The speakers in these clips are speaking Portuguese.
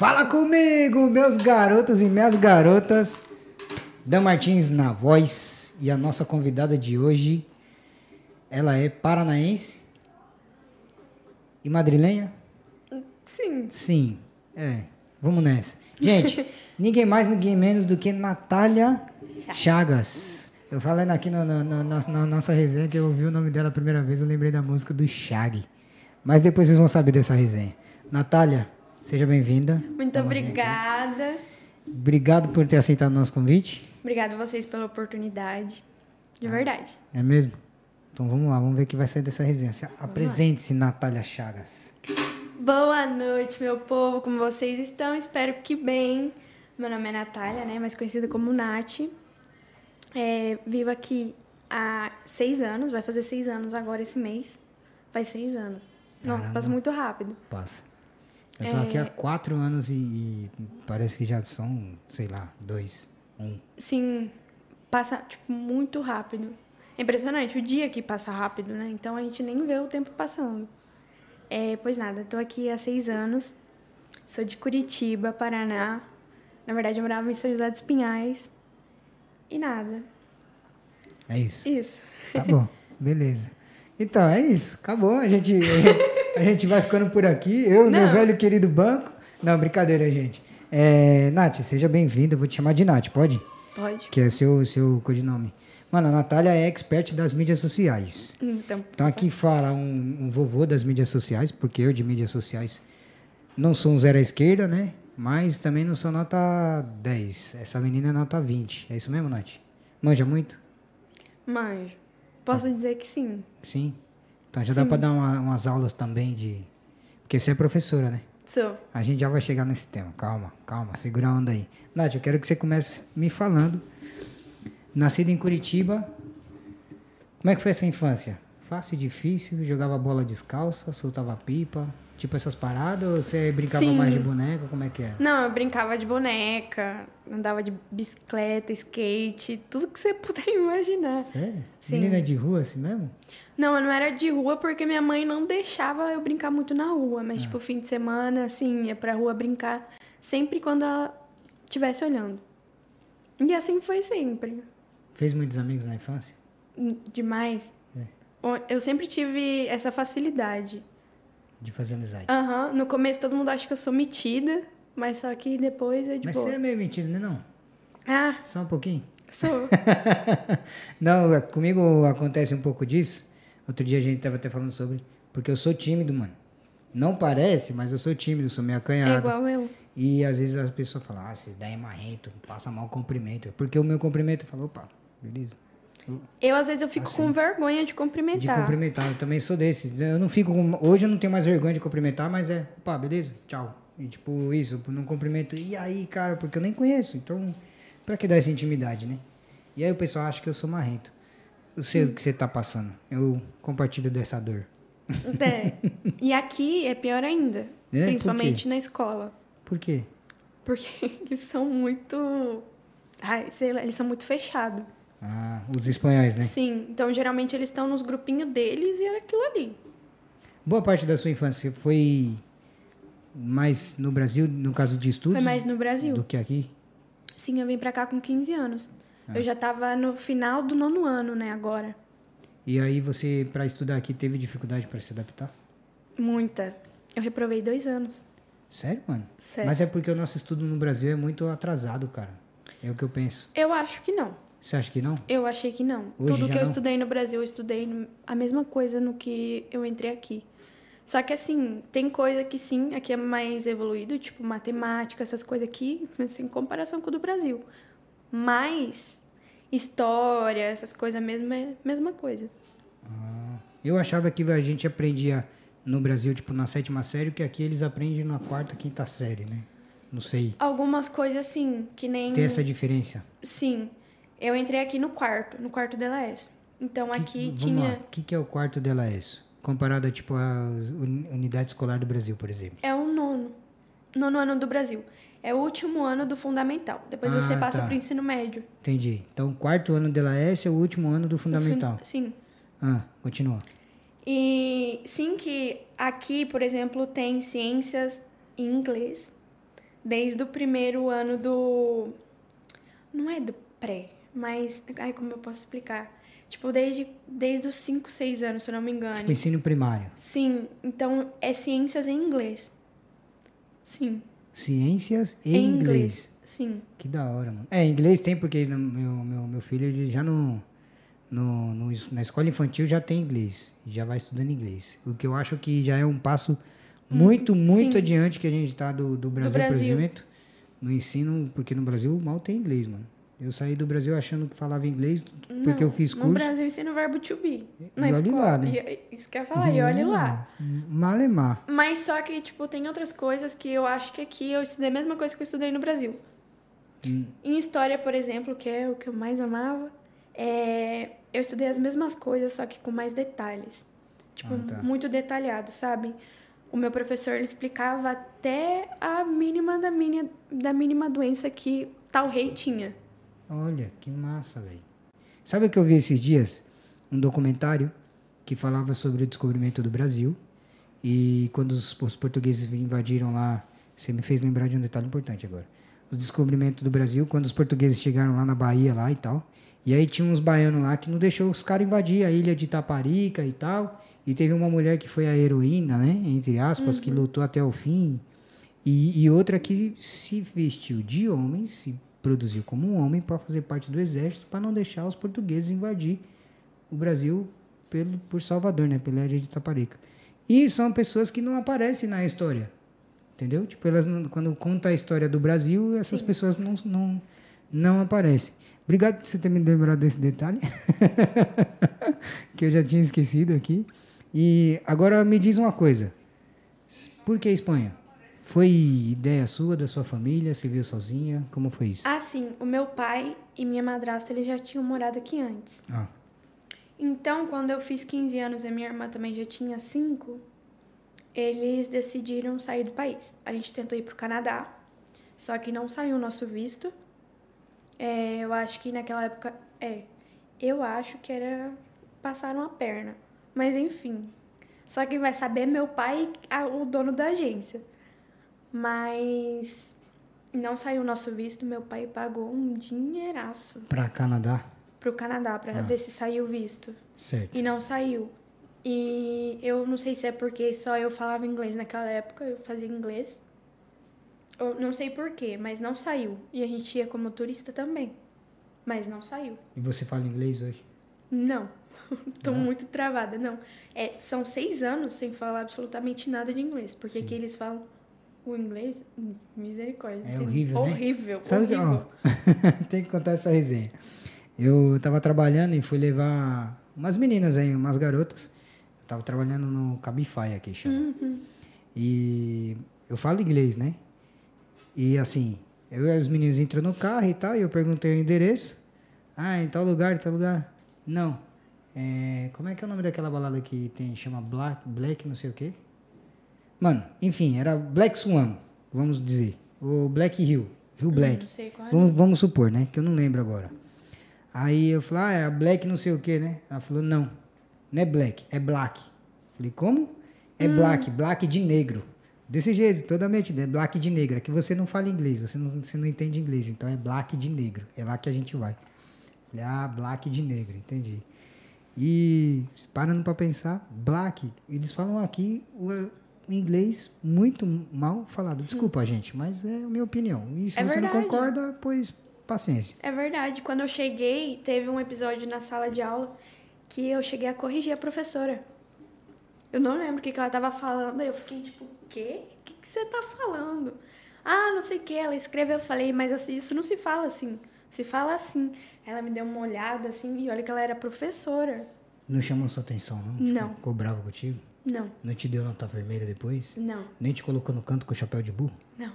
Fala comigo, meus garotos e minhas garotas. Dan Martins na voz. E a nossa convidada de hoje, ela é paranaense e madrilenha? Sim. Sim. É, vamos nessa. Gente, ninguém mais, ninguém menos do que Natália Chagas. Eu falando aqui na, na- na- na- nossa resenha que eu ouvi o nome dela a primeira vez, eu lembrei da música do Shag. Mas depois vocês vão saber dessa resenha. Natália, seja bem-vinda. Muito obrigada. Obrigado por ter aceitado o nosso convite. Obrigada a vocês pela oportunidade. De verdade. É mesmo? Então vamos lá, vamos ver o que vai sair dessa resenha. Se- Apresente-se, Natália Chagas. Boa noite, meu povo. Como vocês estão? Espero que bem. Meu nome é Natália, né? Mais conhecida como Nath. É, vivo aqui há seis anos. Vai fazer seis anos agora esse mês. Faz seis anos. Não, Caramba. passa muito rápido. Passa. Eu tô aqui há quatro anos e, e parece que já são, sei lá, dois, um. Sim, passa, tipo, muito rápido. É impressionante, o dia que passa rápido, né? Então a gente nem vê o tempo passando. É, pois nada, tô aqui há seis anos. Sou de Curitiba, Paraná. Na verdade, eu morava em São José dos Pinhais. E nada. É isso. Isso. Tá bom, beleza. Então, é isso. Acabou. A gente, a gente vai ficando por aqui. Eu, meu Não. velho querido banco. Não, brincadeira, gente. É, Nath, seja bem-vinda. Vou te chamar de Nath, pode? Pode? Que é seu, seu codinome. Mano, a Natália é expert das mídias sociais. Então, Então aqui fala um, um vovô das mídias sociais, porque eu de mídias sociais não sou um zero à esquerda, né? Mas também não sou nota 10. Essa menina é nota 20. É isso mesmo, Nath? Manja muito? manjo. Posso dizer que sim. Sim. Então já dá Sim. pra dar uma- umas aulas também de. Porque você é professora, né? Sou. A gente já vai chegar nesse tema. Calma, calma, segura a onda aí. Nath, eu quero que você comece me falando. Nascido em Curitiba, como é que foi essa infância? Fácil, difícil? Jogava bola descalça, soltava pipa? Tipo essas paradas? Ou você brincava Sim. mais de boneca? Como é que era? Não, eu brincava de boneca, andava de bicicleta, skate, tudo que você puder imaginar. Sério? Sim. Menina de rua assim mesmo? Não, eu não era de rua porque minha mãe não deixava eu brincar muito na rua. Ah. Mas, tipo, fim de semana, assim, ia pra rua brincar sempre quando ela estivesse olhando. E assim foi sempre. Fez muitos amigos na infância? Hum, Demais. É. Eu sempre tive essa facilidade. De fazer amizade? Aham, no começo todo mundo acha que eu sou metida, mas só que depois é de Mas boa. você é meio mentira, né não? Ah, Só um pouquinho? sou. Não, é- comigo acontece um pouco disso. Outro dia a gente tava até falando sobre. Porque eu sou tímido, mano. Não parece, mas eu sou tímido, sou meio é acanhado. igual eu. E às vezes as pessoas falam, ah, esses daí é marrento, passa mal cumprimento. Porque o meu cumprimento falou, opa, beleza. Eu, às vezes, eu fico Assim. com vergonha de De cumprimentar. cumprimentar, eu também sou desse. Eu não fico. Hoje eu não tenho mais vergonha de cumprimentar, mas é, opa, beleza, tchau. E tipo, isso, eu não cumprimento. E aí, cara, porque eu nem conheço. Então, pra que dar essa intimidade, né? E aí o pessoal acha que eu sou marrento. Eu sei o que você tá passando. Eu compartilho dessa dor. É. E aqui é pior ainda. É? Principalmente na escola. Por quê? Porque eles são muito. Ai, sei lá, eles são muito fechados. Ah, os espanhóis, né? Sim. Então, geralmente, eles estão nos grupinhos deles e é aquilo ali. Boa parte da sua infância foi mais no Brasil, no caso de estudos? Foi mais no Brasil. Do que aqui? Sim, eu vim pra cá com 15 anos. Ah. Eu já tava no final do nono ano, né, agora. E aí você, pra estudar aqui, teve dificuldade pra se adaptar? Muita. Eu reprovei dois anos. Sério, mano? Sério. Mas é porque o nosso estudo no Brasil é muito atrasado, cara. É o que eu penso. Eu acho que não. Você acha que não? Eu achei que não. Hoje Tudo que eu não? estudei no Brasil, eu estudei a mesma coisa no que eu entrei aqui. Só que assim, tem coisa que sim, aqui é mais evoluído, tipo matemática, essas coisas aqui, assim, em comparação com o do Brasil. Mas história, essas coisas mesmo é a mesma coisa. Eu achava que a gente aprendia no Brasil, tipo, na sétima série, que aqui eles aprendem na quarta, quinta série, né? Não sei. Algumas coisas assim, que nem Tem essa diferença. sim. Eu entrei aqui no quarto, no quarto da LAS. Então aqui Vamos tinha. O que, que é o quarto dela ESO? Comparado a, tipo, a uni- unidade escolar do Brasil, por exemplo. É o nono. Nono ano do Brasil. É o último ano do fundamental. Depois você Ah, passa tá. pro ensino médio. Entendi. Então, o quarto ano dela S é o último ano do O fun- fundamental. Sim. Ah, continua. E sim que aqui, por exemplo, tem ciências em inglês, desde o primeiro ano do. Não é do pré, mas. Ai, como eu posso explicar? Tipo, desde, desde os 5, 6 anos, se eu não me engano. Tipo, ensino primário. Sim, então é ciências em inglês. Sim. Ciências e em inglês. inglês. Sim. Que da hora, mano. É, inglês tem, porque meu, meu, meu filho ele já no, no, no, na escola infantil já tem inglês. Já vai estudando inglês. O que eu acho que já é um passo muito, muito Sim. adiante que a gente está do, do Brasil, do Brasil. por exemplo. No ensino, porque no Brasil mal tem inglês, mano. Eu saí do Brasil achando que falava inglês porque não, eu fiz curso. No Brasil ensina o verbo to be. Na e escola. lá, né? E, isso quer falar, e olhe lá. Malemar. Mas só que, tipo, tem outras coisas que eu acho que aqui eu estudei a mesma coisa que eu estudei no Brasil. Hum. Em história, por exemplo, que é o que eu mais amava, é, eu estudei as mesmas coisas, só que com mais detalhes. Tipo, ah, tá. muito detalhado, sabe? O meu professor ele explicava até a mínima da, mínima da mínima doença que tal rei tinha. Olha, que massa, velho. Sabe o que eu vi esses dias? Um documentário que falava sobre o descobrimento do Brasil. E quando os, os portugueses invadiram lá, você me fez lembrar de um detalhe importante agora. O descobrimento do Brasil, quando os portugueses chegaram lá na Bahia lá e tal. E aí tinha uns baianos lá que não deixou os caras invadir a ilha de Taparica e tal. E teve uma mulher que foi a heroína, né? Entre aspas, uhum. que lutou até o fim. E, e, outra que se vestiu de homem, se produziu como um homem para fazer parte do exército, para não deixar os portugueses invadir o Brasil pelo, por Salvador, né? Pela ilha de Taparica. E são pessoas que não aparecem na história. Entendeu? Tipo, elas não, quando conta a história do Brasil, essas Sim. pessoas não, não, não aparecem. Obrigado por você ter me lembrado desse detalhe, que eu já tinha esquecido aqui. E agora me diz uma coisa. Por que Espanha? Foi ideia sua, da sua família? Você veio sozinha? Como foi isso? Ah, sim. O meu pai e minha madrasta, eles já tinham morado aqui antes. Ah. Então, quando eu fiz 15 anos e minha irmã também já tinha 5, eles decidiram sair do país. A gente tentou ir para o Canadá, só que não saiu o nosso visto. É, eu acho que naquela época. É. Eu acho que era. Passaram a perna. Mas enfim. Só quem vai saber é meu pai, o dono da agência. Mas não saiu o nosso visto, meu pai pagou um dinheiraço. Para Canadá? Para o Canadá, para ah. ver se saiu o visto. Certo. E não saiu. E eu não sei se é porque só eu falava inglês naquela época, eu fazia inglês. Eu não sei porquê, mas não saiu. E a gente ia como turista também. Mas não saiu. E você fala inglês hoje? Não. Tô muito travada, não. É, são seis anos sem falar absolutamente nada de inglês. Porque aqui eles falam o inglês, misericórdia. É horrível, né? Horrível, Sabe horrível. Que, tem que contar essa resenha. Eu tava trabalhando e fui levar umas meninas aí, umas garotas. Eu tava trabalhando no Cabify aqui, chama. Uhum. E eu falo inglês, né? E assim, eu e os meninos entram no carro e tal, e eu perguntei o endereço. Ah, em tal lugar, em tal lugar. Não. É, como é que é o nome daquela balada que tem, chama Black, Black não sei o quê? Mano, enfim, era Black Swan, vamos dizer. O Black Hill. Hill Black. É. Vamos, vamos supor, né? Que eu não lembro agora. Aí eu falei, ah, é a Black não sei o que, né? Ela falou, não, não é Black, é Black. Falei, como? É hum. Black, Black de negro. Desse jeito, totalmente, é Black de negro. É que você não fala inglês, você não, você não entende inglês, então é Black de negro. É lá que a gente vai. Falei, ah, Black de negro, entendi. E parando para pensar, Black, eles falam aqui inglês muito mal falado. Desculpa, gente, mas é a minha opinião. E se é você verdade. não concorda, pois paciência. É verdade. Quando eu cheguei, teve um episódio na sala de aula que eu cheguei a corrigir a professora. Eu não lembro o que, que ela estava falando. Eu fiquei tipo, o quê? O que, que você está falando? Ah, não sei o que. Ela escreveu. Eu falei, mas assim, isso não se fala assim. Se fala assim. Ela me deu uma olhada assim e olha que ela era professora. Não chamou sua atenção, não? Tipo, não. Ficou bravo contigo? Não. Não te deu nota vermelha depois? Não. Nem te colocou no canto com o chapéu de burro? Não.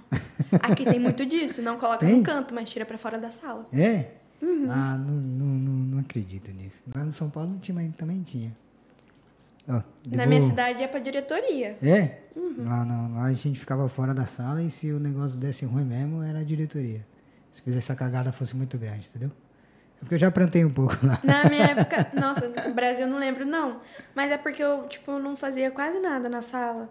Aqui tem muito disso. Não coloca tem? no canto, mas tira para fora da sala. É? Uhum. Ah, não, não, não, não, acredito nisso. Lá no São Paulo tinha, mas também tinha. Ó, Na minha cidade é pra diretoria. É? Uhum. Lá, não, lá a gente ficava fora da sala e se o negócio desse ruim mesmo, era a diretoria. Se fizesse a cagada fosse muito grande, entendeu? É porque eu já plantei um pouco lá. Na minha época, nossa, no Brasil eu não lembro, não. Mas é porque eu, tipo, não fazia quase nada na sala.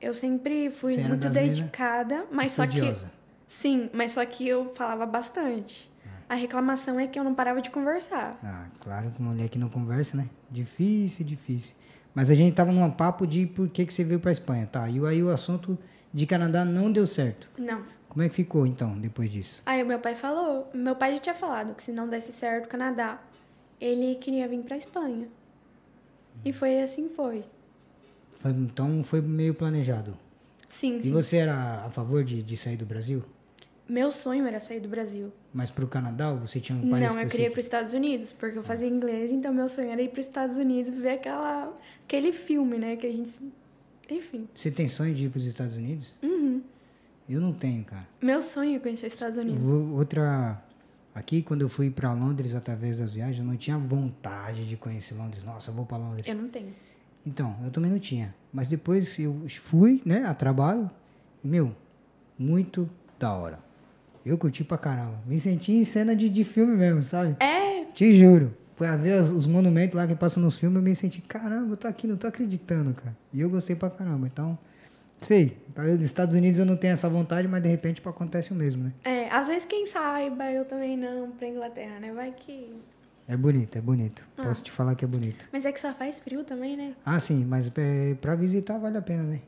Eu sempre fui muito dedicada, mas estudiosa. só que. Sim, mas só que eu falava bastante. A reclamação é que eu não parava de conversar. Ah, claro que mulher que não conversa, né? Difícil, difícil. Mas a gente tava num papo de por que, que você veio pra Espanha, tá? E aí o assunto de Canadá não deu certo. Não. Como é que ficou então, depois disso? Aí o meu pai falou, meu pai já tinha falado que se não desse certo o Canadá, ele queria vir pra Espanha. E foi assim foi. Foi- então foi meio planejado. Sim, E sim. você era a favor de, de sair do Brasil? Meu sonho era sair do Brasil. Mas pro Canadá ou você tinha um país Não, eu queria ir para os Estados Unidos, porque eu fazia inglês, então meu sonho era ir para os Estados Unidos e ver aquela, aquele filme, né? Que a gente. Enfim. Você tem sonho de ir pros Estados Unidos? Uhum. Eu não tenho, cara. Meu sonho é conhecer os Estados Unidos. Outra. Aqui, quando eu fui pra Londres através das viagens, eu não tinha vontade de conhecer Londres. Nossa, eu vou pra Londres. Eu não tenho. Então, eu também não tinha. Mas depois eu fui, né, a trabalho. Meu, muito da hora. Eu curti pra caramba. Me senti em cena de, de filme mesmo, sabe? É, Te juro. Foi a ver os monumentos lá que passam nos filmes, eu me senti, caramba, eu tô aqui, não tô acreditando, cara. E eu gostei pra caramba. Então, sei. Nos Estados Unidos eu não tenho essa vontade, mas de repente acontece o mesmo, né? é, às vezes quem saiba, eu também não, pra Inglaterra, né? Vai que. É bonito, é bonito. Ah. Posso te falar que é bonito. Mas é que só faz frio também, né? Ah, sim, mas é, pra visitar vale a pena, né?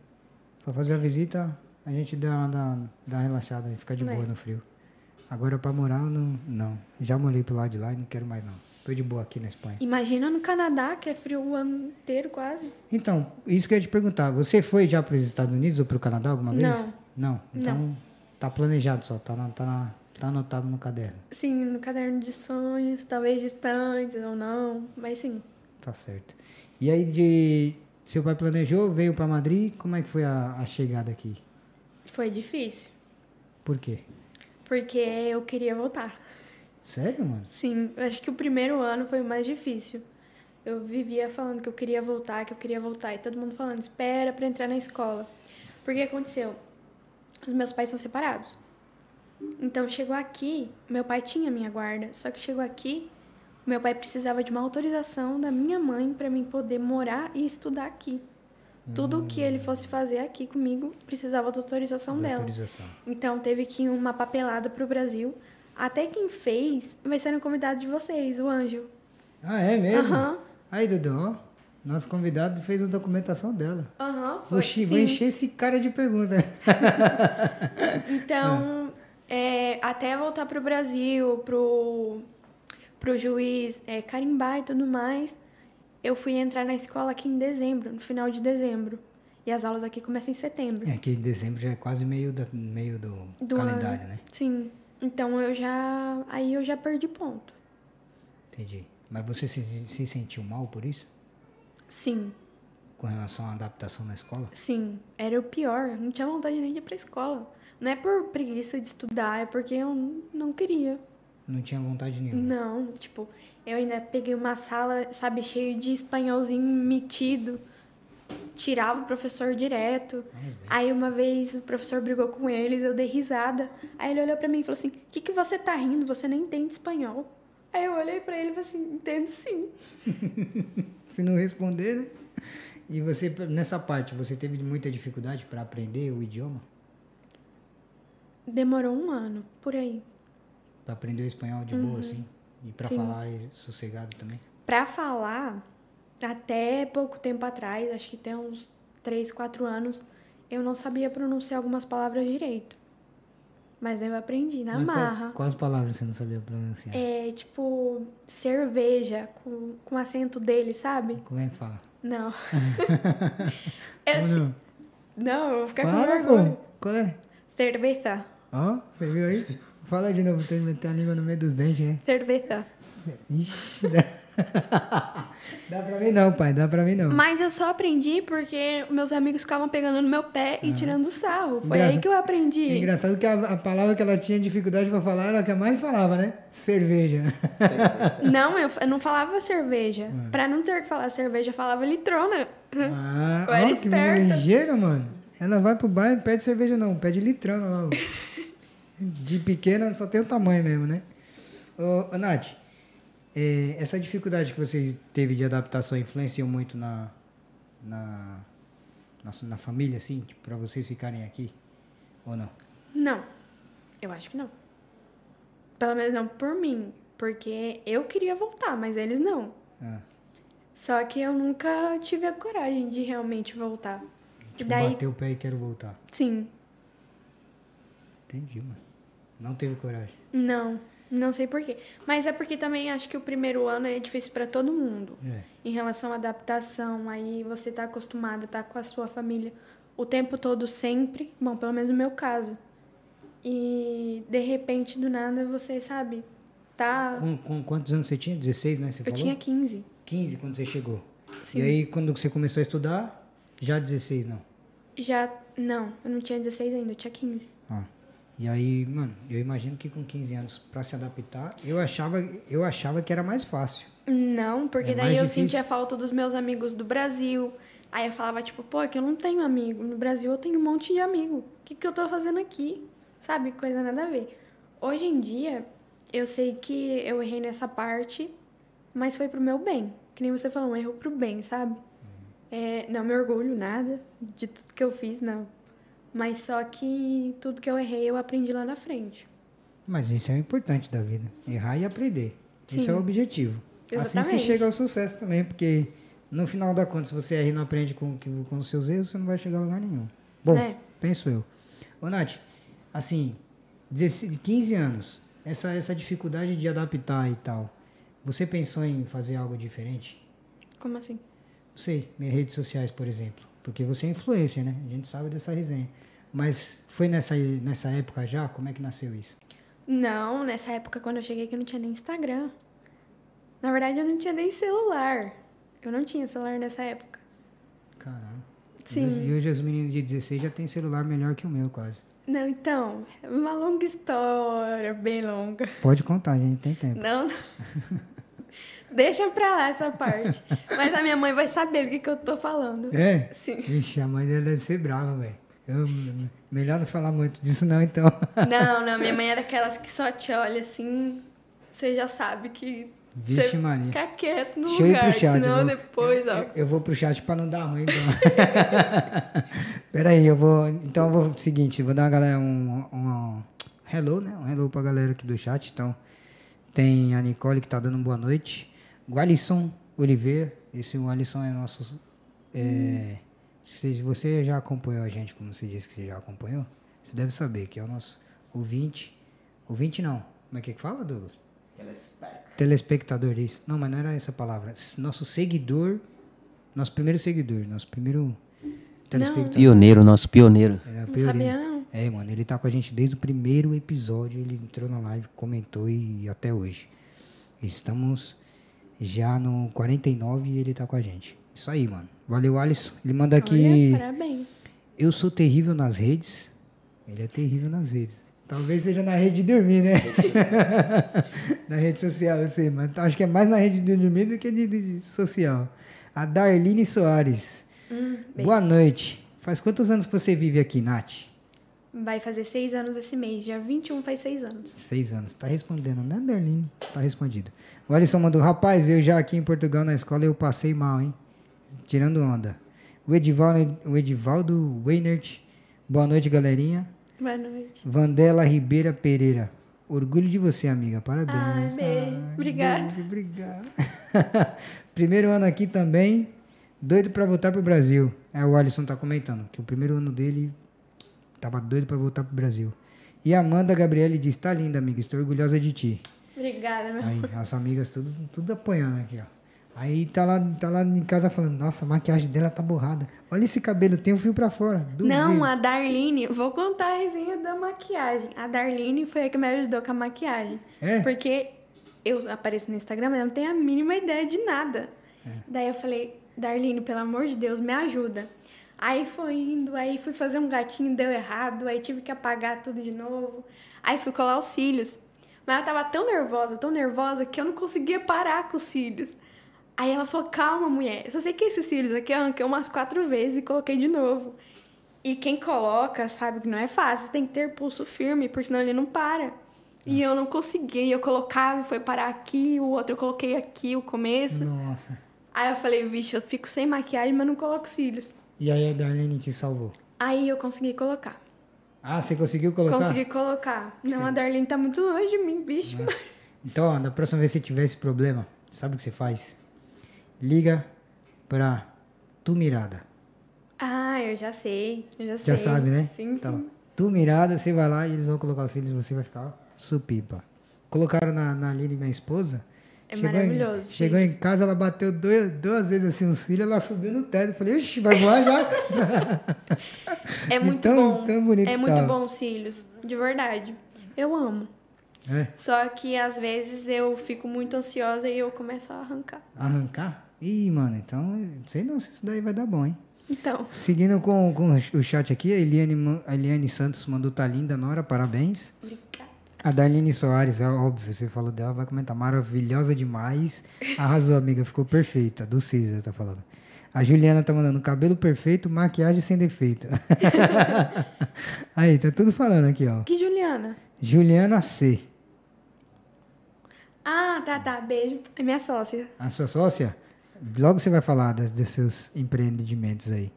Pra fazer a visita, a gente dá, dá, dá uma relaxada e fica de É. boa no frio. Agora pra morar, não, não. Já morei pro lado de lá e não quero mais não. Tô de boa aqui na Espanha. Imagina no Canadá, que é frio o ano inteiro quase. Então, isso que eu ia te perguntar. Você foi já para os Estados Unidos ou para o Canadá alguma vez? Não. Não? Então, tá planejado só, tá, na- tá, na- tá anotado no caderno. Sim, no caderno de sonhos, talvez distantes ou não, mas sim. Tá certo. E aí, de seu pai planejou, veio para Madrid, como é que foi a, a chegada aqui? Foi difícil, Por quê? porque eu queria voltar. Sério, mano? Sim, eu acho que o primeiro ano foi o mais difícil. Eu vivia falando que eu queria voltar, que eu queria voltar, e todo mundo falando, espera pra entrar na escola. Porque aconteceu? Os meus pais são separados. Então chegou aqui, meu pai tinha minha guarda, só que chegou aqui, meu pai precisava de uma autorização da minha mãe pra mim poder morar e estudar aqui. Tudo o que ele fosse fazer aqui comigo precisava da autorização Da dela. autorização. Então teve que ir uma papelada pro Brasil. Até quem fez vai ser um convidado de vocês, o Anjo. Ah, é mesmo? Aham. Aí, Dudu, nosso convidado fez a documentação dela. Aham, Vou, foi. vou encher esse cara de pergunta. Então, é, até voltar pro Brasil, pro, pro juiz é, carimbar e tudo mais, eu fui entrar na escola aqui em dezembro, no final de dezembro. E as aulas aqui começam em setembro. É que dezembro já é quase meio, da, meio do, Do calendário, ano. né? Sim. Então eu já. Aí eu já perdi ponto. Entendi. Mas você se, se sentiu mal por isso? Sim, Com relação à adaptação na escola? sim. Era o pior. Não tinha vontade nem de ir pra escola. Não é por preguiça de estudar, é porque eu não queria. Não tinha vontade nenhuma. Não, tipo, eu ainda peguei uma sala, sabe, cheio de espanholzinho metido. Tirava o professor direto. Aí uma vez o professor brigou com eles, eu dei risada. Aí ele olhou pra mim e falou assim: "O que que você tá rindo? Você nem entende espanhol". Aí eu olhei pra ele e falei assim: "Entendo sim". Se não responder, né? E você, nessa parte, você teve muita dificuldade para aprender o idioma? Demorou um ano, por aí. Para aprender o espanhol de boa, assim? E para Uhum. Falar sossegado também? Pra falar, até pouco tempo atrás, acho que tem uns 3, 4 anos, eu não sabia pronunciar algumas palavras direito. Mas eu aprendi na Mas qual- marra. quais palavras você não sabia pronunciar? É tipo cerveja com, com acento dele, sabe? Como é que fala? Não. eu, não? não, eu vou ficar com Fala, vergonha. pô. Qual é? Cerveza. Ó, você viu aí? Fala de novo, tem que meter a língua no meio dos dentes, né? Cerveza. Ixi, dá... pra mim não, pai, dá pra mim não. Mas eu só aprendi porque meus amigos ficavam pegando no meu pé e tirando sarro. Foi Engraça- aí que eu aprendi. É engraçado que a, a palavra que ela tinha dificuldade pra falar era a que a mais falava, né? Cerveja. Não, eu, eu não falava cerveja. É. Pra não ter que falar cerveja, eu falava litrona. Ah, Eu era ó, que menina ligeira, mano. Ela vai pro bar e pede cerveja não, pede litrão logo. De pequena só tem o tamanho mesmo, né? Ô Nath, é, essa dificuldade que você teve de adaptação influenciou muito na, na, na, na família, assim, tipo, pra vocês ficarem aqui? Ou não? Não. Eu acho que não. Pelo menos não por mim. Porque eu queria voltar, mas eles não. Ah, Só que eu nunca tive a coragem de realmente voltar. Tipo, daí, bateu o pé e quero voltar. sim. Entendi, mano. Não teve coragem. Não, não sei porquê. Mas é porque também acho que o primeiro ano é difícil pra todo mundo. É. Em relação à adaptação, aí você tá acostumada, tá com a sua família o tempo todo sempre. Bom, pelo menos no meu caso. E de repente, do nada, você sabe, tá. Com, com quantos anos você tinha? 16, né? Você Eu falou? tinha 15. 15 quando você chegou. Sim. E aí, quando você começou a estudar, já 16, não? Já. Não, eu não tinha 16 ainda, eu tinha 15. Ah. E aí, mano, eu imagino que com 15 anos, pra se adaptar, eu achava, eu achava que era mais fácil. Não, porque É daí eu difícil. sentia falta dos meus amigos do Brasil. Aí eu falava, tipo, pô, é que eu não tenho amigo. No Brasil eu tenho um monte de amigo. O que, que eu tô fazendo aqui? Sabe? Coisa nada a ver. Hoje em dia, eu sei que eu errei nessa parte, mas foi pro meu bem. Que nem você falou, um erro pro bem, sabe? É, não me orgulho nada de tudo que eu fiz, não. Mas só que tudo que eu errei eu aprendi lá na frente. Mas isso é o importante da vida. Errar e aprender. Esse Sim. é o objetivo. Assim você Exatamente. chega ao sucesso também, porque no final da conta, se você erra e não aprende com, com os seus erros, você não vai chegar a lugar nenhum. Bom, É. penso eu. Ô, Nath, assim, 16, 15 anos, essa, essa dificuldade de adaptar e tal, você pensou em fazer algo diferente? Como assim? Não sei, minhas redes sociais, por exemplo. Porque você é influência, né? A gente sabe dessa resenha. Mas foi nessa, nessa época já? Como é que nasceu isso? Não, nessa época quando eu cheguei aqui eu não tinha nem Instagram. Na verdade eu não tinha nem celular. Eu não tinha celular nessa época. Caramba. Sim. E hoje, e hoje os meninos de 16 já têm celular melhor que o meu, quase. Não, então, é uma longa história, bem longa. Pode contar, a gente tem tempo. Não. Deixa pra lá essa parte. Mas a minha mãe vai saber do que, que eu tô falando. É? Sim. Vixe, a mãe dele deve ser brava, velho. Melhor não falar muito disso não, então. Não, não, minha mãe é daquelas que só te olha assim, você já sabe que Vixe, você Maria. fica quieto no Deixa lugar, chat. senão vou- depois, ó. Eu, eu vou pro chat pra não dar ruim, então. Pera aí, eu vou... Então eu vou... Seguinte, vou dar uma galera um, um, um hello, né? Um hello pra galera aqui do chat. Então, tem a Nicole que tá dando boa noite. O Alisson Oliveira. Esse o Alisson é nosso... É, se você já acompanhou a gente, como você disse que você já acompanhou, você deve saber que é o nosso ouvinte. Ouvinte não. Como é que fala, Douglas? Telespectador, isso. Não, mas não era essa palavra. Nosso seguidor. Nosso primeiro seguidor. Nosso primeiro telespectador. Pioneiro, nosso pioneiro. É, Não pioneiro. sabia, não. É, mano, ele tá com a gente desde o primeiro episódio. Ele entrou na live, comentou e até hoje. Estamos já no 49 e ele tá com a gente. Isso aí, mano. Valeu, Alisson. Ele manda aqui. Olha, parabéns. Eu sou terrível nas redes. Ele é terrível nas redes. Talvez seja na rede de dormir, né? na rede social, eu sei, mas acho que é mais na rede de dormir do que de, de- social. A Darlene Soares. Hum. Boa noite. Faz quantos anos que você vive aqui, Nath? Vai fazer seis anos esse mês. Dia 21 faz seis anos. Seis anos. Tá respondendo, né, Darlene? Tá respondido. O Alisson mandou, rapaz, eu já aqui em Portugal na escola eu passei mal, hein? Tirando onda. O Edivaldo, o Edivaldo Weinert. Boa noite, galerinha. Boa noite. Vandela Ribeira Pereira. Orgulho de você, amiga. Parabéns. Ai, beijo. Obrigada. beijo, obrigado. primeiro ano aqui também. Doido pra voltar pro Brasil. É, o Alisson tá comentando que o primeiro ano dele tava doido pra voltar pro Brasil. E a Amanda Gabriele diz: tá linda, amiga. Estou orgulhosa de ti. Obrigada, meu. Aí, as amigas tudo, tudo apoiando aqui, ó. Aí tá lá, tá lá em casa falando: nossa, a maquiagem dela tá borrada. Olha esse cabelo, tem um fio pra fora. Duvido. Não, a Darlene, vou contar a resenha da maquiagem. A Darlene foi a que me ajudou com a maquiagem. É? Porque eu apareço no Instagram, mas não tenho a mínima ideia de nada. É. Daí eu falei, Darlene, pelo amor de Deus, me ajuda. Aí foi indo, aí fui fazer um gatinho, deu errado, aí tive que apagar tudo de novo. Aí fui colar os cílios. Mas eu tava tão nervosa, tão nervosa, que eu não conseguia parar com os cílios. Aí ela falou, calma, mulher. Eu só sei que esses cílios aqui eu arranquei umas quatro vezes e coloquei de novo. E quem coloca sabe que não é fácil, tem que ter pulso firme, porque senão ele não para. E eu não consegui, eu colocava e foi parar aqui, o outro eu coloquei aqui, o começo. Nossa. Aí eu falei, vixe, eu fico sem maquiagem, mas não coloco cílios. E aí a Darlene te salvou. Aí eu consegui colocar. Ah, você conseguiu colocar? Consegui colocar. Não, a Darlene tá muito longe de mim, bicho. Então, ó, da próxima vez que você tiver esse problema, sabe o que você faz? Liga pra Tu Mirada. Ah, eu já sei. Eu já, sei. Já sabe, né? Sim, Então, sim. Tu Mirada, você vai lá e eles vão colocar os cílios e você vai ficar supipa. Colocaram na, na Aline, minha esposa. É chegou maravilhoso, Em, chegou em casa, ela bateu dois, duas vezes assim os cílios, ela subiu no teto. Eu falei, ixi, vai voar já? É muito Tão- bom. tão bonito é muito tava. bom os cílios. De verdade. Eu amo. é. Só que às vezes eu fico muito ansiosa e eu começo a arrancar. Arrancar? Ih, mano, então, sei não se isso daí vai dar bom, hein? Então, Seguindo com, com o chat aqui, a Eliane, a Eliane Santos mandou tá linda, Nora, parabéns. obrigada. A Darlene Soares, é óbvio, você falou dela, vai comentar. Maravilhosa demais. Arrasou, amiga, ficou perfeita. Do César tá falando. A Juliana tá mandando cabelo perfeito, maquiagem sem defeito. Aí, tá tudo falando aqui, ó. Que Juliana? Juliana C. Ah, tá, tá. Beijo. É minha sócia. A sua sócia? Logo você vai falar das, dos seus empreendimentos aí.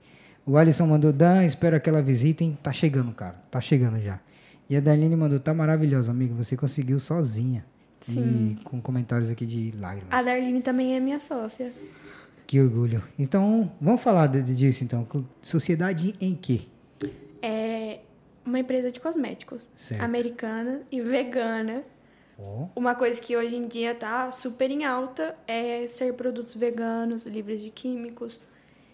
O Alisson mandou, Dan, espero aquela visita, hein? Tá chegando, cara. Tá chegando já. E a Darlene mandou, tá maravilhosa, amiga. Você conseguiu sozinha. Sim. E com comentários aqui de lágrimas. A Darlene também é minha sócia. Que orgulho. Então, vamos falar de- disso então. Sociedade em quê? É uma empresa de cosméticos. Certo. Americana e vegana. Ó, Uma coisa que hoje em dia tá super em alta é ser produtos veganos, livres de químicos,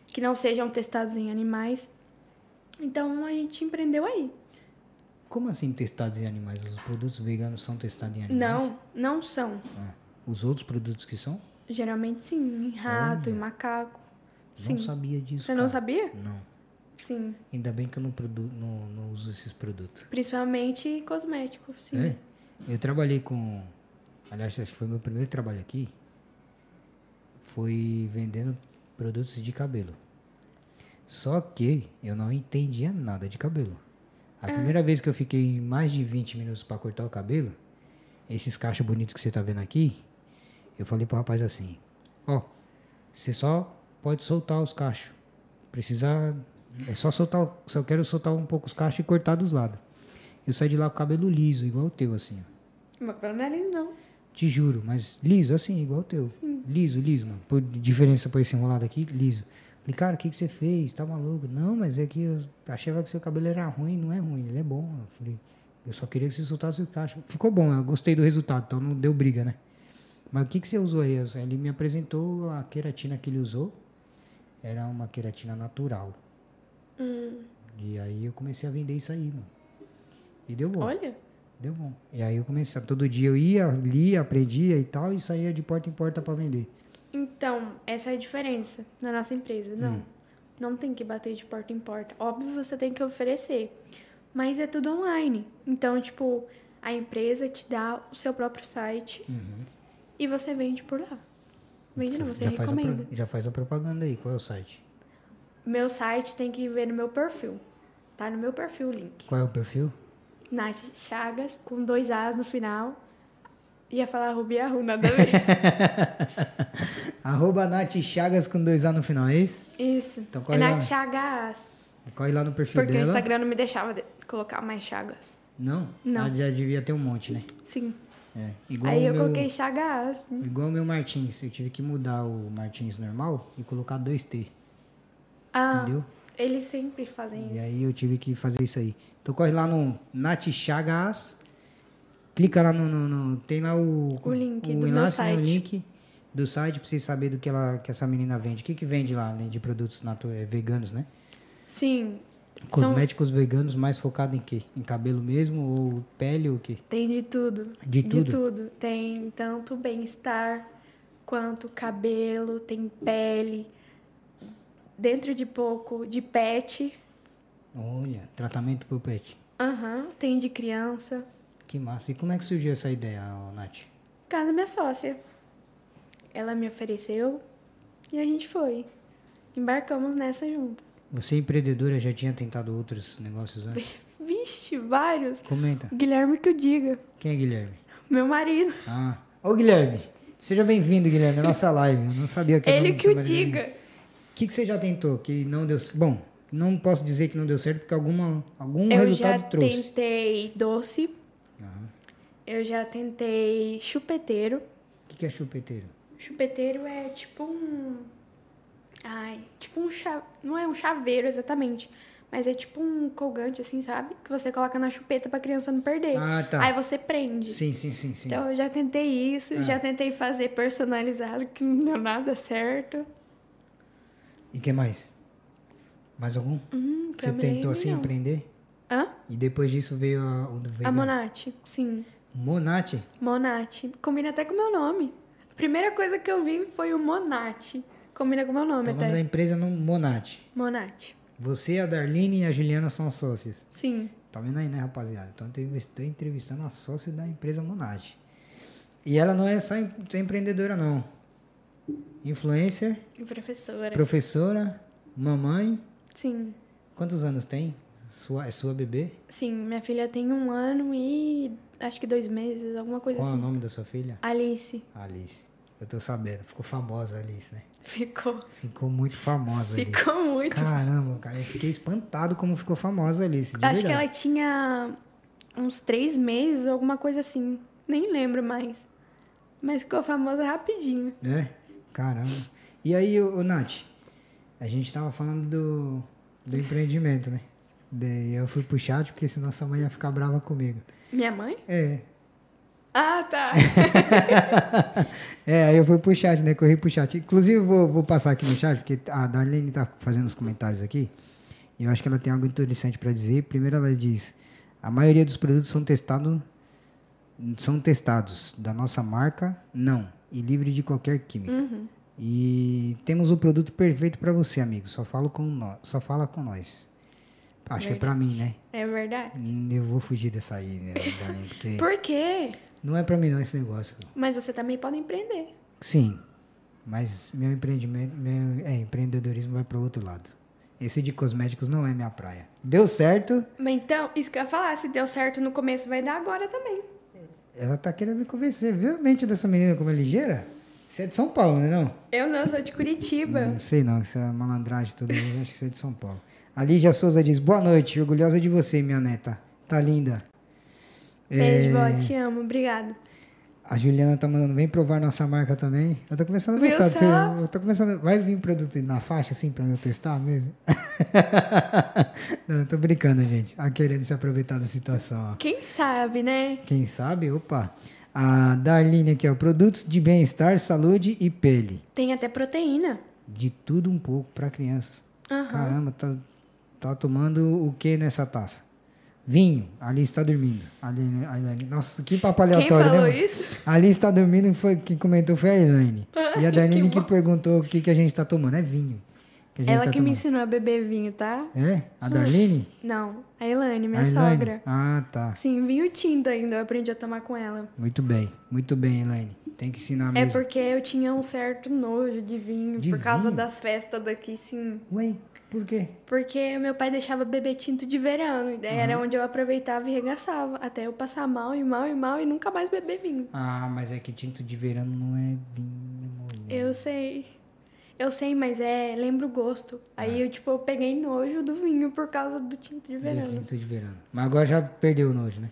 que não sejam testados em animais. Então a gente empreendeu aí. Como assim testados em animais? Os produtos veganos são testados em animais? Não, não são. Ah, os outros produtos que são? Geralmente sim, em rato, em macaco. Sim. Não sabia disso. Você não cara. sabia? Não. Sim. Ainda bem que eu não, produ não, não uso esses produtos. Principalmente cosmético, sim. É? Eu trabalhei com. Aliás, acho que foi meu primeiro trabalho aqui. Foi vendendo produtos de cabelo. Só que eu não entendia nada de cabelo. A primeira vez que eu fiquei mais de 20 minutos para cortar o cabelo, esses cachos bonitos que você tá vendo aqui, eu falei pro rapaz assim: Ó, você só pode soltar os cachos. Precisa. É só soltar. o- Só quero soltar um pouco os cachos e cortar dos lados. Eu saí de lá com o cabelo liso, igual o teu, assim. ó. Meu cabelo nariz não. Te juro, mas liso, assim, igual o teu. Liso, liso, mano. Por diferença por esse enrolado aqui, liso. Falei, cara, o que, que você fez? Tá maluco? Não, mas é que eu achava que seu cabelo era ruim. Não é ruim, ele é bom. Eu falei, eu só queria que você soltasse o cacho. Ficou bom, eu gostei do resultado, então não deu briga, né? Mas o que, que você usou aí? Ele me apresentou a queratina que ele usou. Era uma queratina natural. E aí eu comecei a vender isso aí, mano. E deu bom. Olha, Deu bom. E aí eu comecei, todo dia eu ia, lia, aprendia e tal, e saía de porta em porta para vender. Então, essa é a diferença na nossa empresa. Não, Hum. não tem que bater de porta em porta. Óbvio, você tem que oferecer, mas é tudo online. Então, tipo, a empresa te dá o seu próprio site e você vende por lá. Vende não, você já, faz a, recomenda. já faz a propaganda aí, qual é o site? Meu site tem que ver no meu perfil. Tá no meu perfil o link. Qual é o perfil? Nath Chagas, com dois As no final. Ia falar Rubiahu, nada a ver. Arroba Nath Chagas com dois A no final, é isso? Isso. Então, é corre lá. Nath Chagas. Corre lá no perfil Porque o dela. Instagram não me deixava de- colocar mais Chagas. Não? Não. Ah, já devia ter um monte, né? Sim. É. Igual Aí o eu meu, coloquei Chagas. Igual o meu Martins. Eu tive que mudar o Martins normal e colocar dois T. Ah, Entendeu? eles sempre fazem E isso. aí eu tive que fazer isso aí. Então corre lá no Nath Chagas. Clica lá no, no- no- Tem lá o. O link o do enlace site. no link do site pra vocês saberem do que, ela, que essa menina vende. O que, que vende lá, além de produtos natu é, veganos, né? Sim. São, Cosméticos veganos mais focado em quê? Em cabelo mesmo ou pele ou o quê? tem de tudo. De tudo? tudo. Tem tanto bem-estar quanto cabelo, tem pele. Dentro de pouco, de pet. Olha, tratamento pro pet. Aham, tem de criança. Que massa. E como é que surgiu essa ideia, Nath? Casa da minha sócia. Ela me ofereceu e a gente foi. Embarcamos nessa junto. Você empreendedora já tinha tentado outros negócios antes? Vixe, vários. Comenta. Guilherme que o diga. Quem é Guilherme? Meu marido. Ah. Ô, Guilherme. Seja bem-vindo, Guilherme, à nossa live. Eu não sabia que Ele que o diga. O que, que você já tentou que não deu... Bom, Não posso dizer que não deu certo, porque alguma, algum eu resultado já trouxe. tentei doce, Aham. eu já tentei chupeteiro. O que, que é chupeteiro? Chupeteiro é tipo um. Ai, tipo um chá. Não é um chaveiro exatamente. Mas é tipo um colgante, assim, sabe? Que você coloca na chupeta pra criança não perder. Ah, tá. Aí você prende. Sim, sim, sim, sim. Então eu já tentei isso, Ah. já tentei fazer personalizado, que não deu nada certo. E que mais? Mais algum? Hum, Você tentou assim não. empreender? Hã? E depois disso veio a, A. Monate, sim. Monate? Monate. Combina até com o meu nome. A primeira coisa que eu vi foi o Monate. Combina com o meu nome Então, o nome até. da empresa é no Monate. Monate. Você, a Darlene e a Juliana são sócias. Sim. Tá vendo aí, né, rapaziada? Então eu estou entrevistando a sócia da empresa Monate. E ela não é só em- só empreendedora, não. Influencer, professora. professora, mamãe. Sim. Quantos anos tem? Sua, é sua bebê? Sim, minha filha tem um ano e acho que dois meses, alguma coisa Qual é o assim. nome da sua filha? Alice. Alice. Eu tô sabendo. Ficou famosa a Alice, né? Ficou. Ficou muito famosa Alice. Ficou muito. Caramba, cara. Eu fiquei espantado como ficou famosa a Alice. Acho que ela tinha uns três meses, alguma coisa assim. Nem lembro mais. Mas ficou famosa rapidinho. É? Caramba. E aí, ô, ô, Nath, a gente tava falando do, do empreendimento, né? Daí eu fui pro chat, porque senão sua mãe ia ficar brava comigo. Minha mãe? É. Ah, tá. É, aí eu fui pro chat, né? Corri pro chat. Inclusive, eu vou, vou passar aqui no chat, porque a Darlene tá fazendo os comentários aqui. E eu acho que ela tem algo interessante para dizer. Primeiro, ela diz: a maioria dos produtos são testados, são testados da nossa marca, não, e livre de qualquer química. Uhum. E temos o produto perfeito para você, amigo. Só fala com nós, só fala com nós. Acho que é para mim, né? É verdade. Hum, Eu vou fugir dessa aí, né, Darlene, porque Por quê? não é para mim não esse negócio. Mas você também pode empreender. Sim, mas meu empreendimento, meu é, empreendedorismo vai para outro lado. Esse de cosméticos não é minha praia. Deu certo, Mas então, isso que eu ia falar, se deu certo no começo, vai dar agora também. ela tá querendo me convencer. Viu a mente dessa menina como é ligeira? Você é de São Paulo, né não? Eu não, sou de Curitiba. Não sei não, essa malandragem toda, eu acho que você é de São Paulo. A Lígia Souza diz, boa noite, orgulhosa de você, minha neta. Tá linda. Beijo, É, vó, te amo, obrigado. A Juliana tá mandando, vem provar nossa marca também. Eu tô começando a gostar você. Eu tô começando. Vai vir produto na faixa assim pra eu testar mesmo? Não, tô brincando, gente. Ah, querendo se aproveitar da situação, ó. Quem sabe, né? Quem sabe? Opa. A Darlene aqui, ó. Produtos de bem-estar, saúde e pele. Tem até proteína. De tudo um pouco pra crianças. Aham. Caramba, tá, tá tomando o que nessa taça? Vinho. Ali está dormindo. Ali, ali, nossa, que papo Quem aleatório, falou né? isso? Ali está dormindo e foi quem comentou foi a Elaine. E a Darlene que, bom. perguntou o que, que a gente tá tomando. É vinho. Que Ela tá que me tomando. ensinou a beber vinho, tá? É? A Darlene? Não, a Elaine, minha a Elaine? sogra. Ah, tá. Sim, vinho tinto ainda, eu aprendi a tomar com ela. Muito bem. Muito bem, Elaine. Tem que ensinar É mesmo. porque eu tinha um certo nojo de vinho, De por causa vinho? das festas daqui, sim. Ué, por quê? Porque meu pai deixava beber tinto de verão, e daí era onde eu aproveitava e regaçava, até eu passar mal e mal e mal e nunca mais beber vinho. Ah, mas é que tinto de verão não é vinho, mulher. Eu sei. Eu sei, mas é. Lembro o gosto. Aí eu, tipo, eu peguei nojo do vinho por causa do tinto de verão. tinto de verão. Mas agora já perdeu o nojo, né?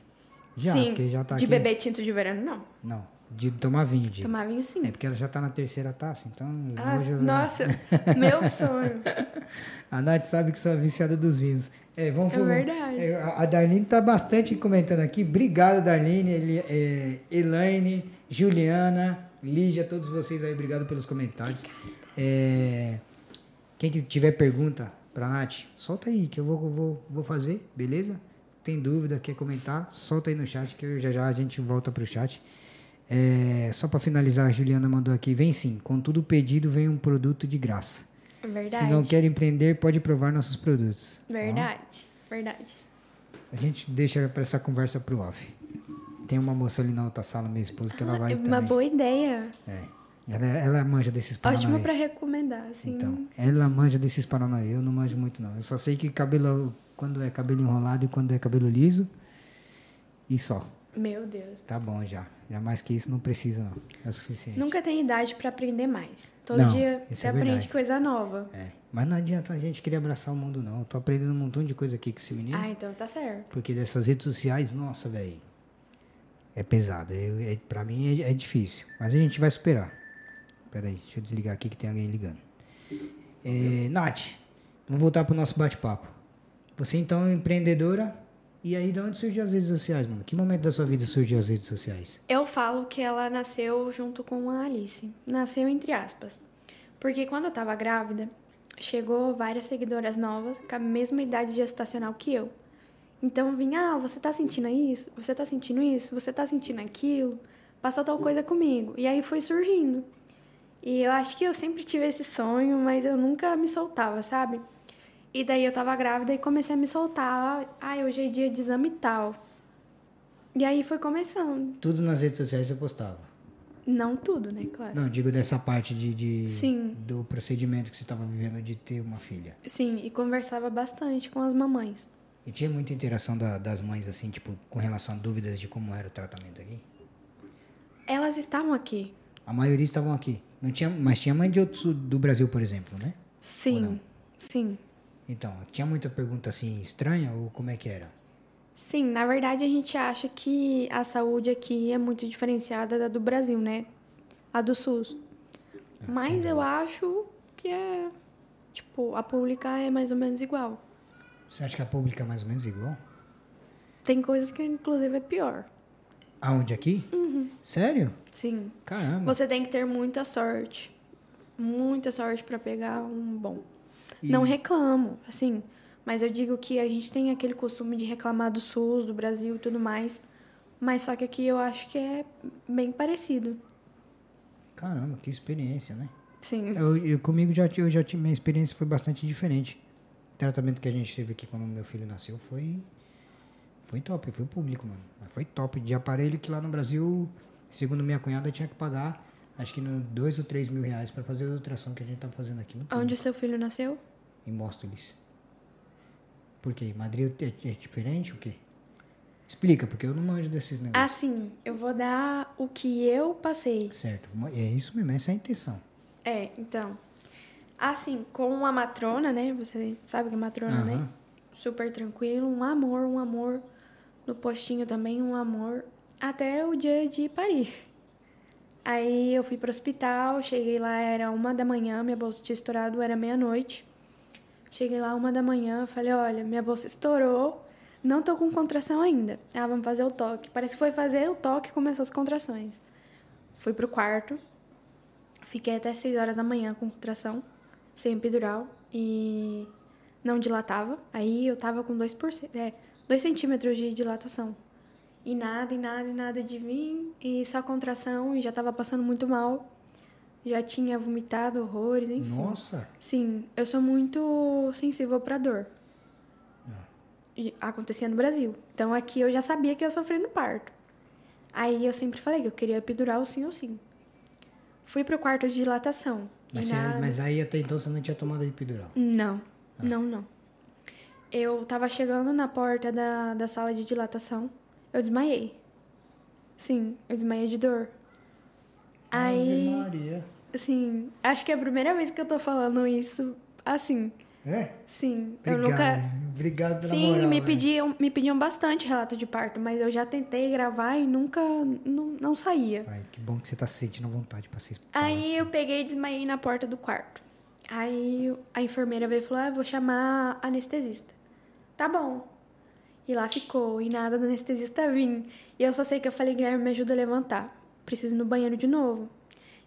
Já, sim, porque já tá de aqui. beber tinto de verão, não. Não, de tomar vinho, de. Tomar vinho, sim. É porque ela já tá na terceira taça, então o Ah, nojo... nossa, meu sonho. A Nath sabe que sou viciada dos vinhos. É, vamos É vamos- verdade. é, a a Darlene tá bastante comentando aqui. Obrigado, Darlene, Eli, é, Elaine, Juliana, Lígia, todos vocês aí, obrigado pelos comentários. É, quem que tiver pergunta pra Nath, solta aí, que eu vou, vou, vou fazer, beleza? Tem dúvida, quer comentar, solta aí no chat, que eu já já a gente volta pro chat. É, só para finalizar, a Juliana mandou aqui, vem sim, com tudo pedido vem um produto de graça. Verdade. Se não quer empreender, pode provar nossos produtos. Verdade, verdade. A gente deixa para essa conversa pro off. Tem uma moça ali na outra sala, minha esposa, que ela vai É uma também. boa ideia. É. Ela, ela manja desses Paranauê. Ótima pra recomendar, assim. Então, ela manja desses Paranauê. Eu não manjo muito, não. Eu só sei que cabelo, quando é cabelo enrolado e quando é cabelo liso. E só. Meu Deus. Tá bom já. Já mais que isso não precisa, não. É o suficiente. Nunca tem idade pra aprender mais. Todo Não, dia isso você é aprende coisa nova. É. Mas não adianta a gente querer abraçar o mundo, não. Eu tô aprendendo um montão de coisa aqui com esse menino. Ah, então tá certo. Porque dessas redes sociais, nossa, velho. É pesado. É, é, pra mim é, é difícil. Mas a gente vai superar. Pera aí, deixa eu desligar aqui que tem alguém ligando. É, Nath, vamos voltar pro nosso bate-papo. Você então é empreendedora. E aí, de onde surgiu as redes sociais, mano? Que momento da sua vida surgiu as redes sociais? Eu falo que ela nasceu junto com a Alice. Nasceu entre aspas. Porque quando eu tava grávida, chegou várias seguidoras novas com a mesma idade gestacional que eu. Então vinha, ah, você tá sentindo isso? Você tá sentindo isso? Você tá sentindo aquilo? Passou tal coisa comigo. E aí foi surgindo. E eu acho que eu sempre tive esse sonho, mas eu nunca me soltava, sabe? E daí eu tava grávida e comecei a me soltar. Ai, hoje é dia de exame tal. E aí foi começando. Tudo nas redes sociais você postava. Não tudo, né? Claro. Não, digo dessa parte de, de- Sim. do procedimento que você estava vivendo de ter uma filha. Sim, e conversava bastante com as mamães. E tinha muita interação da- das mães, assim, tipo, com relação a dúvidas de como era o tratamento aqui? Elas estavam aqui. A maioria estavam aqui. Não tinha, mas tinha mãe de outros do Brasil, por exemplo, né? Sim, sim. Então, tinha muita pergunta assim estranha ou como é que era? Sim, na verdade a gente acha que a saúde aqui é muito diferenciada da do Brasil, né? A do SUS. Mas eu acho que é. Tipo, a pública é mais ou menos igual. Você acha que a pública é mais ou menos igual? Tem coisas que, inclusive, é pior. Aonde aqui? Sério? Sim. Caramba. Você tem que ter muita sorte. Muita sorte pra pegar um bom. Não reclamo, assim. Mas eu digo que a gente tem aquele costume de reclamar do SUS, do Brasil e tudo mais. Mas só que aqui eu acho que é bem parecido. Caramba, que experiência, né? Sim. Eu, eu- comigo já, eu já minha experiência foi bastante diferente. O tratamento que a gente teve aqui quando meu filho nasceu foi foi top, foi público, mano. Mas foi top de aparelho que lá no Brasil, segundo minha cunhada, tinha que pagar acho que no dois ou três mil reais para fazer a ultrassom que a gente tá fazendo aqui no Onde seu filho nasceu? Em Móstoles. Por quê? Madrid é, é diferente o quê? Explica, porque eu não manjo desses negócios. Assim, eu vou dar o que eu passei. Certo, é isso mesmo, essa é a intenção. É, então. Assim, com a matrona, né? Você sabe que é matrona, né? Super tranquilo, um amor, um amor. No postinho também, um amor. Até o dia de parir. Aí eu fui pro hospital, cheguei lá, era uma da manhã, minha bolsa tinha estourado, era meia-noite. Cheguei lá uma da manhã, falei, olha, minha bolsa estourou, não tô com contração ainda. Ah, vamos fazer o toque. Parece que foi fazer o toque e começou as contrações. Fui pro quarto, fiquei até 6 horas da manhã com contração, sem epidural e não dilatava. Aí eu tava com 2%, é, 2 centímetros de dilatação. E nada, e nada, e nada de vir, e só contração, e já tava passando muito mal. Já tinha vomitado horrores, enfim. Nossa, Sim, eu sou muito sensível pra dor. E acontecia no Brasil. Então aqui eu já sabia que eu ia sofrer no parto. Aí eu sempre falei que eu queria epidural sim ou sim. Fui pro quarto de dilatação. mas, nada... mas aí até então você não tinha tomado epidural. Não, não, não. Eu tava chegando na porta da, da sala de dilatação. Eu desmaiei. Sim, eu desmaiei de dor. Aí, Ave Maria. assim, acho que é a primeira vez que eu tô falando isso assim. É? Sim, eu Obrigado. nunca. Obrigado pela Sim, moral, me velho. pediam, me pediam bastante relato de parto, mas eu já tentei gravar e nunca não, não saía. Pai, que bom que você tá se sentindo à vontade pra explicar. Aí eu peguei e desmaiei na porta do quarto. Aí a enfermeira veio e falou: ah, vou chamar a anestesista. Tá bom. E lá ficou, e nada do anestesista vir. E eu só sei que eu falei, Guilherme, me ajuda a levantar. Preciso ir no banheiro de novo.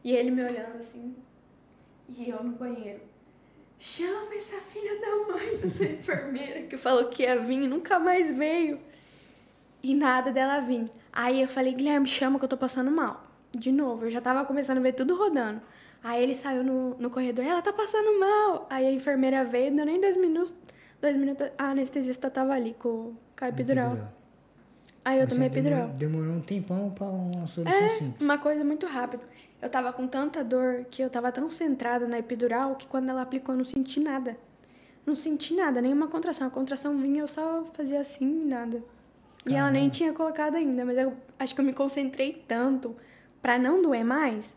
E ele me olhando assim, e eu no banheiro. Chama essa filha da mãe dessa enfermeira que falou que ia vir e nunca mais veio. E nada dela vir. Aí eu falei, Guilherme, chama que eu tô passando mal. De novo, eu já tava começando a ver tudo rodando. Aí ele saiu no, no corredor, ela tá passando mal. Aí a enfermeira veio, deu nem dois minutos. Dois minutos, a anestesista tava ali com, a epidural. Aí eu Mas tomei demorou- epidural. Demorou um tempão pra uma solução É, simples. uma coisa muito rápida. Eu tava com tanta dor que eu tava tão centrada na epidural que quando ela aplicou eu não senti nada. Não senti nada, nenhuma contração. A contração vinha, eu só fazia assim e nada. E ela nem tinha colocado ainda, mas eu acho que eu me concentrei tanto pra não doer mais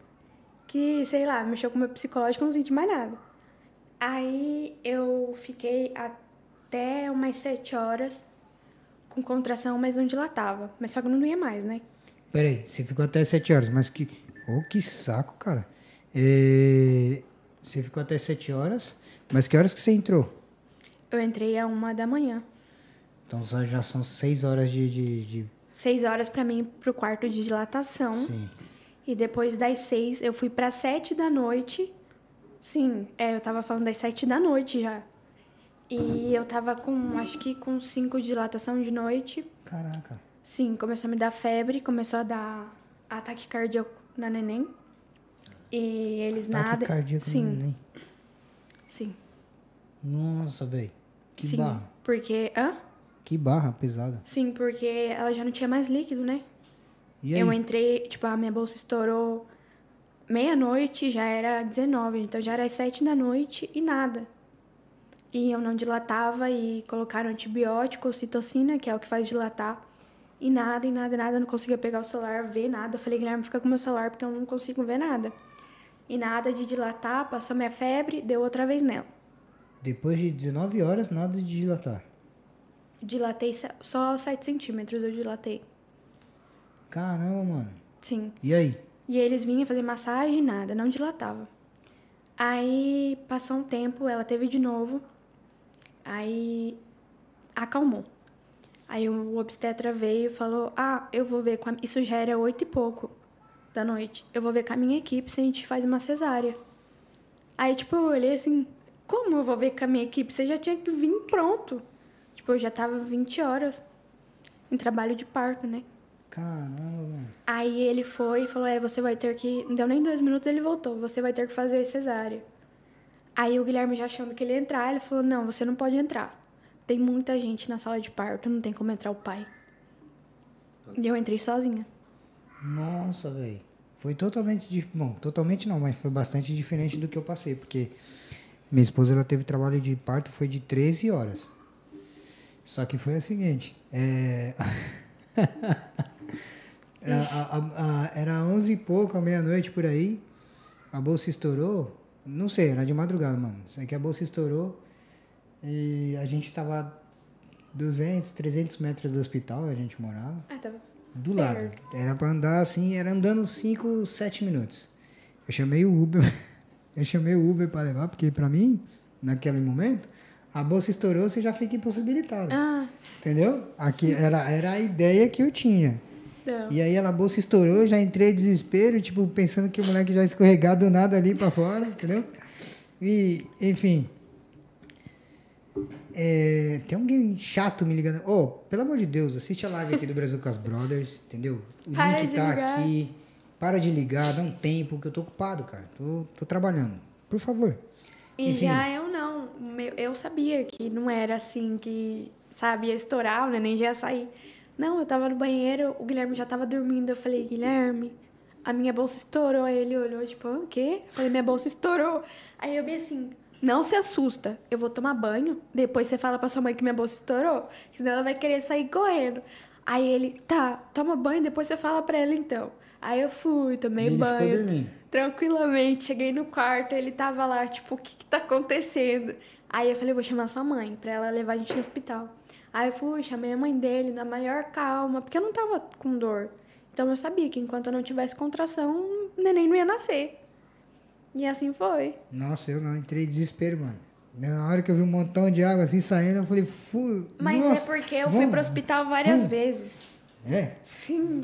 que, sei lá, mexeu com o meu psicológico, eu não senti mais nada. Aí eu fiquei até umas sete horas com contração, mas não dilatava. Mas só que não doía mais, né? Peraí, você ficou até 7 horas, mas que. Oh, que saco, cara. É, Você ficou até 7 horas, mas que horas que você entrou? Eu entrei a uma da manhã. Então já são 6 horas de. de, de- Seis horas pra mim pro quarto de dilatação. Sim. E depois das seis, eu fui pra sete da noite. Sim, é, eu tava falando das sete da noite já. E eu tava com, acho que com cinco de dilatação de noite. Caraca. Sim, começou a me dar febre, começou a dar ataque cardíaco na neném. E eles Ataque nada. cardíaco sim, neném. sim. Nossa, velho. Que sim. barra. Porque. Hã? Que barra pesada. Sim, porque ela já não tinha mais líquido, né? E aí? Eu entrei, tipo, a minha bolsa estourou meia-noite, já era 19, então já era às 7 da noite e nada. E eu não dilatava e colocaram antibiótico, citocina, que é o que faz dilatar. E nada, e nada, e nada, eu não conseguia pegar o celular, ver nada. Eu falei, Guilherme, fica com meu celular porque eu não consigo ver nada. E nada de dilatar, passou minha febre, deu outra vez nela. Depois de 19 horas, nada de dilatar. Dilatei só 7 centímetros, eu dilatei. Caramba, mano. Sim. E aí? E eles vinham fazer massagem e nada, não dilatava. Aí passou um tempo, ela teve de novo. Aí acalmou. Aí o obstetra veio e falou: Ah, eu vou ver com a... Isso já era oito e pouco da noite. Eu vou ver com a minha equipe se a gente faz uma cesárea. Aí, tipo, eu olhei assim: Como eu vou ver com a minha equipe? Você já tinha que vir pronto. Tipo, eu já tava 20 horas em trabalho de parto, né? Caramba, mano. Aí ele foi e falou: É, você vai ter que. Não deu nem dois minutos, ele voltou. Você vai ter que fazer cesárea. Aí o Guilherme já achando que ele ia entrar, ele falou: Não, você não pode entrar. Tem muita gente na sala de parto, não tem como entrar o pai. E eu entrei sozinha. Nossa, velho. Foi totalmente. Bom, totalmente não, mas foi bastante diferente do que eu passei, porque minha esposa ela teve trabalho de parto foi de 13 horas. Só que foi o seguinte: é. A- a- a- era 11 e pouco, meia-noite por aí. A bolsa estourou. Não sei, era de madrugada, mano. Sei que a bolsa estourou e a gente estava 200, 300 metros do hospital, a gente morava. Ah, tava. Do lado. Era pra andar assim, era andando 5, 7 minutos. Eu chamei o Uber. Eu chamei o Uber pra levar, porque pra mim, naquele momento, a bolsa estourou, você já fica impossibilitado. Ah, Entendeu? Aqui era, era a ideia que eu tinha. Não. E aí ela, a bolsa estourou, já entrei em desespero, tipo, pensando que o moleque já escorregado do nada ali pra fora, entendeu? E, enfim. É, tem alguém chato me ligando. Ô, pelo amor de Deus, assiste a live aqui do Brasil com as Brothers, entendeu? O Para link tá ligar. aqui. Para de ligar, dá um tempo, que eu tô ocupado, cara. Tô, tô trabalhando. Por favor. E Enfim. já eu não. Eu sabia que não era assim que, sabe, ia estourar, o neném já ia sair. Não, eu tava no banheiro, o Guilherme já tava dormindo. Eu falei, Guilherme, a minha bolsa estourou. Aí ele olhou, tipo, "Ah, o quê? Eu falei, minha bolsa estourou. Aí eu vi assim, não se assusta, eu vou tomar banho, depois você fala pra sua mãe que minha bolsa estourou, senão ela vai querer sair correndo. Aí ele, tá, toma banho, depois você fala pra ela então. Aí eu fui, tomei ele banho. Tranquilamente, cheguei no quarto, ele tava lá, tipo, o que que tá acontecendo? Aí eu falei, vou chamar sua mãe, pra ela levar a gente no hospital. Aí eu fui, chamei a mãe dele na maior calma, porque eu não tava com dor. Então eu sabia que enquanto eu não tivesse contração, o neném não ia nascer. E assim foi. Nossa, eu não entrei em desespero, mano. Na hora que eu vi um montão de água assim saindo, eu falei, fui. Mas nossa, é porque eu fui vamos. pro hospital várias vamos. vezes. É? Sim.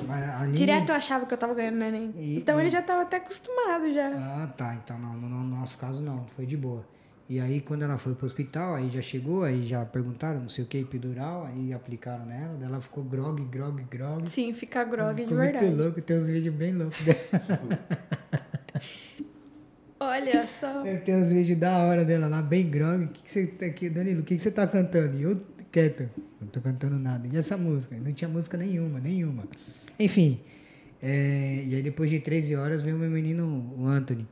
Direto eu achava que eu tava ganhando neném. E- então e- ele já tava até acostumado já. Ah, tá. Então, não, no, no nosso caso, não. Foi de boa. E aí, quando ela foi pro hospital, aí já chegou, aí já perguntaram, não sei o que, epidural, aí aplicaram nela, daí ela ficou grog, grog, grog. Sim, ficar grog de verdade. muito louco, tem uns vídeos bem loucos dela. Olha só. Tem uns vídeos da hora dela lá, bem grog. O que, que você tá aqui, Danilo? O que, que você tá cantando? E eu quieto, não tô cantando nada. E essa música? Não tinha música nenhuma, nenhuma. Enfim, é, e aí depois de 13 horas veio o meu menino, o Anthony.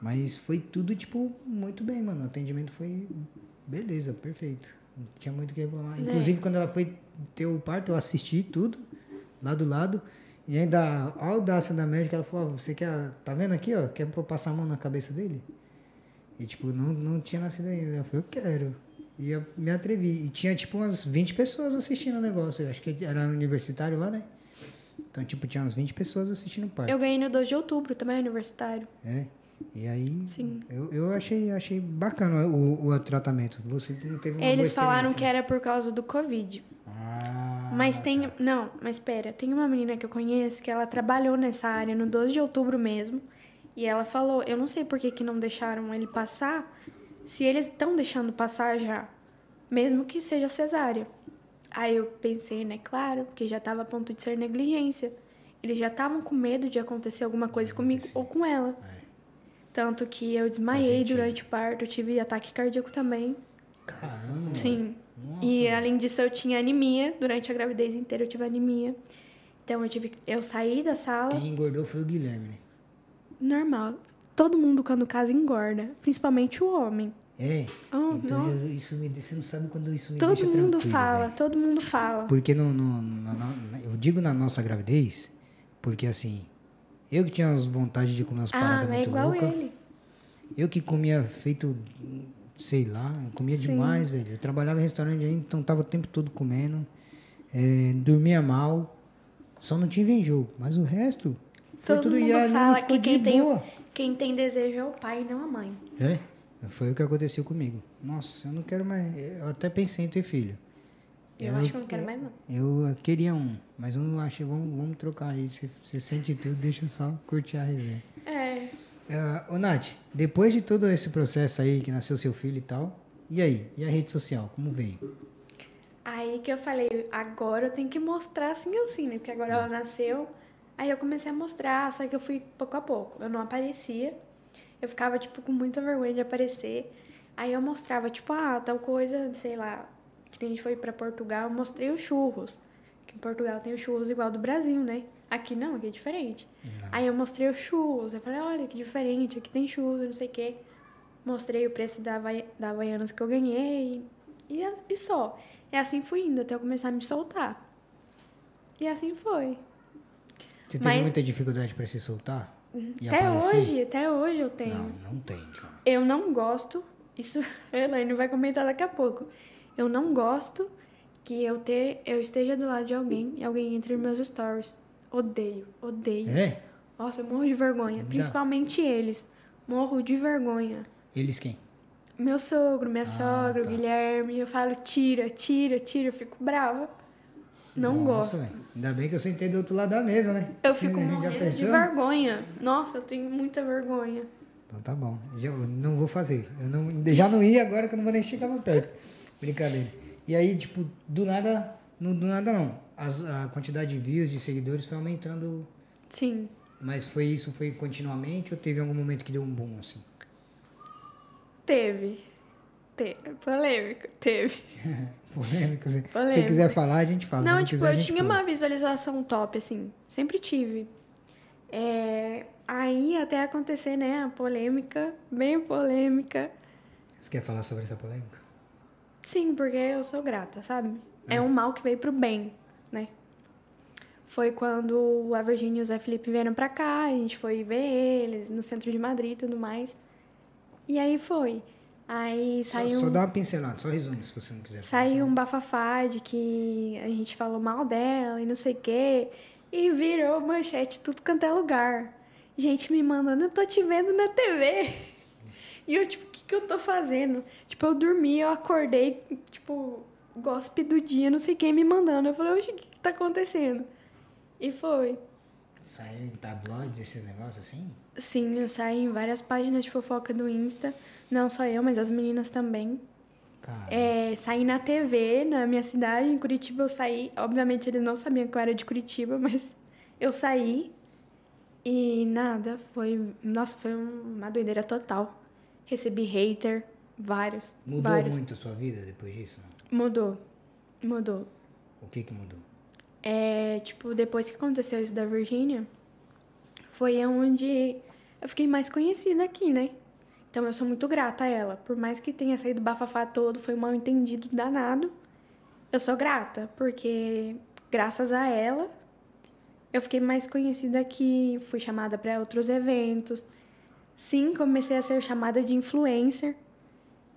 Mas foi tudo, tipo, muito bem, mano. O atendimento foi beleza, perfeito. Não tinha muito o que reclamar. Inclusive, quando ela foi ter o parto, eu assisti tudo, lá do lado. E ainda a audácia da médica, ela falou, ó, você quer, tá vendo aqui, ó, quer passar a mão na cabeça dele? E, tipo, não, não tinha nascido ainda. Eu falei, eu quero. E eu me atrevi. E tinha, tipo, umas 20 pessoas assistindo o negócio. Eu acho que era universitário lá, né? Então, tipo, tinha umas 20 pessoas assistindo o parto. Eu ganhei no 2 de outubro, também é universitário. É. E aí, Sim. eu, eu achei, achei bacana o, o tratamento. Você não teve uma Eles falaram que era por causa do Covid. Ah, Mas tem. Não, mas espera, tem uma menina que eu conheço que ela trabalhou nessa área no 12 de outubro mesmo. E ela falou: eu não sei por que, que não deixaram ele passar, se eles estão deixando passar já, mesmo que seja cesárea. Aí eu pensei, né, claro, porque já estava a ponto de ser negligência. Eles já estavam com medo de acontecer alguma coisa comigo ou com ela. Tanto que eu desmaiei durante o parto, eu tive ataque cardíaco também. Caramba. Sim. Nossa, e além disso, eu tinha anemia. Durante a gravidez inteira eu tive anemia. Então eu tive. Eu saí da sala. Quem engordou foi o Guilherme, né? Normal. Todo mundo quando casa engorda. Principalmente o homem. É. Oh, então eu- isso me, você não sabe quando isso me Todo deixa mundo tranquilo, fala, velho. todo mundo fala. Porque no, no- na- na- eu digo na nossa gravidez, porque assim, eu que tinha as vontades de comer umas Ah, paradas é muito igual loucas. Eu que comia feito, sei lá, eu comia Sim. demais, velho. Eu trabalhava em restaurante ainda, então tava o tempo todo comendo. é, dormia mal. Só não tive enjoo. Mas o resto foi Todo tudo mundo e fala que quem tem, boa. quem tem desejo é o pai, não a mãe. É, foi o que aconteceu comigo. Nossa, eu não quero mais. Eu até pensei em ter filho. Eu, acho que eu não quero mais, não. Eu queria um, mas eu não acho. Vamos, vamos trocar aí. Você, você sente tudo, deixa eu só curtir a resenha. É. Uh, ô, Nath, depois de todo esse processo aí, que nasceu seu filho e tal, e aí? E a rede social, como veio? Aí que eu falei, agora eu tenho que mostrar assim ou assim, né? Porque agora ela nasceu. Aí eu comecei a mostrar, só que eu fui pouco a pouco. Eu não aparecia. Eu ficava, tipo, com muita vergonha de aparecer. Aí eu mostrava, tipo, ah, tal coisa, sei lá. Que a gente foi pra Portugal, eu mostrei os churros. Que em Portugal tem os churros igual do Brasil, né? Aqui não, aqui é diferente. Aí eu mostrei os churros. Eu falei, olha que diferente, aqui tem churros, não sei o quê. Mostrei o preço da, da Havaianas que eu ganhei. E, e só. E assim fui indo até eu começar a me soltar. E assim foi. Você teve Mas- muita dificuldade para se soltar? Até aparecer? hoje, até hoje eu tenho. Não, não tem, cara. Eu não gosto, isso a Elaine vai comentar daqui a pouco. Eu não gosto que eu, ter, eu esteja do lado de alguém e alguém entre nos meus stories. Odeio, odeio. É? Nossa, eu morro de vergonha. Principalmente eles. Morro de vergonha. Eles quem? Meu sogro, minha sogra, o tá. Guilherme, eu falo, tira, tira, tira, eu fico brava. Não Nossa, gosto. velho. Ainda bem que eu sentei do outro lado da mesa, né? Eu Você fico morrendo de vergonha. Nossa, eu tenho muita vergonha. Então tá bom. Já, eu não vou fazer. Eu não, já não ia agora que eu não vou nem chegar mais perto. Brincadeira. E aí, tipo, do nada. Não, do nada não. As- a quantidade de views, de seguidores foi aumentando. Sim. Mas foi isso, foi continuamente ou teve algum momento que deu um boom assim? Teve. Teve. Polêmico. Teve. Polêmico. Se você quiser falar, a gente fala. Não, tipo, quiser, eu tinha uma visualização top, assim. Sempre tive. É, Aí até acontecer, né, a polêmica, bem polêmica. Você quer falar sobre essa polêmica? Sim, porque eu sou grata, sabe? É, um mal que veio pro bem, né? Foi quando a Virgínia e o Zé Felipe vieram pra cá, a gente foi ver eles no centro de Madrid e tudo mais. E aí foi. Aí Só, saiu. só dá uma pincelada, só resume se você não quiser. Saiu um bafafá de que a gente falou mal dela e não sei o quê. E virou manchete tudo quanto é lugar. Gente me mandando, eu tô te vendo na TV. E eu, tipo, o que, que eu tô fazendo? Tipo, eu dormi, eu acordei, tipo, gospe do dia, não sei quem me mandando. Eu falei, oxe, o que, que tá acontecendo? E foi. Saiu em tabloides esses negócios assim? Sim, eu saí em várias páginas de fofoca do Insta. Não só eu, mas as meninas também. Cara. É, saí na TV, na minha cidade, em Curitiba eu saí. Obviamente eles não sabiam que eu era de Curitiba, mas eu saí. E nada, foi. Nossa, foi um- uma doideira total. Recebi hater, vários. Mudou vários. muito a sua vida depois disso? Não? Mudou. Mudou. O que que mudou? É, tipo, depois que aconteceu isso da Virgínia, foi onde eu fiquei mais conhecida aqui, né? Então eu sou muito grata a ela. Por mais que tenha saído bafafá todo, foi um mal entendido danado. Eu sou grata, porque graças a ela eu fiquei mais conhecida aqui, fui chamada para outros eventos. Sim, comecei a ser chamada de influencer.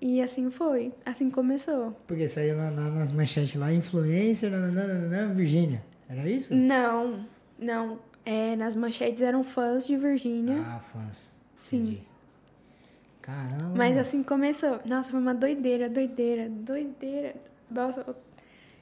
E assim foi, assim começou. Porque saiu na, na, nas manchetes lá, influencer, nananana, Virgínia. Era isso? Não, não. É, nas manchetes eram fãs de Virgínia. Ah, fãs. Sim. Entendi. Caramba. Mas assim começou. Nossa, foi uma doideira, doideira, doideira. Nossa,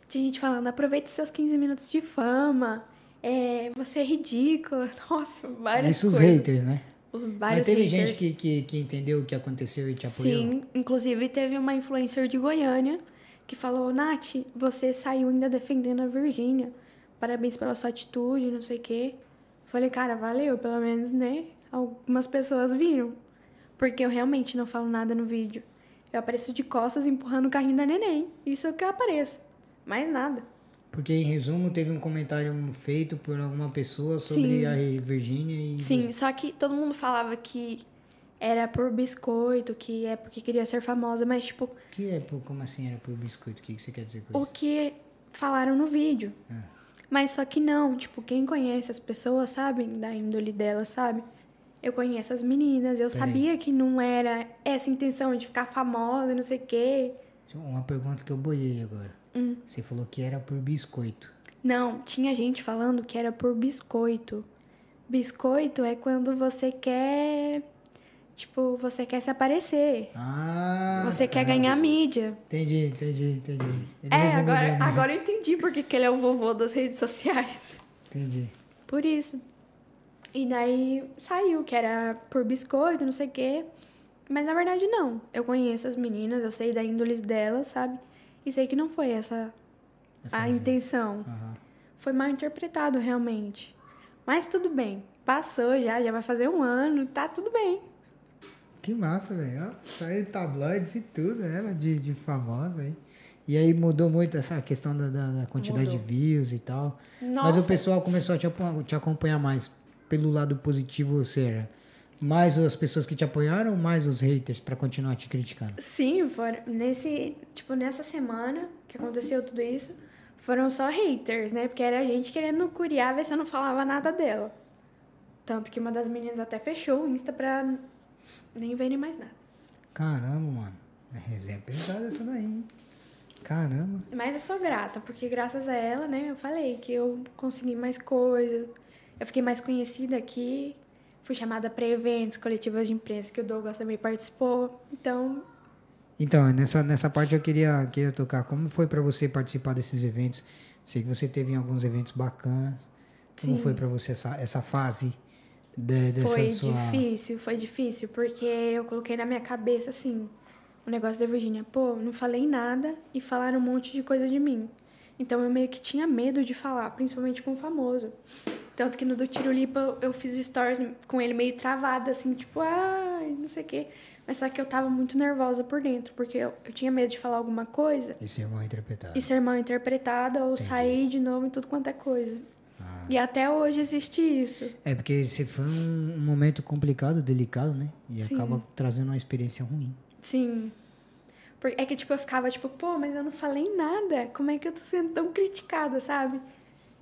tinha gente falando, aproveite seus 15 minutos de fama. É, você é ridícula. Nossa, várias Isso os coisas. haters, né? Os Mas Vários teve haters. gente que, que, que entendeu o que aconteceu e te apoiou? Sim, inclusive teve uma influencer de Goiânia que falou: Nath, você saiu ainda defendendo a Virgínia. Parabéns pela sua atitude, não sei o quê. Falei, cara, valeu, pelo menos, né? Algumas pessoas viram. Porque eu realmente não falo nada no vídeo. Eu apareço de costas empurrando o carrinho da neném. Isso é o que eu apareço. Mais nada. Porque, em resumo, teve um comentário feito por alguma pessoa sobre Sim. a Virgínia e... Sim, só que todo mundo falava que era por biscoito, que é porque queria ser famosa, mas, tipo, O que é, por, como assim era por biscoito? O que, você quer dizer com o isso? que falaram no vídeo. É. Mas só que não, tipo, quem conhece as pessoas sabem da índole delas, sabe? Eu conheço as meninas, eu sabia que não era essa intenção de ficar famosa e não sei o quê. Uma pergunta que eu boiei agora. Hum. Você falou que era por biscoito. Não, tinha gente falando que era por biscoito. Biscoito é quando você quer. Tipo, você quer se aparecer. Ah, Você quer ganhar mídia. Entendi, entendi, entendi. Ele É, agora, agora eu entendi porque que ele é o vovô das redes sociais. Entendi. Por isso. E daí saiu que era por biscoito, não sei o quê. Mas na verdade não. Eu conheço as meninas, eu sei da índole delas, sabe? E sei que não foi essa, Essa a intenção. Aham. Foi mal interpretado realmente. Mas tudo bem. Passou já, já vai fazer um ano, tá tudo bem. Que massa, velho. Saiu tabloides e tudo, ela de, de famosa aí. E aí mudou muito essa questão da, da, da quantidade Mudou. de views e tal. Mas Nossa. o pessoal começou a te, te acompanhar mais pelo lado positivo, ou seja, mais as pessoas que te apoiaram, mais os haters pra continuar te criticando. Sim, foram, nesse, tipo, nessa semana que aconteceu tudo isso, foram só haters, né? Porque era a gente querendo curiar, ver se eu não falava nada dela. Tanto que uma das meninas até fechou o Insta pra nem verem mais nada. Caramba, mano. É resenha pesada essa daí, hein? Caramba. Mas eu sou grata, porque graças a ela, né, eu falei que eu consegui mais coisas, eu fiquei mais conhecida aqui, fui chamada para eventos, coletivas de imprensa que o Douglas também participou. Então, Então, nessa, nessa parte eu queria, queria tocar. Como foi pra você participar desses eventos? Sei que você teve em alguns eventos bacanas. Como Sim. foi pra você essa, essa fase de, dessa foi sua... difícil, foi difícil, porque eu coloquei na minha cabeça, assim, o negócio da Virgínia. Pô, não falei nada e falaram um monte de coisa de mim. Então eu meio que tinha medo de falar, principalmente com o famoso. Tanto que no do Tirulipa eu fiz stories com ele meio travada, assim, tipo, ai, não sei o quê. Mas só que eu tava muito nervosa por dentro, porque eu, eu tinha medo de falar alguma coisa Esse é mal interpretado. e ser mal interpretada ou sair de novo em tudo quanto é coisa. Ah. E até hoje existe isso. É, porque esse foi um, um momento complicado, delicado, né? E Sim. acaba trazendo uma experiência ruim. Sim. É que, tipo, eu ficava, tipo, pô, mas eu não falei nada. Como é que eu tô sendo tão criticada, sabe?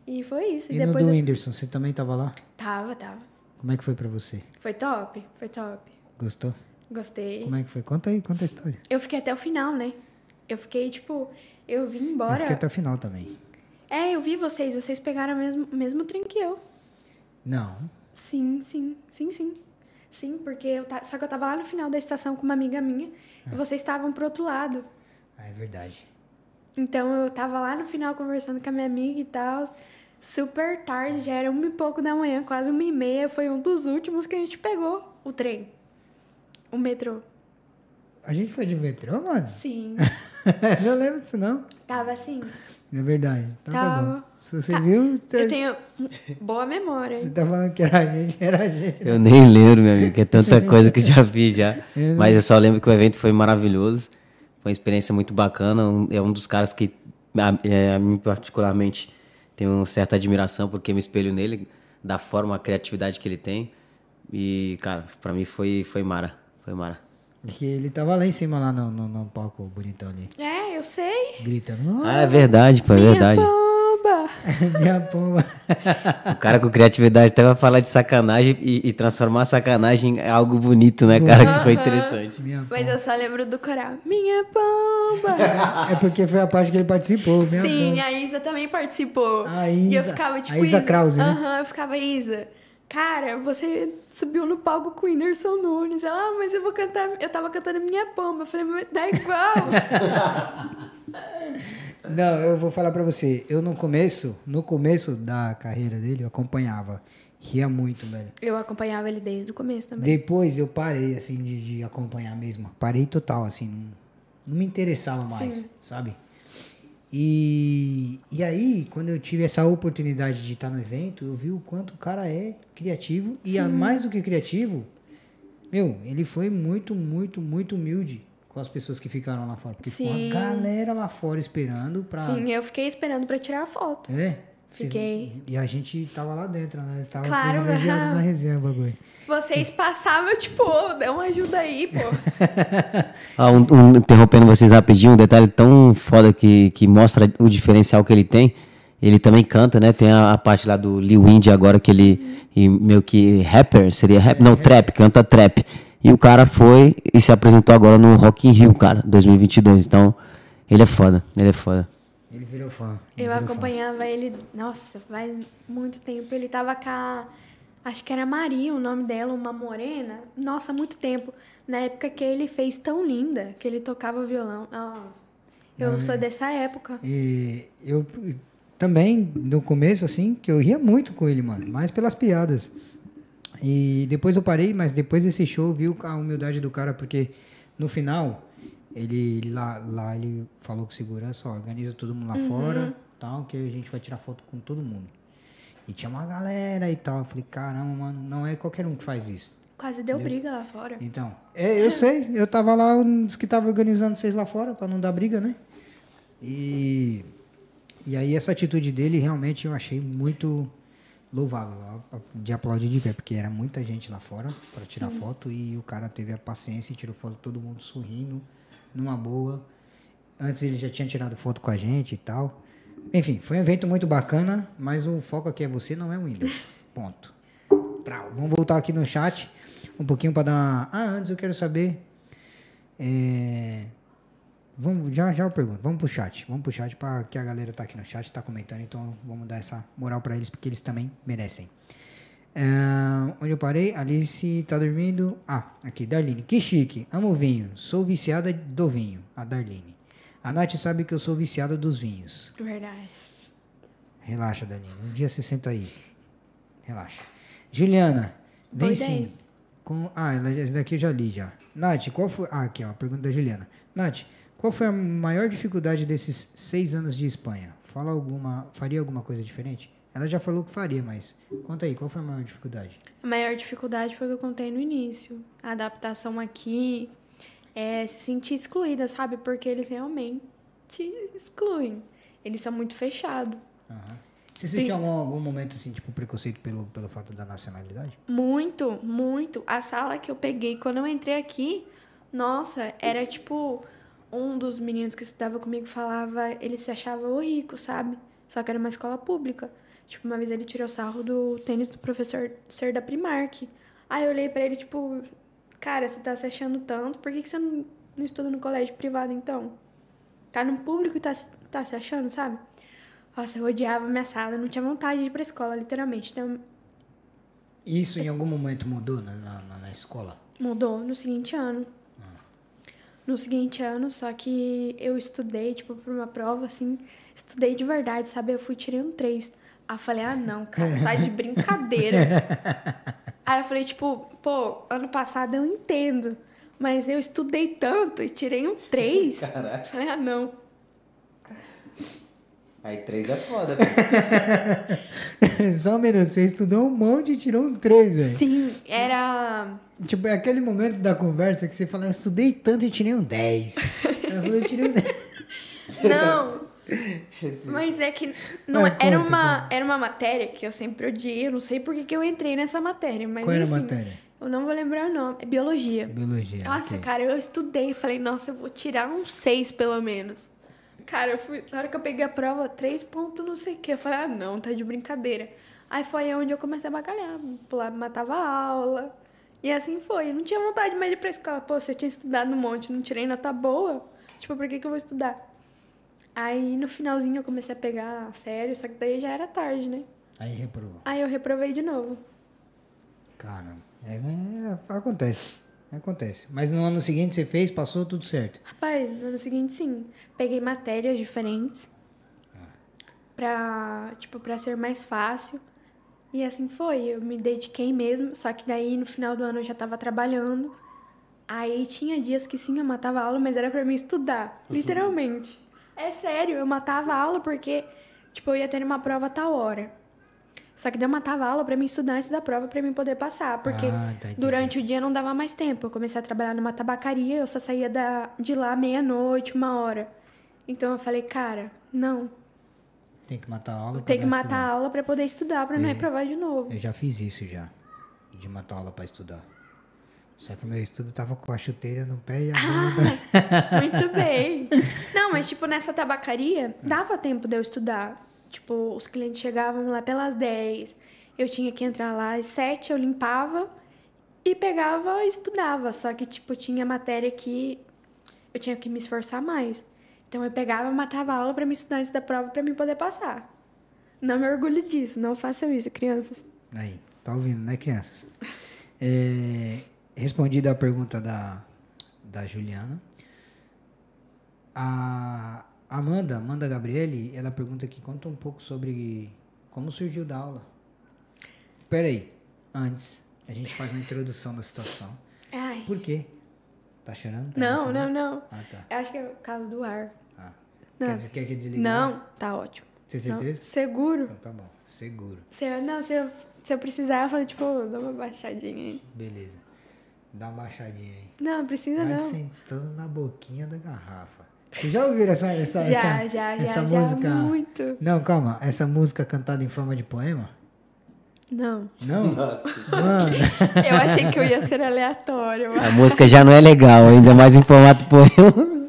E foi isso. E, E, no depois do eu... Whindersson, você também tava lá? Tava, tava. Como é que foi pra você? Foi top, foi top. Gostou? Gostei. Como é que foi? Conta aí, conta a história. Eu fiquei até o final, né? Eu fiquei, tipo, eu vim Eu embora. fiquei até o final também. É, eu vi vocês, vocês pegaram o mesmo, mesmo trem que eu. Não. Sim, sim, sim, sim. Sim, porque eu ta... só que eu tava lá no final da estação com uma amiga minha e vocês estavam pro outro lado. Ah, é verdade. Então eu tava lá no final conversando com a minha amiga e tal. Super tarde, já era uma e pouco da manhã, quase uma e meia. Foi um dos últimos que a gente pegou o trem. O metrô. A gente foi de metrô, mano? Sim. não lembro disso, não. Tava assim. É verdade. Então tá bom. Tava. Se você Tá. viu, você, Eu tenho boa memória. você tá falando que era a gente, era a gente. Eu nem lembro, meu amigo, que é tanta coisa que eu já vi já. Eu não- Mas eu só lembro que o evento foi maravilhoso. Foi uma experiência muito bacana. Um- É um dos caras que, a, é, a mim particularmente, tenho uma certa admiração, porque eu me espelho nele, da forma, a criatividade que ele tem. E, cara, pra mim foi, foi mara. Foi mara. Que ele tava lá em cima, lá no, no, no palco bonitão ali. É, eu sei. Gritando. Ah, é verdade, pô, é Minha verdade. pomba. Minha pomba. O cara com criatividade até vai falar de sacanagem e, e transformar a sacanagem em algo bonito, né, cara? Que foi interessante. Minha Mas eu só lembro do coral. Minha pomba. É porque foi a parte que ele participou. Minha Sim, pomba. a Isa também participou. A E eu Isa- ficava tipo. a Isa Krause, né? Aham, eu ficava, Isa. Cara, você subiu no palco com o Whindersson Nunes. Ela, ah, mas eu vou cantar. Eu tava cantando minha pomba. Eu falei, mas dá igual. Não, eu vou falar pra você. Eu no começo, no começo da carreira dele, eu acompanhava. Ria muito, velho. eu acompanhava ele desde o começo também. Depois eu parei, assim, de, de acompanhar mesmo. Parei total, assim. Não, não me interessava mais, Sim. sabe? E, e aí, quando eu tive essa oportunidade de estar no evento, eu vi o quanto o cara é criativo. E a, mais do que criativo, meu, ele foi muito, muito, muito humilde com as pessoas que ficaram lá fora. Porque ficou Sim. uma galera lá fora esperando pra... Sim, eu fiquei esperando pra tirar a foto. É? Fiquei. E a gente tava lá dentro, né? Tava Claro, privilegiado na resenha, bagulho. Vocês passavam, eu, tipo, ô, dá uma ajuda aí, pô. Ah, um- um- interrompendo vocês rapidinho, um detalhe tão foda que, que mostra o diferencial que ele tem. Ele também canta, né? Tem a, a parte lá do Lil Indy agora que ele e meio que rapper, seria rap? Não, trap, canta trap. E o cara foi e se apresentou agora no Rock in Rio, cara, 2022. Então, ele é foda, ele é foda. Ele virou fã. ele Eu virou fã. acompanhava ele, nossa, faz muito tempo. Ele tava com a. Acho que era Maria o nome dela, uma morena. Nossa, muito tempo. Na época que ele fez tão linda, que ele tocava violão. Nossa, eu sou dessa época. E eu também, no começo, assim, que eu ria muito com ele, mano. Mais pelas piadas. E depois eu parei, mas depois desse show eu vi o- a humildade do cara, porque no final, ele lá, lá ele falou com segurança, ó, organiza todo mundo lá fora, tal, que a gente vai tirar foto com todo mundo. E tinha uma galera e tal. Eu falei, caramba, mano, não é qualquer um que faz isso. Quase deu briga lá fora. Então, é, eu sei, eu tava lá, os que tava organizando vocês lá fora, pra não dar briga, né? E, e aí essa atitude dele realmente eu achei muito louvável, de aplaudir de pé, porque era muita gente lá fora para tirar foto e o cara teve a paciência e tirou foto todo mundo sorrindo, numa boa. Antes ele já tinha tirado foto com a gente e tal. Enfim, foi um evento muito bacana, mas o foco aqui é você, não é o Windows. Ponto. Trau. Vamos voltar aqui no chat um pouquinho para dar. uma- Ah, antes eu quero saber. é, Vamos, já, já eu pergunto. Vamos pro chat. Vamos pro chat para que a galera tá aqui no chat, tá comentando, então vamos dar essa moral para eles porque eles também merecem. É, onde eu parei? Alice tá dormindo. Ah, aqui, Darlene. Que chique. Amo vinho. Sou viciada do vinho. A Darlene. A Nath sabe que eu sou viciada dos vinhos. Verdade. Relaxa, Darlene. Um dia você senta aí. Relaxa. Juliana, vem sim. Com... Ah, ela, esse daqui eu já li já. Nath, qual foi. Ah, aqui, ó, a pergunta da Juliana. Nath, qual foi a maior dificuldade desses seis anos de Espanha? Fala alguma. Faria alguma coisa diferente? Ela já falou que faria, mas conta aí, qual foi a maior dificuldade? A maior dificuldade foi o que eu contei no início. A adaptação aqui é se sentir excluída, sabe? Porque eles realmente excluem. Eles são muito fechados. Você sentiu algum, algum momento assim, tipo, preconceito pelo, pelo fato da nacionalidade? Muito, muito. A sala que eu peguei quando eu entrei aqui, nossa, era tipo um dos meninos que estudava comigo falava, ele se achava o rico, sabe? Só que era uma escola pública. Tipo, uma vez ele tirou sarro do tênis do professor ser da Primark. Aí eu olhei pra ele, tipo, cara, você tá se achando tanto, por que, que você não, não estuda no colégio privado então? Tá no público e tá, se- tá se achando, sabe? Nossa, eu odiava minha sala, eu não tinha vontade de ir pra escola, literalmente. Então, Isso em algum momento mudou na, na, na- escola? Mudou no seguinte ano. No seguinte ano, só que eu estudei, tipo, pra uma prova, assim, estudei de verdade, sabe? Eu fui tirei um 3. Aí eu falei, ah, não, cara, tá de brincadeira. Aí eu falei, tipo, pô, ano passado eu entendo, mas eu estudei tanto e tirei um 3. Falei, ah, não. Aí três é foda. Só um minuto, você estudou um monte e tirou um 3, velho. Sim, era. Tipo, é aquele momento da conversa que você fala, eu estudei tanto e tirei um 10. Eu falei, eu tirei um 10. Não! Mas é que não, Ah, era, conta, uma, era uma matéria que eu sempre odiei. Eu não sei por que, que eu entrei nessa matéria. Mas Qual era a matéria? Eu não vou lembrar o nome. É biologia. Biologia. Nossa, ok. cara, eu estudei. Falei, nossa, eu vou tirar um 6 pelo menos. Cara, eu fui, na hora que eu peguei a prova, 3 pontos não sei o que. Eu falei, ah, não, tá de brincadeira. Aí foi onde eu comecei a bacalhar. Pular, matava a aula. E assim foi. Eu não tinha vontade mais de ir pra escola. Pô, se eu tinha estudado um monte, não tirei nota boa. Tipo, por que, que eu vou estudar? Aí no finalzinho eu comecei a pegar a sério, só que daí já era tarde, né? Aí reprovou. Aí eu reprovei de novo. Caramba. É, é, acontece. Acontece. Mas no ano seguinte você fez, passou tudo certo. Rapaz, no ano seguinte, sim. Peguei matérias diferentes. Pra, tipo, pra ser mais fácil. E assim foi. Eu me dediquei mesmo. Só que daí, no final do ano, eu já tava trabalhando. Aí tinha dias que sim, eu matava aula, mas era pra mim estudar. Literalmente. É sério, eu matava aula porque, tipo, eu ia ter uma prova a tal hora. Só que daí eu matava aula pra mim estudar antes da prova pra mim poder passar. Porque Ah, tá, durante o dia não dava mais tempo. Eu comecei a trabalhar numa tabacaria, eu só saía da, de lá meia-noite, uma hora. Então eu falei, cara, não. Tem que matar a aula. Tem que matar a estudar. aula pra poder estudar, pra não reprovar de novo. Eu já fiz isso já. De matar aula pra estudar. Só que o meu estudo tava com a chuteira no pé e a bunda. Muito bem. Não, mas tipo, nessa tabacaria, dava tempo de eu estudar. Tipo, os clientes chegavam lá pelas 10. Eu tinha que entrar lá às 7, eu limpava e pegava e estudava. Só que, tipo, tinha matéria que eu tinha que me esforçar mais. Então eu pegava, matava a aula pra me estudar antes da prova pra mim poder passar. Não me orgulho disso, não façam isso, crianças. Aí, tá ouvindo, né, crianças? É, respondida a pergunta da, da Juliana. A Amanda, Amanda Gabriele, ela pergunta aqui, conta um pouco sobre como surgiu da aula. Pera aí, antes, a gente faz uma introdução da situação. Ai. Por quê? Tá chorando? Tá Não, não, não. Ah, tá. Eu acho que é por causa do ar. Ah. Não. Quer, dizer- quer que desligue? Não, tá ótimo. Tem Não, certeza? seguro. Então tá bom, seguro. Se eu, não, se eu, se eu precisar, eu falo, tipo, dá uma baixadinha aí. Beleza. Dá uma baixadinha aí. Não, precisa Vai não. sentando na boquinha da garrafa. Vocês já ouviram essa, essa, Já, essa, já, essa já, já, música? muito. Não, calma. Essa música cantada em forma de poema? Não. Não? Nossa. Mano, Eu achei que eu ia ser aleatório. A música já não é legal, ainda mais em formato poema.